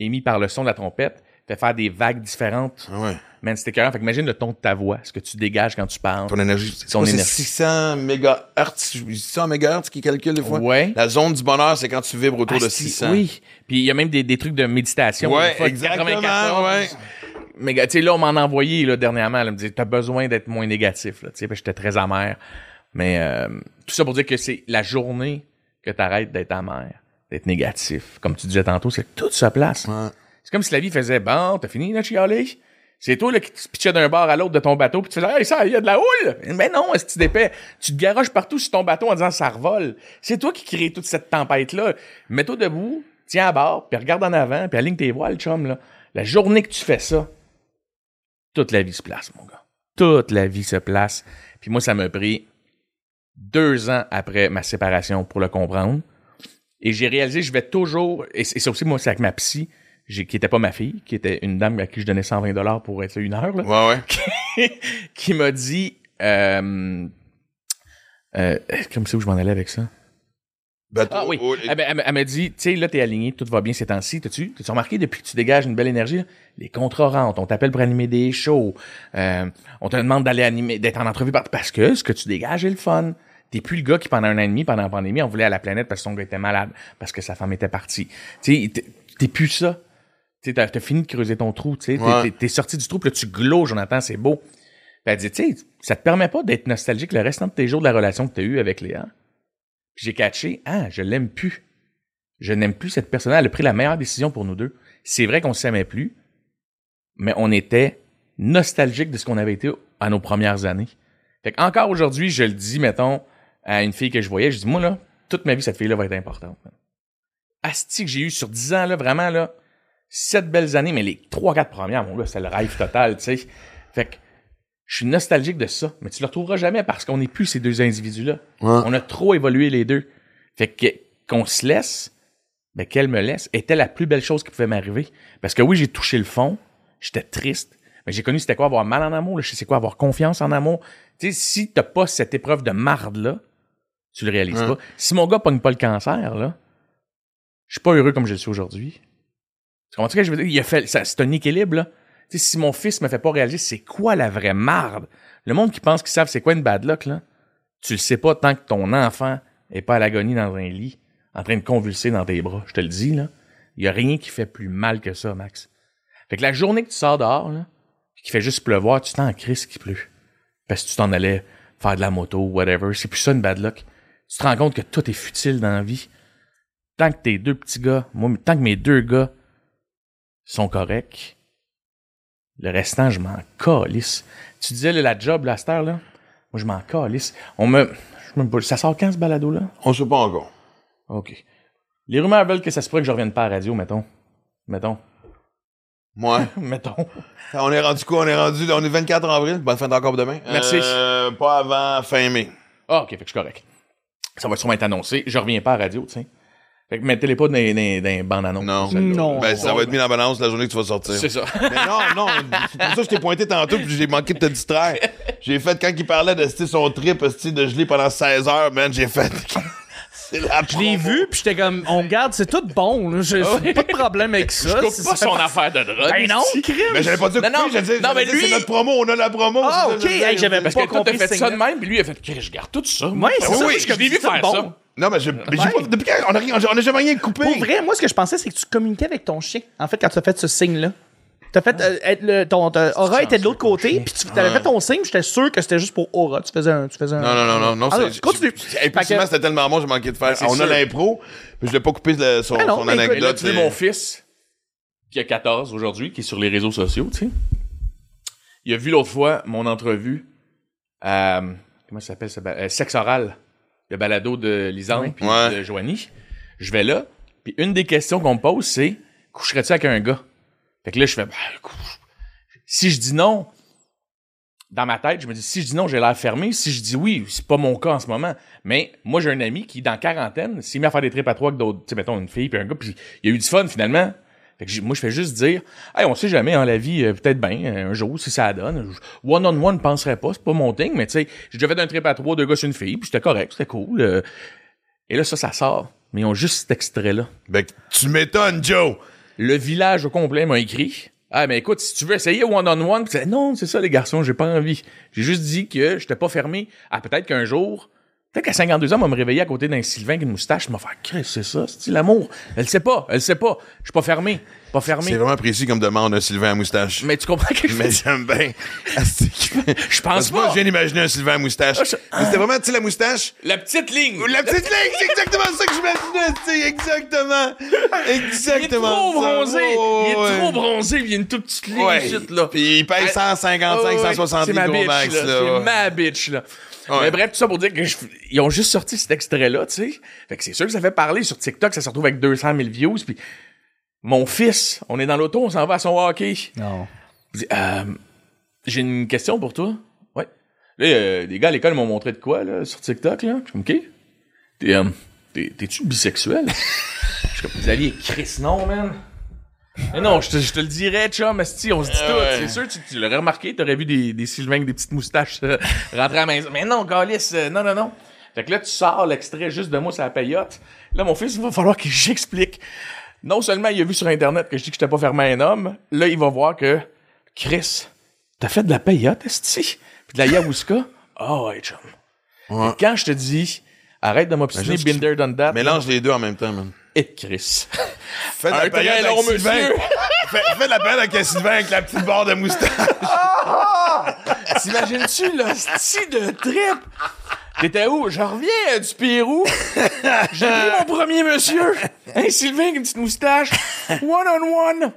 [SPEAKER 3] émises par le son de la trompette fait faire des vagues différentes.
[SPEAKER 1] Ah ouais.
[SPEAKER 3] Man, c'était écœurant. Fait qu'imagine le ton de ta voix, ce que tu dégages quand tu parles.
[SPEAKER 1] Ton énergie. C'est
[SPEAKER 3] Ton
[SPEAKER 1] quoi,
[SPEAKER 3] énergie.
[SPEAKER 1] 600 mégahertz? 600 mégahertz qui calcule des fois?
[SPEAKER 3] Ouais.
[SPEAKER 1] La zone du bonheur, c'est quand tu vibres autour de
[SPEAKER 3] Asti,
[SPEAKER 1] 600.
[SPEAKER 3] Oui. Puis il y a même des, des trucs de méditation.
[SPEAKER 1] Ouais,
[SPEAKER 3] fois,
[SPEAKER 1] exactement,
[SPEAKER 3] 94.
[SPEAKER 1] ouais.
[SPEAKER 3] Mais tu sais, là, on m'en a envoyé là, dernièrement. Elle me dit T'as besoin d'être moins négatif. Là, tu sais, parce que j'étais très amer. Mais euh, tout ça pour dire que c'est la journée que tu arrêtes d'être amer, d'être négatif. Comme tu disais tantôt, c'est que tout se place.
[SPEAKER 1] Ouais.
[SPEAKER 3] C'est comme si la vie faisait Bon, t'as fini, là, chialer. C'est toi là, qui te pitchais d'un bord à l'autre de ton bateau, puis tu faisais Hey, ça, il y a de la houle! Mais non, est-ce que tu d'épais? Tu te garoches partout sur ton bateau en disant ça revole. C'est toi qui crée toute cette tempête-là. Mets-toi debout, tiens à bord, puis regarde en avant, puis aligne tes voiles, chum, là. La journée que tu fais ça, toute la vie se place, mon gars. Toute la vie se place. Puis moi, ça m'a pris deux ans après ma séparation pour le comprendre. Et j'ai réalisé, je vais toujours, et c'est aussi, moi, c'est avec ma psy, j'ai- qui était pas ma fille, qui était une dame à qui je donnais 120 dollars pour être là une heure, là,
[SPEAKER 1] Ouais, ouais.
[SPEAKER 3] qui m'a dit, euh, euh, comme ça où je m'en allais avec ça?
[SPEAKER 1] Bateau,
[SPEAKER 3] Ah oui.
[SPEAKER 1] oh,
[SPEAKER 3] Elle, m'a- elle m'a- elle m'a dit, tu sais, là, t'es aligné, tout va bien ces temps-ci. T'as-tu t'as-tu remarqué depuis que tu dégages une belle énergie, là, les contrats rentrent, on t'appelle pour animer des shows, euh, on te demande d'aller animer, d'être en entrevue par- parce que ce que tu dégages est le fun. T'es plus le gars qui, pendant un an et demi, pendant la pandémie, on voulait à la planète parce que son gars était malade, parce que sa femme était partie. Tu sais, t'es- t'es plus ça. Tu sais, t'as fini de creuser ton trou, tu sais. T'es-
[SPEAKER 1] Ouais.
[SPEAKER 3] T'es t'es sorti du trou, puis là, tu glows, Jonathan, c'est beau. Puis elle dit, tu sais, ça te permet pas d'être nostalgique le restant de tes jours de la relation que t'as eue avec Léa. Puis j'ai catché, ah, je l'aime plus. Je n'aime plus cette personne. Elle a pris la meilleure décision pour nous deux. C'est vrai qu'on s'aimait plus, mais on était nostalgique de ce qu'on avait été à nos premières années. Fait qu'encore aujourd'hui, je le dis, mettons, à une fille que je voyais, je dis, moi, là, toute ma vie, cette fille-là va être importante. Asti que j'ai eu sur 10 ans, là, vraiment, là, sept belles années, mais les trois, quatre premières, mon gars, c'est le rêve total, tu sais. Fait que, je suis nostalgique de ça, mais tu le retrouveras jamais parce qu'on n'est plus ces deux individus-là.
[SPEAKER 1] Ouais.
[SPEAKER 3] On a trop évolué les deux. Fait que qu'on se laisse, ben qu'elle me laisse, était la plus belle chose qui pouvait m'arriver. Parce que oui, j'ai touché le fond, j'étais triste, mais j'ai connu c'était quoi avoir mal en amour, là, je sais c'est quoi avoir confiance en amour. Tu sais, si t'as pas cette épreuve de marde là, tu le réalises
[SPEAKER 1] Ouais.
[SPEAKER 3] pas. Si mon gars pogne pas le cancer là, je suis pas heureux comme je le suis aujourd'hui. Tu comprends je veux dire? Il a fait, c'est un équilibre, là. Si mon fils me fait pas réaliser c'est quoi la vraie marde, le monde qui pense qu'ils savent c'est quoi une bad luck, là, tu le sais pas tant que ton enfant est pas à l'agonie dans un lit, en train de convulser dans tes bras. Je te le dis, là. Il y a rien qui fait plus mal que ça, Max. Fait que la journée que tu sors dehors, là, qu'il fait juste pleuvoir, tu t'en crises qu'il pleut. Parce que tu t'en allais faire de la moto, whatever. C'est plus ça une bad luck. Tu te rends compte que tout est futile dans la vie. Tant que tes deux petits gars, moi, tant que mes deux gars sont corrects, le restant, je m'en calisse. Tu disais, là, la job, la star, là, moi, je m'en calisse. On me, je me, ça sort quand, ce balado-là?
[SPEAKER 1] On sait pas encore.
[SPEAKER 3] OK. Les rumeurs veulent que ça se pourrait que je revienne pas à la radio, mettons. Mettons.
[SPEAKER 1] Moi.
[SPEAKER 3] Mettons.
[SPEAKER 1] on est rendu quoi? On est rendu, on est 24 avril. Bonne fin d'encore demain.
[SPEAKER 3] Merci.
[SPEAKER 1] Euh, pas avant fin mai.
[SPEAKER 3] Ah, OK, fait que je suis correct. Ça va sûrement être annoncé. Je reviens pas à la radio, tu sais. Fait que mettez-les pas dans les, dans les- dans les bandes annonces.
[SPEAKER 1] Non.
[SPEAKER 3] celle-là.
[SPEAKER 2] Non.
[SPEAKER 1] Ben, ça va être mis dans la balance la journée que tu vas sortir.
[SPEAKER 3] C'est ça.
[SPEAKER 1] Mais non, non, c'est pour ça que je t'ai pointé tantôt puis j'ai manqué de te distraire. J'ai fait, quand il parlait de sti, son trip sti, de geler pendant 16 heures, man, j'ai fait... c'est la
[SPEAKER 2] Je l'ai vu, puis j'étais comme, on regarde, c'est tout bon. là. J'ai j'ai pas de problème avec ça.
[SPEAKER 3] Je coupe
[SPEAKER 2] C'est-
[SPEAKER 3] pas
[SPEAKER 2] ça
[SPEAKER 3] son affaire de drogue.
[SPEAKER 2] Ben non, crime.
[SPEAKER 1] Mais j'avais pas dit
[SPEAKER 3] Non, non,
[SPEAKER 1] couper, j'ai dit,
[SPEAKER 3] non, mais
[SPEAKER 1] j'avais dit,
[SPEAKER 3] lui-
[SPEAKER 1] c'est notre promo, on a la promo.
[SPEAKER 2] Ah,
[SPEAKER 1] c'est ça,
[SPEAKER 2] ok. Hey, j'avais
[SPEAKER 3] Parce
[SPEAKER 2] pas
[SPEAKER 3] que toi, t'as
[SPEAKER 2] compris
[SPEAKER 3] fait
[SPEAKER 2] ce
[SPEAKER 3] ça de
[SPEAKER 2] signe-là.
[SPEAKER 3] même, puis lui, il a fait, Chris, je garde tout ça.
[SPEAKER 2] Ouais, c'est
[SPEAKER 3] Ben
[SPEAKER 2] ça,
[SPEAKER 3] oui,
[SPEAKER 2] je
[SPEAKER 3] je l'ai vu
[SPEAKER 2] c'est
[SPEAKER 3] faire
[SPEAKER 2] bon.
[SPEAKER 3] ça.
[SPEAKER 1] Non, mais j'ai mais j'ai
[SPEAKER 2] Ouais.
[SPEAKER 1] pas... Depuis quand on a, rien- on a jamais rien coupé.
[SPEAKER 2] Pour vrai, moi, ce que je pensais, c'est que tu communiquais avec ton chien. En fait, quand tu as fait ce signe-là. T'as fait euh, être le, ton, ton aura était de l'autre côté, puis tu avais fait ton signe, j'étais sûr que c'était juste pour aura. Tu faisais un. Tu faisais un
[SPEAKER 1] Non, non, non, non. non
[SPEAKER 2] continue. Que-
[SPEAKER 1] c'était tellement bon, j'ai manqué de faire. on a l'impro, mais je l'ai pas coupé le- son,
[SPEAKER 2] Ah non,
[SPEAKER 1] son
[SPEAKER 2] écoute,
[SPEAKER 3] là,
[SPEAKER 1] anecdote. et-
[SPEAKER 3] mon fils, qui a 14 aujourd'hui, qui est sur les réseaux sociaux, tu sais, il a vu l'autre fois mon entrevue à, comment ça s'appelle ça? Euh, Sexe oral, le balado de Lisande puis
[SPEAKER 1] Ouais.
[SPEAKER 3] de Joanie. Je vais là, puis une des questions qu'on me pose, c'est coucherais-tu avec un gars? Fait que là, je fais, écoute, si je dis non, dans ma tête, je me dis, si je dis non, j'ai l'air fermé. Si je dis oui, c'est pas mon cas en ce moment. Mais moi, j'ai un ami qui, dans quarantaine, s'est mis à faire des trips à trois avec d'autres, tu sais, mettons, une fille puis un gars, puis il y a eu du fun, finalement. Fait que moi, je fais juste dire, hey, on sait jamais, en la vie, euh, peut-être bien, euh, un jour, si ça donne. One-on-one, ne penserais pas, c'est pas mon thing, mais tu sais, j'ai déjà fait un trip à trois, deux gars sur une fille, puis c'était correct, c'était cool. euh. et là, ça, ça sort. Mais ils ont juste cet extrait-là.
[SPEAKER 1] Ben, tu m'étonnes, Joe.
[SPEAKER 3] Le village au complet m'a écrit. Ah, mais écoute, si tu veux essayer one-on-one, non, c'est ça, les garçons, j'ai pas envie. J'ai juste dit que j'étais pas fermé à peut-être qu'un jour, peut-être qu'à 52 ans, on va me réveiller à côté d'un Sylvain avec une moustache, m'a fait, Chris, c'est ça, c'est l'amour? Elle sait pas, elle sait pas. Je suis pas fermé, pas
[SPEAKER 1] C'est
[SPEAKER 3] fermé.
[SPEAKER 1] vraiment précis comme demande un Sylvain à moustache.
[SPEAKER 3] Mais tu comprends que je
[SPEAKER 1] Mais j'aime bien.
[SPEAKER 3] Je pense pas.
[SPEAKER 1] je viens d'imaginer un Sylvain à moustache.
[SPEAKER 3] Ah, je-
[SPEAKER 1] Mais C'était vraiment, tu sais, la moustache?
[SPEAKER 3] La petite ligne.
[SPEAKER 1] La petite ligne, c'est exactement ça que j'imaginais, tu sais, exactement.
[SPEAKER 3] Il est
[SPEAKER 1] Exactement.
[SPEAKER 3] trop bronzé.
[SPEAKER 1] Oh,
[SPEAKER 3] il est trop bronzé, il y a une toute petite ligne
[SPEAKER 1] Ouais.
[SPEAKER 3] là.
[SPEAKER 1] Puis il paye 155,
[SPEAKER 3] Ah, ouais,
[SPEAKER 1] 160
[SPEAKER 3] c'est ma
[SPEAKER 1] gros max,
[SPEAKER 3] là. C'est ma bitch, là.
[SPEAKER 1] Ouais.
[SPEAKER 3] Mais bref, tout ça pour dire que je- ils ont juste sorti cet extrait-là, tu sais. Fait que c'est sûr que ça fait parler sur TikTok, ça se retrouve avec 200 000 views, puis mon fils, on est dans l'auto, on s'en va à son hockey.
[SPEAKER 2] Non.
[SPEAKER 3] Euh, j'ai une question pour toi. Ouais. Là, euh, les gars à l'école m'ont montré de quoi, là, sur TikTok, là? Je suis OK. T'es, euh, t'es- t'es-tu bisexuel? Je suis comme, Xavier, Chris, non, man. Mais non, je te, je te le dirais, chum, esti, on se dit
[SPEAKER 1] Ah
[SPEAKER 3] tout.
[SPEAKER 1] ouais.
[SPEAKER 3] C'est sûr, tu, tu l'aurais remarqué, t'aurais vu des, des Sylvains avec des petites moustaches euh, rentrer à la maison. Mais non, Calis, euh, non, non, non. Fait que là, tu sors l'extrait juste de moi sur la payotte. Là, mon fils, il va falloir que j'explique. Non seulement il a vu sur Internet que je dis que j'étais pas fermé à un homme, là, il va voir que, Chris, t'as fait de la payotte, esti? Puis de la yahuska? Ah ouais, chum.
[SPEAKER 1] Ouais.
[SPEAKER 3] Et quand je te dis, arrête de m'obstiner, binder done that,
[SPEAKER 1] Mélange les deux en même temps, man.
[SPEAKER 3] et Chris.
[SPEAKER 1] Fais de
[SPEAKER 3] Un
[SPEAKER 1] la
[SPEAKER 3] très long
[SPEAKER 1] avec Sylvain.
[SPEAKER 3] monsieur.
[SPEAKER 1] fais, fais de la paillette avec Sylvain avec la petite barre de moustache.
[SPEAKER 3] T'imagines-tu le style de trip? T'étais où? Je reviens du Pérou. J'ai pris mon premier monsieur. Hein, Sylvain avec une petite moustache. One on one.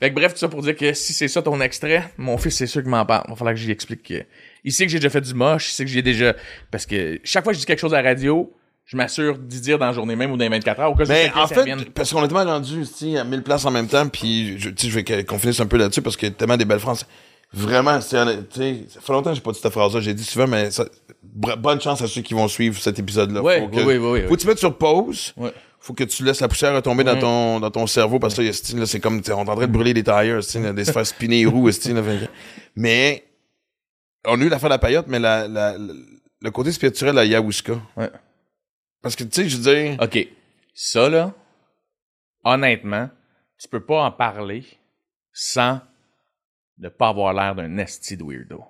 [SPEAKER 3] Fait que bref, tout ça pour dire que si c'est ça ton extrait, mon fils, c'est sûr qu'il m'en parle. Il va falloir que j'y explique que. Il sait que j'ai déjà fait du moche, il sait que j'ai déjà. Parce que chaque fois que je dis quelque chose à la radio, je m'assure d'y dire dans la journée même ou dans les 24 heures. Au cas où
[SPEAKER 1] Mais
[SPEAKER 3] quelqu'un
[SPEAKER 1] en fait, parce qu'on est tellement rendu à 1000 places en même temps, puis je, tu sais, je que- qu'on finisse un peu là-dessus parce qu'il y a tellement des belles phrases. Vraiment, c'est honnête, tu sais, ça fait longtemps que j'ai pas dit cette phrase-là, j'ai dit souvent, mais ça- bonne chance à ceux qui vont suivre cet épisode-là.
[SPEAKER 3] Ouais,
[SPEAKER 1] Faut
[SPEAKER 3] oui,
[SPEAKER 1] que-
[SPEAKER 3] oui, oui, oui,
[SPEAKER 1] Faut que tu mettes sur pause.
[SPEAKER 3] Ouais.
[SPEAKER 1] Faut que tu laisses la poussière retomber dans ton dans ton cerveau parce que là, là, c'est comme on est en train de brûler des tires, de se faire spinner les roues, là, mais on a eu l'affaire de la paillote, mais la, la- la- le côté spirituel la ayahuasca.
[SPEAKER 3] Ouais.
[SPEAKER 1] Parce que tu sais, je veux dire,
[SPEAKER 3] OK. Ça, là, honnêtement, tu peux pas en parler sans ne pas avoir l'air d'un esti de weirdo.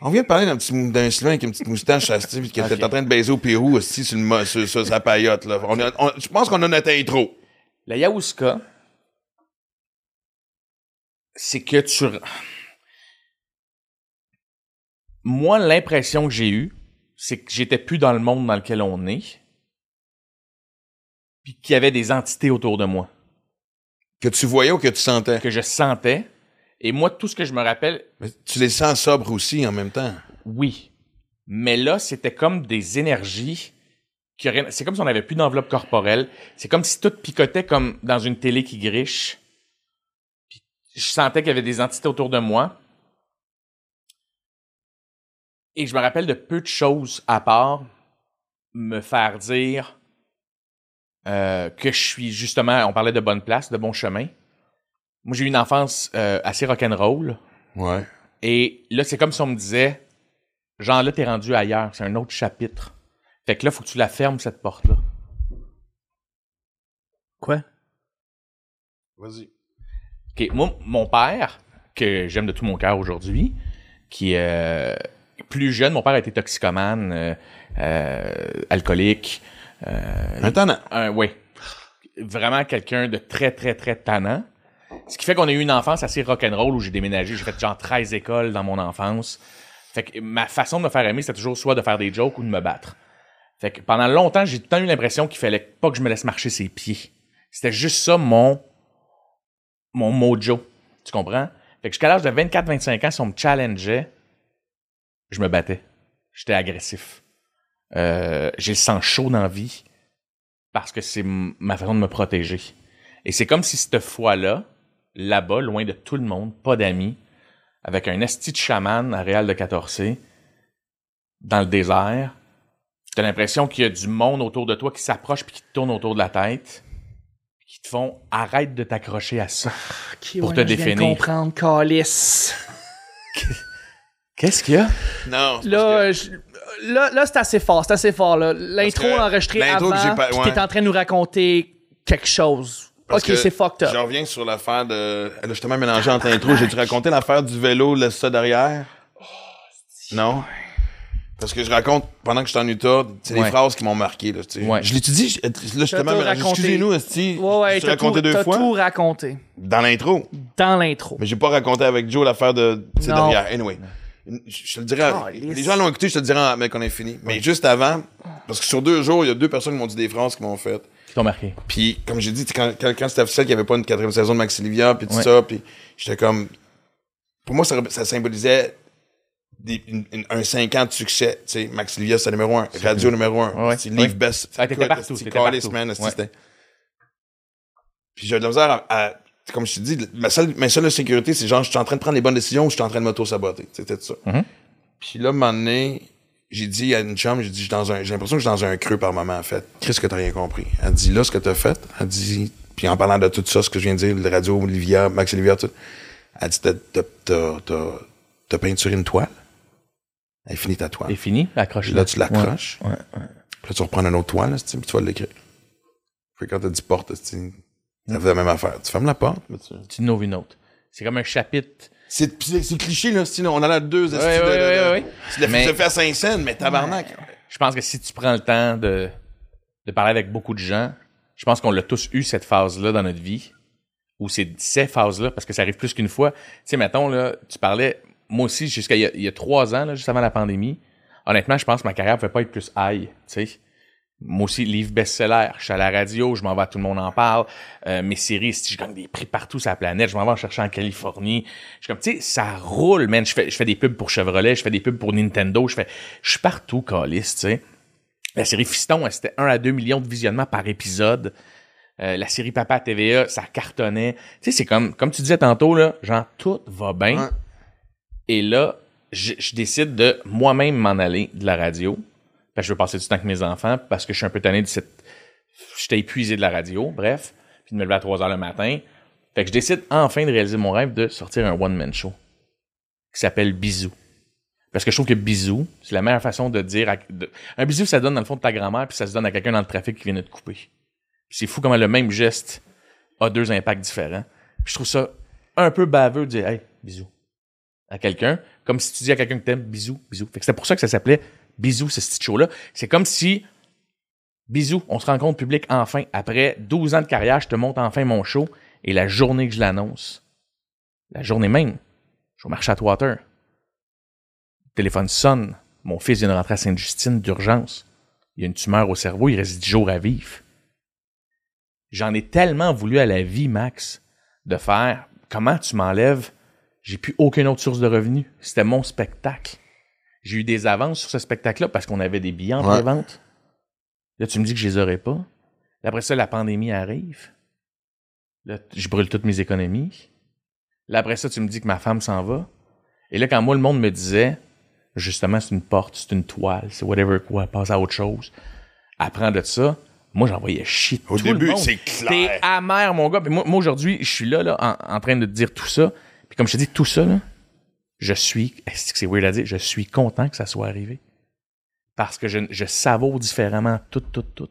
[SPEAKER 1] On vient de parler d'un petit d'un Sylvain avec une petite moustache à Steve qui était en train de baiser au Pérou aussi sur, le sur, sur sa paillote. Là. On a- on- je pense qu'on a notre intro.
[SPEAKER 3] La yahuasca, c'est que tu... moi, l'impression que j'ai eue, c'est que j'étais plus dans le monde dans lequel on est, puis qu'il y avait des entités autour de moi
[SPEAKER 1] Que tu voyais ou que tu sentais?
[SPEAKER 3] que je sentais. Et moi, tout ce que je me rappelle,
[SPEAKER 1] Mais tu les sens sobres aussi en même temps.
[SPEAKER 3] oui. Mais là, c'était comme des énergies. qui C'est comme si on n'avait plus d'enveloppe corporelle. C'est comme si tout picotait comme dans une télé qui griche. Puis je sentais qu'il y avait des entités autour de moi. Et je me rappelle de peu de choses à part me faire dire euh, que je suis justement, on parlait de bonne place, de bon chemin. Moi, j'ai eu une enfance euh, assez rock'n'roll.
[SPEAKER 1] Ouais.
[SPEAKER 3] Et là, c'est comme si on me disait, genre là, t'es rendu ailleurs, c'est un autre chapitre. Fait que là, faut que tu la fermes, cette porte-là.
[SPEAKER 2] Quoi?
[SPEAKER 1] Vas-y.
[SPEAKER 3] OK, moi, mon père, que j'aime de tout mon cœur aujourd'hui, qui est euh, plus jeune, mon père a été toxicomane, euh, euh, alcoolique,
[SPEAKER 1] Un tannant.
[SPEAKER 3] oui, vraiment quelqu'un de très, très, très tannant. Ce qui fait qu'on a eu une enfance assez rock'n'roll où j'ai déménagé. J'ai fait genre 13 écoles dans mon enfance. Fait que ma façon de me faire aimer, c'était toujours soit de faire des jokes ou de me battre. Fait que pendant longtemps, j'ai tout le temps eu l'impression qu'il fallait pas que je me laisse marcher ses pieds. C'était juste ça mon, mon mojo. Tu comprends? Fait que jusqu'à l'âge de 24-25 ans, si on me challengeait, je me battais. J'étais agressif. Euh, j'ai le sang chaud dans la vie parce que c'est ma façon de me protéger. Et c'est comme si cette fois-là, là-bas, loin de tout le monde, pas d'amis, avec un esti de chaman à Réal de 14 dans le désert, t'as l'impression qu'il y a du monde autour de toi qui s'approche puis qui te tourne autour de la tête, qui te font arrête de t'accrocher à ça. Pour te
[SPEAKER 2] je viens de
[SPEAKER 3] définir.
[SPEAKER 2] comprendre, Calice.
[SPEAKER 3] Qu'est-ce qu'il y a?
[SPEAKER 1] Non.
[SPEAKER 2] Là, je- là, là c'est assez fort, c'est assez fort. là. L'intro enregistrée
[SPEAKER 1] l'intro
[SPEAKER 2] avant,
[SPEAKER 1] que j'ai pas-
[SPEAKER 2] puis
[SPEAKER 1] ouais.
[SPEAKER 2] t'es en train de nous raconter quelque chose.
[SPEAKER 1] Parce
[SPEAKER 2] ok,
[SPEAKER 1] que
[SPEAKER 2] c'est fucked up.
[SPEAKER 1] Je reviens sur l'affaire de. Là, je t'ai même mélangé entre l'intro. J'ai-tu raconté l'affaire du vélo, laisse ça derrière? non? Parce que je raconte, pendant que j'étais en Utah, c'est des
[SPEAKER 3] Ouais.
[SPEAKER 1] phrases qui m'ont marqué. Là, tu sais.
[SPEAKER 3] Ouais.
[SPEAKER 1] Je? Je- Là, je
[SPEAKER 2] raconté.
[SPEAKER 1] Excusez-nous, Esti.
[SPEAKER 2] Ouais, ouais,
[SPEAKER 1] je raconté
[SPEAKER 2] tout,
[SPEAKER 1] deux fois.
[SPEAKER 2] tout raconté
[SPEAKER 1] Dans l'intro.
[SPEAKER 2] dans l'intro.
[SPEAKER 1] Mais j'ai pas raconté avec Joe l'affaire de. C'est
[SPEAKER 2] Non.
[SPEAKER 1] derrière. Anyway. Je, je te le dirai.
[SPEAKER 2] Calisse.
[SPEAKER 1] les gens l'ont écouté, je te le dirai en- mais qu'on est fini. Mais juste avant, parce que sur deux jours, il y a deux personnes qui m'ont dit des phrases qui m'ont fait.
[SPEAKER 3] Qui t'ont marqué?
[SPEAKER 1] Puis, comme j'ai dit, quand, quand, quand c'était officiel qu'il n'y avait pas une quatrième saison de Max Livia, puis tout
[SPEAKER 3] Ouais.
[SPEAKER 1] ça, puis j'étais comme... Pour moi, ça, ça symbolisait des- une- une- un 5 ans de succès. Tu sais, Max Livia, c'est numéro un. Radio numéro un.
[SPEAKER 3] Ouais.
[SPEAKER 1] C'est livre
[SPEAKER 3] Ouais.
[SPEAKER 1] best.
[SPEAKER 3] Ça, t'étais partout,
[SPEAKER 1] c'était- Puis j'ai de la misère à... à- comme je te dis, ma seule, ma seule sécurité, c'est genre, je suis en train de prendre les bonnes décisions ou je suis en train de m'auto-saboter. C'était ça.
[SPEAKER 3] Mhm.
[SPEAKER 1] Puis là, un moment donné, j'ai dit à une chum, j'ai dit, je suis dans un- j'ai l'impression que je suis dans un creux par moment, en fait. Qu'est-ce que t'as rien compris? Elle dit, là, ce que t'as fait, elle dit, puis en parlant de tout ça, ce que je viens de dire, le radio, Olivia, Max Olivia, tout, elle dit, t'as, peinturé une toile. Elle finit ta toile.
[SPEAKER 3] C'est fini?
[SPEAKER 1] Puis
[SPEAKER 3] Accroche-le.
[SPEAKER 1] là, tu l'accroches.
[SPEAKER 3] Ouais, ouais.
[SPEAKER 1] Puis là, tu reprends une autre toile, là, puis tu vas l'écrire. Puis quand t'as dit porte, c'est- ça fait la même affaire. Tu fermes la porte, mais tu...
[SPEAKER 3] Tu n'ouvres une autre. C'est comme un chapitre.
[SPEAKER 1] C'est, c'est, c'est cliché, là, sinon, on en a deux,
[SPEAKER 3] Ouais, ouais, ouais, ouais, ouais.
[SPEAKER 1] Tu l'as
[SPEAKER 3] Mais-
[SPEAKER 1] fait à Saint-Saëns, mais tabarnak.
[SPEAKER 3] Je pense que si tu prends le temps de, de parler avec beaucoup de gens, je pense qu'on l'a tous eu cette phase-là dans notre vie, ou c'est ces phases-là, parce que ça arrive plus qu'une fois. Tu sais, mettons, là, tu parlais, moi aussi, jusqu'à il y a, il y a trois ans, là, juste avant la pandémie, honnêtement, je pense que ma carrière ne pouvait pas être plus high, tu sais. Moi aussi, livre best-seller, je suis à la radio, je m'en vais, à tout le monde en parle. Euh, mes séries, si je gagne des prix partout sur la planète, je m'en vais en chercher en Californie. Je suis comme, tu sais, ça roule, man. Je fais, je fais des pubs pour Chevrolet, je fais des pubs pour Nintendo, je fais, je suis partout, Calis, tu sais. La série Fiston, elle, c'était 1 à 2 millions de visionnements par épisode. Euh, la série Papa à TVA, ça cartonnait. Tu sais, c'est comme, comme tu disais tantôt, là, genre, tout va bien.
[SPEAKER 1] Ouais.
[SPEAKER 3] Et là, je, je décide de moi-même m'en aller de la radio. Parce que je veux passer du temps avec mes enfants, parce que je suis un peu tanné de cette... J'étais épuisé de la radio, bref. Puis de me lever à 3 heures le matin. Fait que je décide enfin de réaliser mon rêve de sortir un one-man show. Qui s'appelle Bisou. Parce que je trouve que bisou, c'est la meilleure façon de dire. à- un bisou, ça donne dans le fond de ta grand-mère, puis ça se donne à quelqu'un dans le trafic qui vient de te couper. C'est fou comment le même geste a deux impacts différents. Je trouve ça un peu baveux de dire Hey, bisou à quelqu'un, comme si tu dis à quelqu'un que t'aimes bisou, bisou. Fait que c'est pour ça que ça s'appelait Bisou, ce petit show-là. C'est comme si Bisou, on se rencontre public enfin. Après 12 ans de carrière, je te montre enfin mon show. Et la journée que je l'annonce, la journée même, je marché à Water. téléphone sonne. Mon fils vient de rentrer à Sainte-Justine d'urgence. Il a une tumeur au cerveau, il reste 10 jours à vivre. J'en ai tellement voulu à la vie, Max, de faire comment tu m'enlèves? J'ai plus aucune autre source de revenus. C'était mon spectacle. J'ai eu des avances sur ce spectacle-là parce qu'on avait des billets en
[SPEAKER 1] Ouais.
[SPEAKER 3] pré-vente. Là, tu me dis que je les aurais pas. Après ça, la pandémie arrive. Là, je brûle toutes mes économies. Là, après ça, tu me dis que ma femme s'en va. Et là, quand moi, le monde me disait, justement, c'est une porte, c'est une toile, c'est whatever quoi, passe à autre chose. Apprends de ça. Moi, j'envoyais chier
[SPEAKER 1] Au
[SPEAKER 3] tout le
[SPEAKER 1] début, c'est
[SPEAKER 3] T'es
[SPEAKER 1] clair.
[SPEAKER 3] amer, mon gars. Puis moi, moi, aujourd'hui, je suis là, là en, en train de te dire tout ça. Puis comme je te dis, tout ça, là, je suis, c'est weird à dire, je suis content que ça soit arrivé? Parce que je, je savoure différemment tout, tout, tout.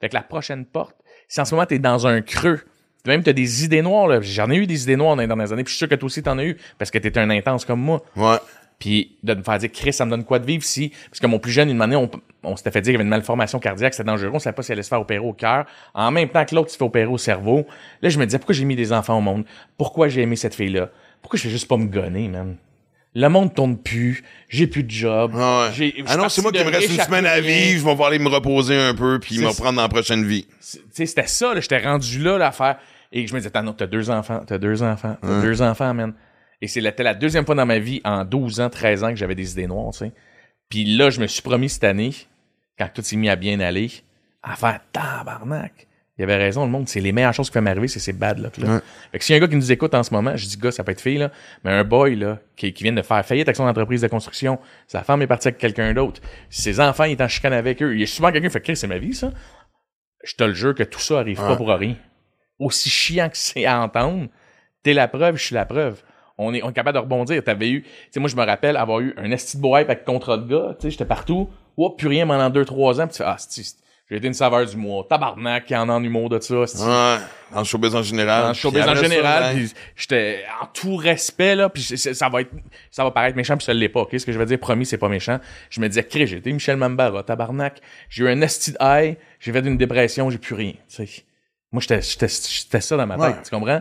[SPEAKER 3] Fait que la prochaine porte, si en ce moment, t'es dans un creux, même t'as des idées noires, là. J'en ai eu des idées noires dans les dernières années, puis je suis sûr que toi aussi t'en as eu, parce que t'étais un intense comme moi.
[SPEAKER 1] Ouais.
[SPEAKER 3] Puis de me faire dire, Chris, ça me donne quoi de vivre si? Parce que mon plus jeune, une année, on, on s'était fait dire qu'il y avait une malformation cardiaque, c'était dangereux, on savait pas si elle allait se faire opérer au cœur. En même temps que l'autre se fait opérer au cerveau. Là, je me disais, pourquoi j'ai mis des enfants au monde? Pourquoi j'ai aimé cette fille-là? Pourquoi je fais juste pas me gonner, man? Le monde tourne plus, j'ai plus de job.
[SPEAKER 1] Ah, ouais.
[SPEAKER 3] j'ai-
[SPEAKER 1] ah non, c'est moi qui me reste une semaine à vivre, je vais pouvoir aller me reposer un peu, puis me reprendre dans la prochaine vie.
[SPEAKER 3] Tu sais, c'était ça, là, j'étais rendu là, là, à faire. Et je me disais, t'as deux enfants, t'as deux enfants, t'as deux enfants, man. Et c'était la deuxième fois dans ma vie, en 12 ans, 13 ans, que j'avais des idées noires, tu sais. Puis là, je me suis promis cette année, quand tout s'est mis à bien aller, à faire tabarnak. Il avait raison, le monde, c'est les meilleures choses qui peuvent m'arriver, c'est ces bad luck là.
[SPEAKER 1] Ouais.
[SPEAKER 3] Fait que s'il y a un gars qui nous écoute en ce moment, je dis gars, ça peut être fille, là, mais un boy, là, qui, qui vient de faire faillite avec son entreprise de construction, sa femme est partie avec quelqu'un d'autre, ses enfants, il est en chicane avec eux, il y a souvent quelqu'un qui fait, Chris, c'est ma vie, ça. Je te le jure que tout ça arrive pas pour rien. Aussi chiant que c'est à entendre, t'es la preuve, je suis la preuve. On est, on est capable de rebondir. T'avais eu, tu sais, moi, je me rappelle avoir eu un esti de hype avec contrat de gars, tu sais, j'étais partout. Oups, plus rien pendant deux, trois ans, pis tu fais, ah, c'est j'ai été une saveur du mois. Tabarnak, qui en a en humour de ça.
[SPEAKER 1] Ouais. En showbiz en général.
[SPEAKER 3] En showbiz en général,
[SPEAKER 1] ben,
[SPEAKER 3] puis j'étais en tout respect là, puis ça va être ça va paraître méchant puis ça l'est pas. OK, ce que je veux dire promis, c'est pas méchant. Je me disais crée, j'ai été Michel Mambara, tabarnak. J'ai eu un esti de high, j'ai fait une dépression, j'ai plus rien, tu sais. Moi j'étais j'étais j'étais ça dans ma tête,
[SPEAKER 1] Ouais.
[SPEAKER 3] tu comprends?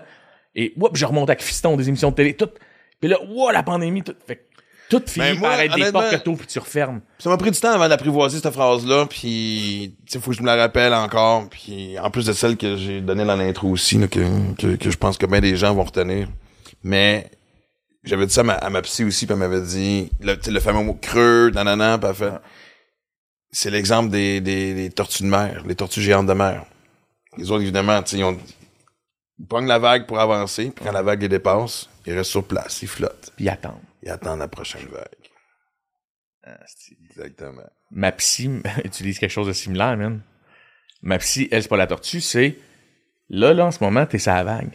[SPEAKER 3] Et oups, je remonte avec Fiston des émissions de télé tout. Puis là, wow, la pandémie tout fait que tout finit
[SPEAKER 1] Ben, moi,
[SPEAKER 3] par être des portes que t'ouvres puis tu refermes.
[SPEAKER 1] Ça m'a pris du temps avant d'apprivoiser cette phrase-là, puis tu sais, faut que je me la rappelle encore, puis en plus de celle que j'ai donnée dans l'intro aussi, là, que, que, que je pense que bien des gens vont retenir. Mais j'avais dit ça à ma, à ma psy aussi, puis elle m'avait dit, le, le fameux mot creux, nanana, puis elle fait, c'est l'exemple des, des, des tortues de mer, les tortues géantes de mer. Les autres, évidemment, tu sais, ils ont, ils pognent la vague pour avancer, puis quand la vague les dépasse, ils restent sur place, ils flottent,
[SPEAKER 3] Puis
[SPEAKER 1] ils attendent la prochaine vague.
[SPEAKER 3] Ah, c'est-
[SPEAKER 1] Exactement.
[SPEAKER 3] ma psy utilise quelque chose de similaire, man. Ma psy, elle, c'est pas la tortue, c'est là, là, en ce moment, t'es sa vague.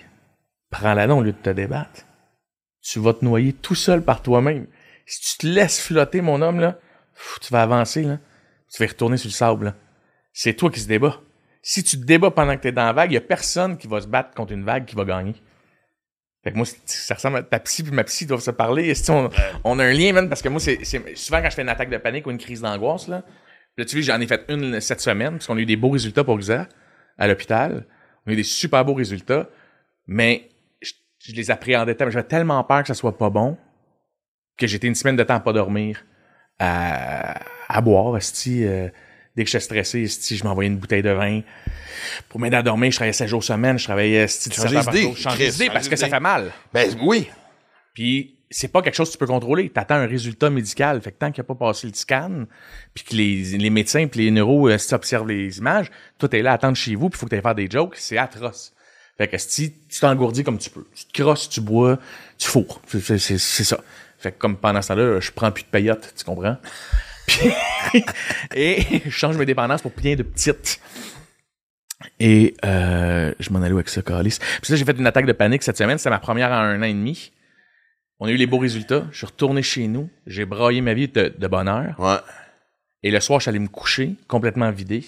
[SPEAKER 3] Prends-la donc au lieu de te débattre. Tu vas te noyer tout seul par toi-même. Si tu te laisses flotter, mon homme, là, tu vas avancer, là. Tu vas retourner sur le sable, là. C'est toi qui se débat. Si tu te débats pendant que t'es dans la vague, il y a personne qui va se battre contre une vague qui va gagner. Fait que moi, ça ressemble à ta psy puis ma psy doivent se parler. On a un lien, même, parce que moi, c'est souvent quand je fais une attaque de panique ou une crise d'angoisse, là, là, tu vois, j'en ai fait une cette semaine, parce qu'on a eu des beaux résultats pour Xa à l'hôpital. On a eu des super beaux résultats, mais je, je les appréhendais tellement. J'avais tellement peur que ça soit pas bon que j'étais une semaine de temps à pas dormir, à, à boire, esti, euh, dès que j'étais stressé, esti, je m'envoyais une bouteille de vin. Pour m'aider à dormir, je travaillais 7 jours semaine, je travaillais esti, 17
[SPEAKER 1] Changer
[SPEAKER 3] heures par
[SPEAKER 1] d'idée,
[SPEAKER 3] jour. Changer d'idée parce que ça fait mal.
[SPEAKER 1] Ben oui.
[SPEAKER 3] Puis c'est pas quelque chose que tu peux contrôler. Tu attends un résultat médical. Fait que tant qu'il n'a pas passé le scan, puis que les, les médecins puis les neuros euh, observent les images, toi t'es là à attendre chez vous, puis il faut que tu faire des jokes, c'est atroce. Fait que si tu t'engourdis comme tu peux, tu te crosses, tu bois, tu fourres. C'est ça. Fait que comme pendant ce temps-là, je prends plus de payotte, tu comprends? Et je change mes dépendances pour bien de petites. Et euh, je m'en allais avec ça, Calis. Puis là, j'ai fait une attaque de panique cette semaine. C'était ma première en un an et demi. On a eu les beaux résultats. Je suis retourné chez nous. J'ai braillé ma vie de, de bonheur.
[SPEAKER 1] Ouais.
[SPEAKER 3] Et le soir, je suis allé me coucher, complètement vidé.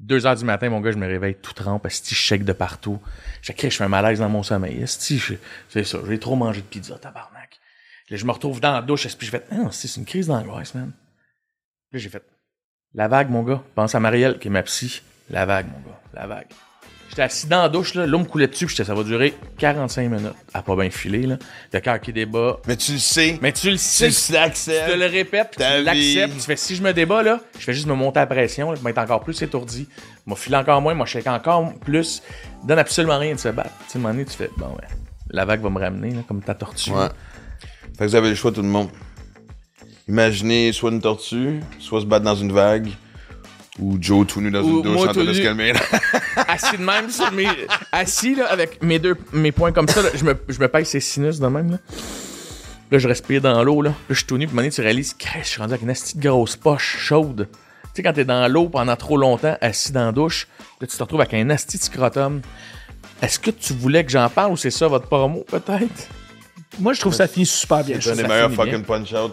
[SPEAKER 3] Deux heures du matin, mon gars, je me réveille tout trempe, esti, je shake de partout. Je fais, je fais un malaise dans mon sommeil. C'est ça, j'ai trop mangé de pizza, tabarnak. Là, je me retrouve dans la douche, puis je fais, ah, c'est c'est une crise d'angoisse, man. Là, j'ai fait, la vague, mon gars. Pense à Marielle, qui est ma psy. La vague, mon gars, la vague. J'étais assis dans la douche, là, l'eau me coulait dessus, puis j'étais, ça va durer 45 minutes. À pas bien filer, là. Le cœur qui débat.
[SPEAKER 1] Mais tu le sais.
[SPEAKER 3] Mais tu le
[SPEAKER 1] tu
[SPEAKER 3] sais, tu
[SPEAKER 1] l'acceptes.
[SPEAKER 3] te le répètes, puis tu l'acceptes. Tu fais, si je me débat, là, je fais juste me monter la pression, là, m'être encore plus étourdi. Moi, filer encore moins, moi, je shake encore plus. Donne absolument rien de se battre. Tu sais, à un moment donné, tu fais, bon, ouais, la vague va me ramener, là, comme ta tortue.
[SPEAKER 1] Ouais. Fait que vous avez le choix, tout le monde. Imaginez soit une tortue, soit se battre dans une vague, ou Joe tout nu dans
[SPEAKER 3] Ou
[SPEAKER 1] une douche
[SPEAKER 3] moi
[SPEAKER 1] en train
[SPEAKER 3] tout
[SPEAKER 1] de se
[SPEAKER 3] nu.
[SPEAKER 1] calmer.
[SPEAKER 3] assis de même sur mes assis là avec mes deux mes poings comme ça là, je me je me pèse ces sinus de même là là je respire dans l'eau là Là, je suis tout nu puis à un moment donné, tu réalises que je suis rendu avec une petite grosse poche chaude tu sais quand t'es dans l'eau pendant trop longtemps assis dans la douche là tu te retrouves avec un asti de scrotum est-ce que tu voulais que j'en parle ou c'est ça votre promo peut-être?
[SPEAKER 2] Moi, je trouve que ça finit super bien.
[SPEAKER 1] C'est un des meilleurs
[SPEAKER 3] finit
[SPEAKER 1] fucking punch-out.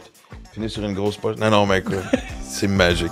[SPEAKER 1] Fini sur une grosse poche. Non, non, mais écoute, c'est magique.